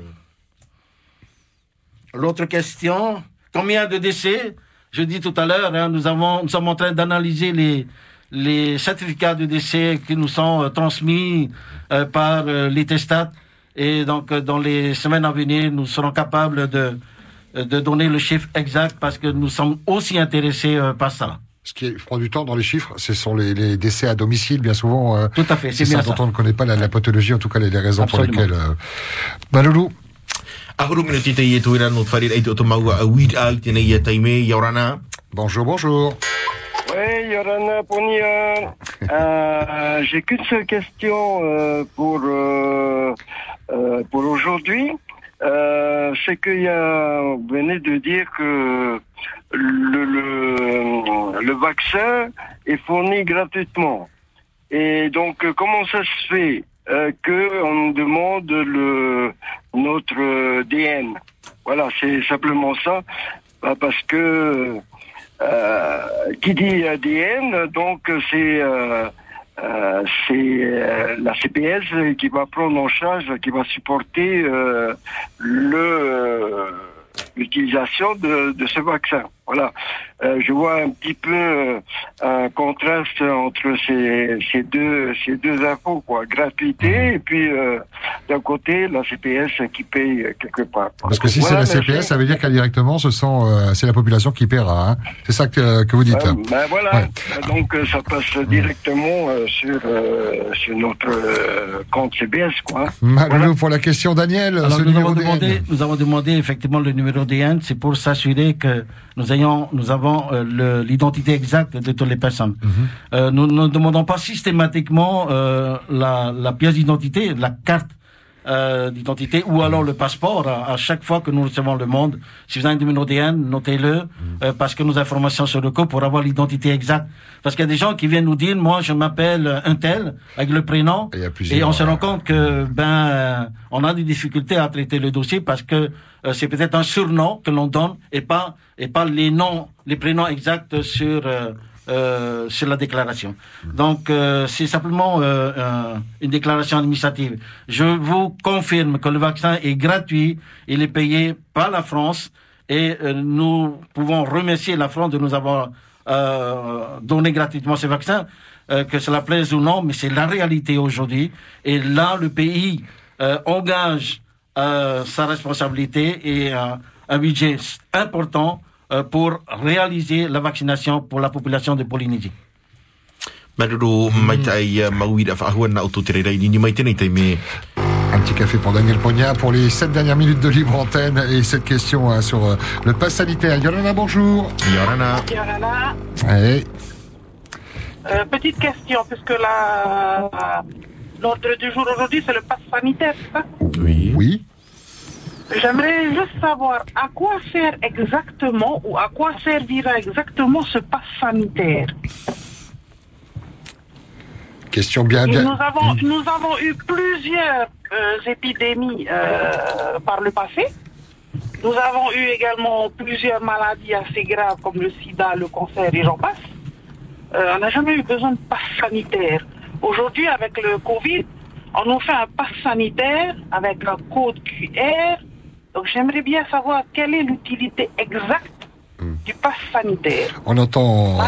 L'autre question, combien de décès? Je dis tout à l'heure, hein, nous, avons, nous sommes en train d'analyser les, les certificats de décès qui nous sont euh, transmis euh, par euh, l'ITESTAT. Et donc, euh, dans les semaines à venir, nous serons capables de, de donner le chiffre exact parce que nous sommes aussi intéressés euh, par ça. Ce qui prend du temps dans les chiffres, ce sont les, les décès à domicile, bien souvent. euh, Tout à fait, c'est ça bien dont ça. on ne connaît pas la, la pathologie, en tout cas les, les raisons Absolument. pour lesquelles. Euh... Maloulou. Yorana. Bonjour, bonjour. Oui, Yorana Ponia. (laughs) Euh, J'ai qu'une seule question euh, pour euh, pour aujourd'hui. Euh, C'est qu'il y a, vous venez de dire que le, le, le vaccin est fourni gratuitement. Et donc, euh, comment ça se fait euh, que on nous demande le notre euh, DN Voilà, c'est simplement ça, Bah, parce que euh, qui dit ADN, donc c'est euh, c'est euh, la CPS qui va prendre en charge, qui va supporter euh, l'utilisation de ce vaccin. Voilà. Euh, je vois un petit peu euh, un contraste entre ces, ces deux ces deux infos, quoi. Gratuité et puis euh, d'un côté la CPS qui paye quelque part. Parce que si Voilà, c'est la. CPS, ça veut dire qu'indirectement, ce sont, euh, c'est la population qui paiera. Hein. C'est ça que, que vous dites. Euh, ben voilà, Ouais. Donc euh, ça passe directement euh, sur euh, sur notre euh, compte CBS quoi. Maloulou, pour la question, Daniel, Alors, ce nous, avons demandé, nous avons demandé effectivement le numéro DN, c'est pour s'assurer que nous ayons, nous avons euh, l'identité exacte de toutes les personnes. Mhm. Euh, nous ne demandons pas systématiquement euh, la, la pièce d'identité, la carte euh, d'identité ou alors le passeport à, à chaque fois que nous recevons le monde. Si vous avez un numéro DN, notez-le euh, parce que nos informations sur le code pour avoir l'identité exacte. Parce qu'il y a des gens qui viennent nous dire, moi je m'appelle un tel avec le prénom et, on se rend compte que ben euh, on a des difficultés à traiter le dossier parce que euh, c'est peut-être un surnom que l'on donne et pas et pas les noms, les prénoms exacts sur euh, sur la déclaration. Donc euh, c'est simplement euh, un- une déclaration administrative. Je vous confirme que le vaccin est gratuit, il est payé par la France et euh, nous pouvons remercier la France de nous avoir euh, donné gratuitement ce vaccin, euh, que cela plaise ou non, mais c'est la réalité aujourd'hui. Et là, le pays engage sa responsabilité et un budget important pour réaliser la vaccination pour la population de Polynésie. Maruru mai tai uh, maui da whahua na auto tere rei ni mai tenei tai me. Un petit café pour Daniel Pogna pour les 7 dernières minutes de libre antenne et cette question hein, sur euh, le pass sanitaire. Yorana, bonjour. Yorana. Yorana, Hey. euh, petite question, puisque la l'ordre du jour aujourd'hui, c'est le pass sanitaire, c'est ça? Oui. Oui. J'aimerais juste savoir à quoi sert exactement ou à quoi servira exactement ce pass sanitaire. Question bien. Nous avons, nous avons eu plusieurs euh, épidémies euh, par le passé. Nous avons eu également plusieurs maladies assez graves comme le sida, le cancer et j'en passe. Euh, on n'a jamais eu besoin de passe sanitaire. Aujourd'hui, avec le Covid, on nous fait un passe sanitaire avec un code QR. Donc j'aimerais bien savoir quelle est l'utilité exacte du passe sanitaire. On entend euh,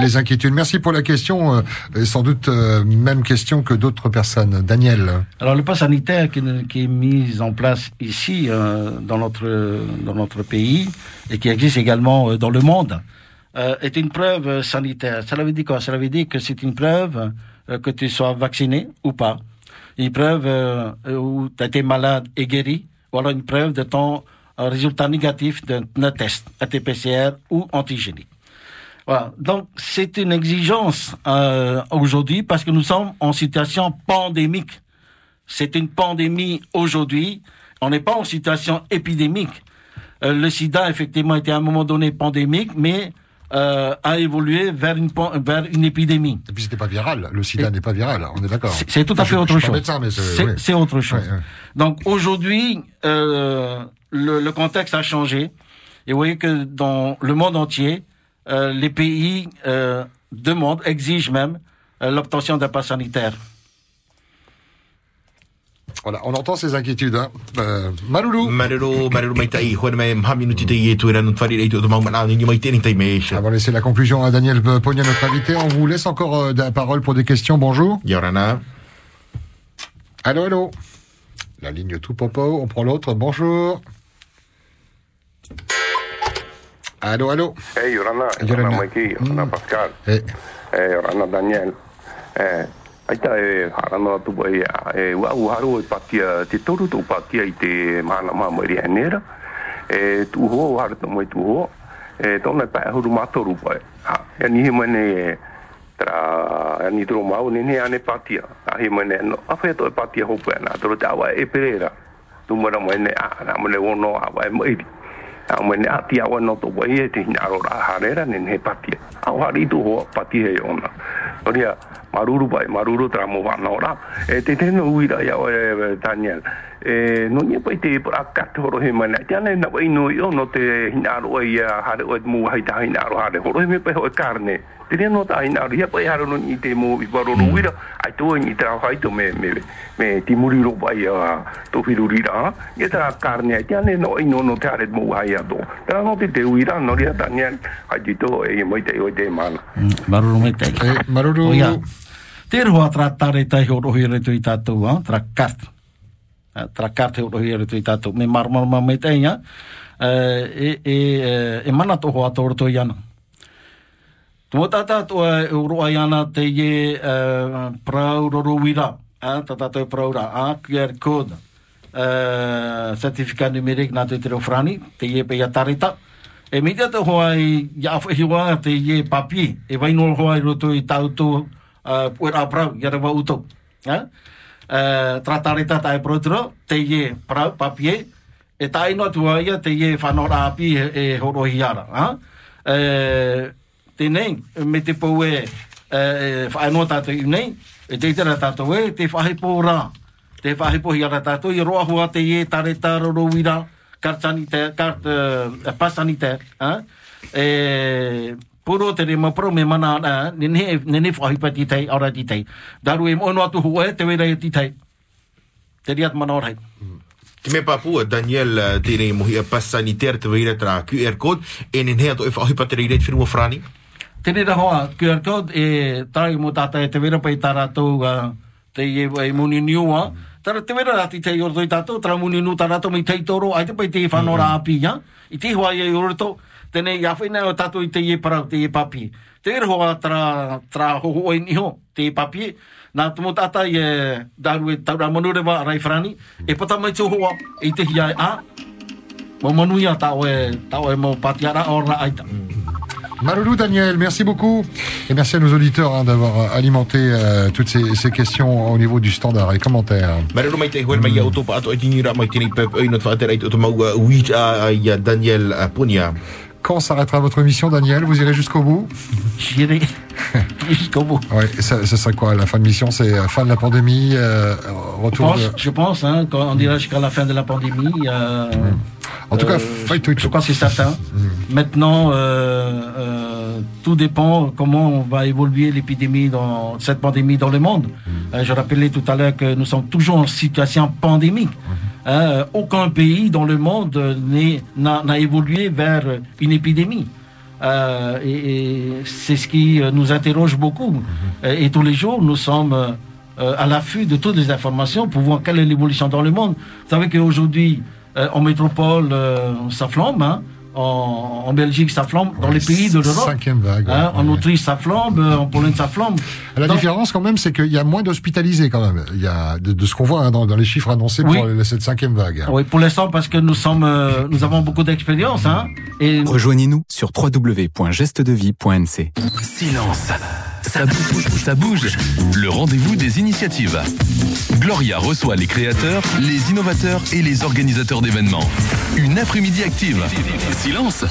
les inquiétudes. Merci pour la question. euh, et sans doute euh, même question que d'autres personnes. Daniel. Alors le pass sanitaire qui, qui est mis en place ici euh, dans notre dans notre pays et qui existe également dans le monde est une preuve sanitaire. Cela veut dire quoi? Cela veut dire que c'est une preuve que tu sois vacciné ou pas, une preuve où tu as été malade et guéri, alors une preuve de ton euh, résultat négatif d'un d'un test, AT-PCR ou antigénique. Voilà. Donc, c'est une exigence euh, aujourd'hui parce que nous sommes en situation pandémique. C'est une pandémie aujourd'hui. On n'est pas en situation épidémique. Euh, le sida, effectivement, était à un moment donné pandémique, mais euh, a évolué vers une, vers une épidémie. Et puis c'était pas viral. Le sida n'est pas viral. On est d'accord. C'est- tout à Je- fait autre chose. c'est- autre chose. Donc aujourd'hui, euh, le, le contexte a changé. Et vous voyez que dans le monde entier, euh, les pays euh, demandent, exigent même euh, l'obtention d'un pass sanitaire. Voilà, on entend ces inquiétudes. Hein. Euh, Maloulou. Maruru, maruru mai tai hoi mai mha minuti te i e tu ran whare rei tu mau mana ni mai tenei tai me. Avant de laisser la conclusion à Daniel Pogna, notre invité, on vous laisse encore euh, la parole pour des questions. Bonjour. Yorana. Allô, allô. La ligne tout popo, on prend l'autre. Bonjour. Allô, allô. Hey, Yorana, Yorana. Yorana Yorana Pascal. Eh. Eh, Yorana Daniel. Eh, Aita e whakarana atu wai e wau haro e pakia te toru tō pakia i te mana mā mairi anera. E tūho, wāre tō mai tūho. E tōna pae huru mātoru wai. Ha, e ni he mene e tra e ni tūro māu nene ane pakia. A he mene no, a whae tō e pakia hopu e nā. Tōro te awa e pereira. Tumara mene a nā mene ono awa e mairi a mo ne ati awa no to wai e te hinaro ra harera ne ne pati a wari tu ho pati e ona Oria, maruru pai, maruru tra mo wa no ra. E te te no ya o Daniel e no ni pa te pra kato ro he mana. Te ana na wai no yo no te hinaro ai ha re mu hai ta hinaro ha de ro me pa ho karne. Te ne no ta hinaro ya pa ha ro ni te mu i paro ro wira ai to ni tra hai to me me me ti muri ro pa ya to firu ri ra ya ta karne te ana no i no no ta re mu hai ya do ta no te te wira no ri ta ni ai ti to e mo te o te mana. Maru ro me te. Maru ro ya Tēruhoa tra tāre tai horohi rei tui tātou, tra kātu tra carte o hiere tui me marmaro ma me e, e, e, mana toho ato uro tui ana. Tumo tata to e uro ana te ye uh, prauroro wira, tata atua e praura, a QR code, uh, numérique numerik nga tui frani, te ye pe yatarita E mita te hoa i awha hiwa te ye papi, e vaino hoa i roto i tautu uh, puera aprau, yara wa utou. Yeah? Uh, tratarita tai protro, te ye pra, papie, e tai no tua ia te ye whanora api e, e horo hiara. Ha? e, tēnei, me te pou e uh, whaenoa tātou i nei, e te tera tātou e, te whahipo rā, te whahipo hiara tātou, i roa hua te ye tare tāro wira, kartani sanitaire, kart, uh, pasani te ha? E puro te re mapro me mana na ne ne ne ne whahi pa ti tei ora ti tei. Daru e mono atu hu e te wera e ti tei. Te riat mana ora. Te me papua Daniel eh, tēnei mohi a pass sanitaire te weira tra QR code e ne hea to e whahi pa te reit whirunga frani? Te rira hoa QR code e tarai mo tata e te wera pa i rātou uh, te e, e muni niua. Tara te wera rati te i tātou, tara muni nu tā rātou mi tei toro, ai te pai te whanora api, ya? I te hua i iorto, tēnei ia whaina o tātou i te ie parau, te ie papi. Te ira hoa tra, tra hoho o iniho, te ie papi, nā tumo tata i e daru e taura manurewa a raifrani, e pata mai tō hoa, i te hia e a, mo manuia tau e, tau e mo patiara ora aita. Maloulou Daniel, merci beaucoup. Et merci à nos auditeurs hein, d'avoir alimenté euh, toutes ces, ces questions au niveau du standard et commentaires. Maruru mai te huel mai ia uto pa ato e tini ra mai tini pep e not whaatera i uto mau uh, a Daniel uh, Ponia. Quand s'arrêtera votre mission, Daniel Vous irez jusqu'au bout J'irai (laughs) jusqu'au bout. Oui, ça, ça sera quoi La fin de mission, c'est euh, fin de la pandémie, euh, Je retour pense, de... je pense hein, quand on dira jusqu'à la fin de la pandémie. euh, En tout cas, euh, fight je crois que c'est certain. Maintenant, euh, euh, tout dépend comment on va évoluer l'épidémie dans cette pandémie dans le monde. Euh, je rappelais tout à l'heure que nous sommes toujours en situation pandémique. Hein, euh, aucun pays dans le monde n'a évolué vers une épidémie. Euh, et et c'est ce qui nous interroge beaucoup. Et, tous les jours, nous sommes euh, à l'affût de toutes les informations pour voir quelle est l'évolution dans le monde. Vous savez qu'aujourd'hui, euh, en métropole, euh, ça flambe. hein. En, en Belgique, ça flambe. Dans les pays de l'Europe. Cinquième vague. ouais. hein, en Autriche, ça flambe. euh, En Pologne, ça flambe. La Donc- différence quand même, c'est qu'il y a moins d'hospitalisés quand même. Il y a de, de ce qu'on voit hein, dans, dans les chiffres annoncés Oui. pour cette cinquième vague. Oui, pour l'instant, parce que nous sommes, euh, nous avons beaucoup d'expérience, hein. Et Rejoignez-nous sur www.gestedevie.nc. Silence. Ça bouge, ça bouge. Le rendez-vous des initiatives. Gloria reçoit les créateurs, les innovateurs et les organisateurs d'événements. Une après-midi active. Silence.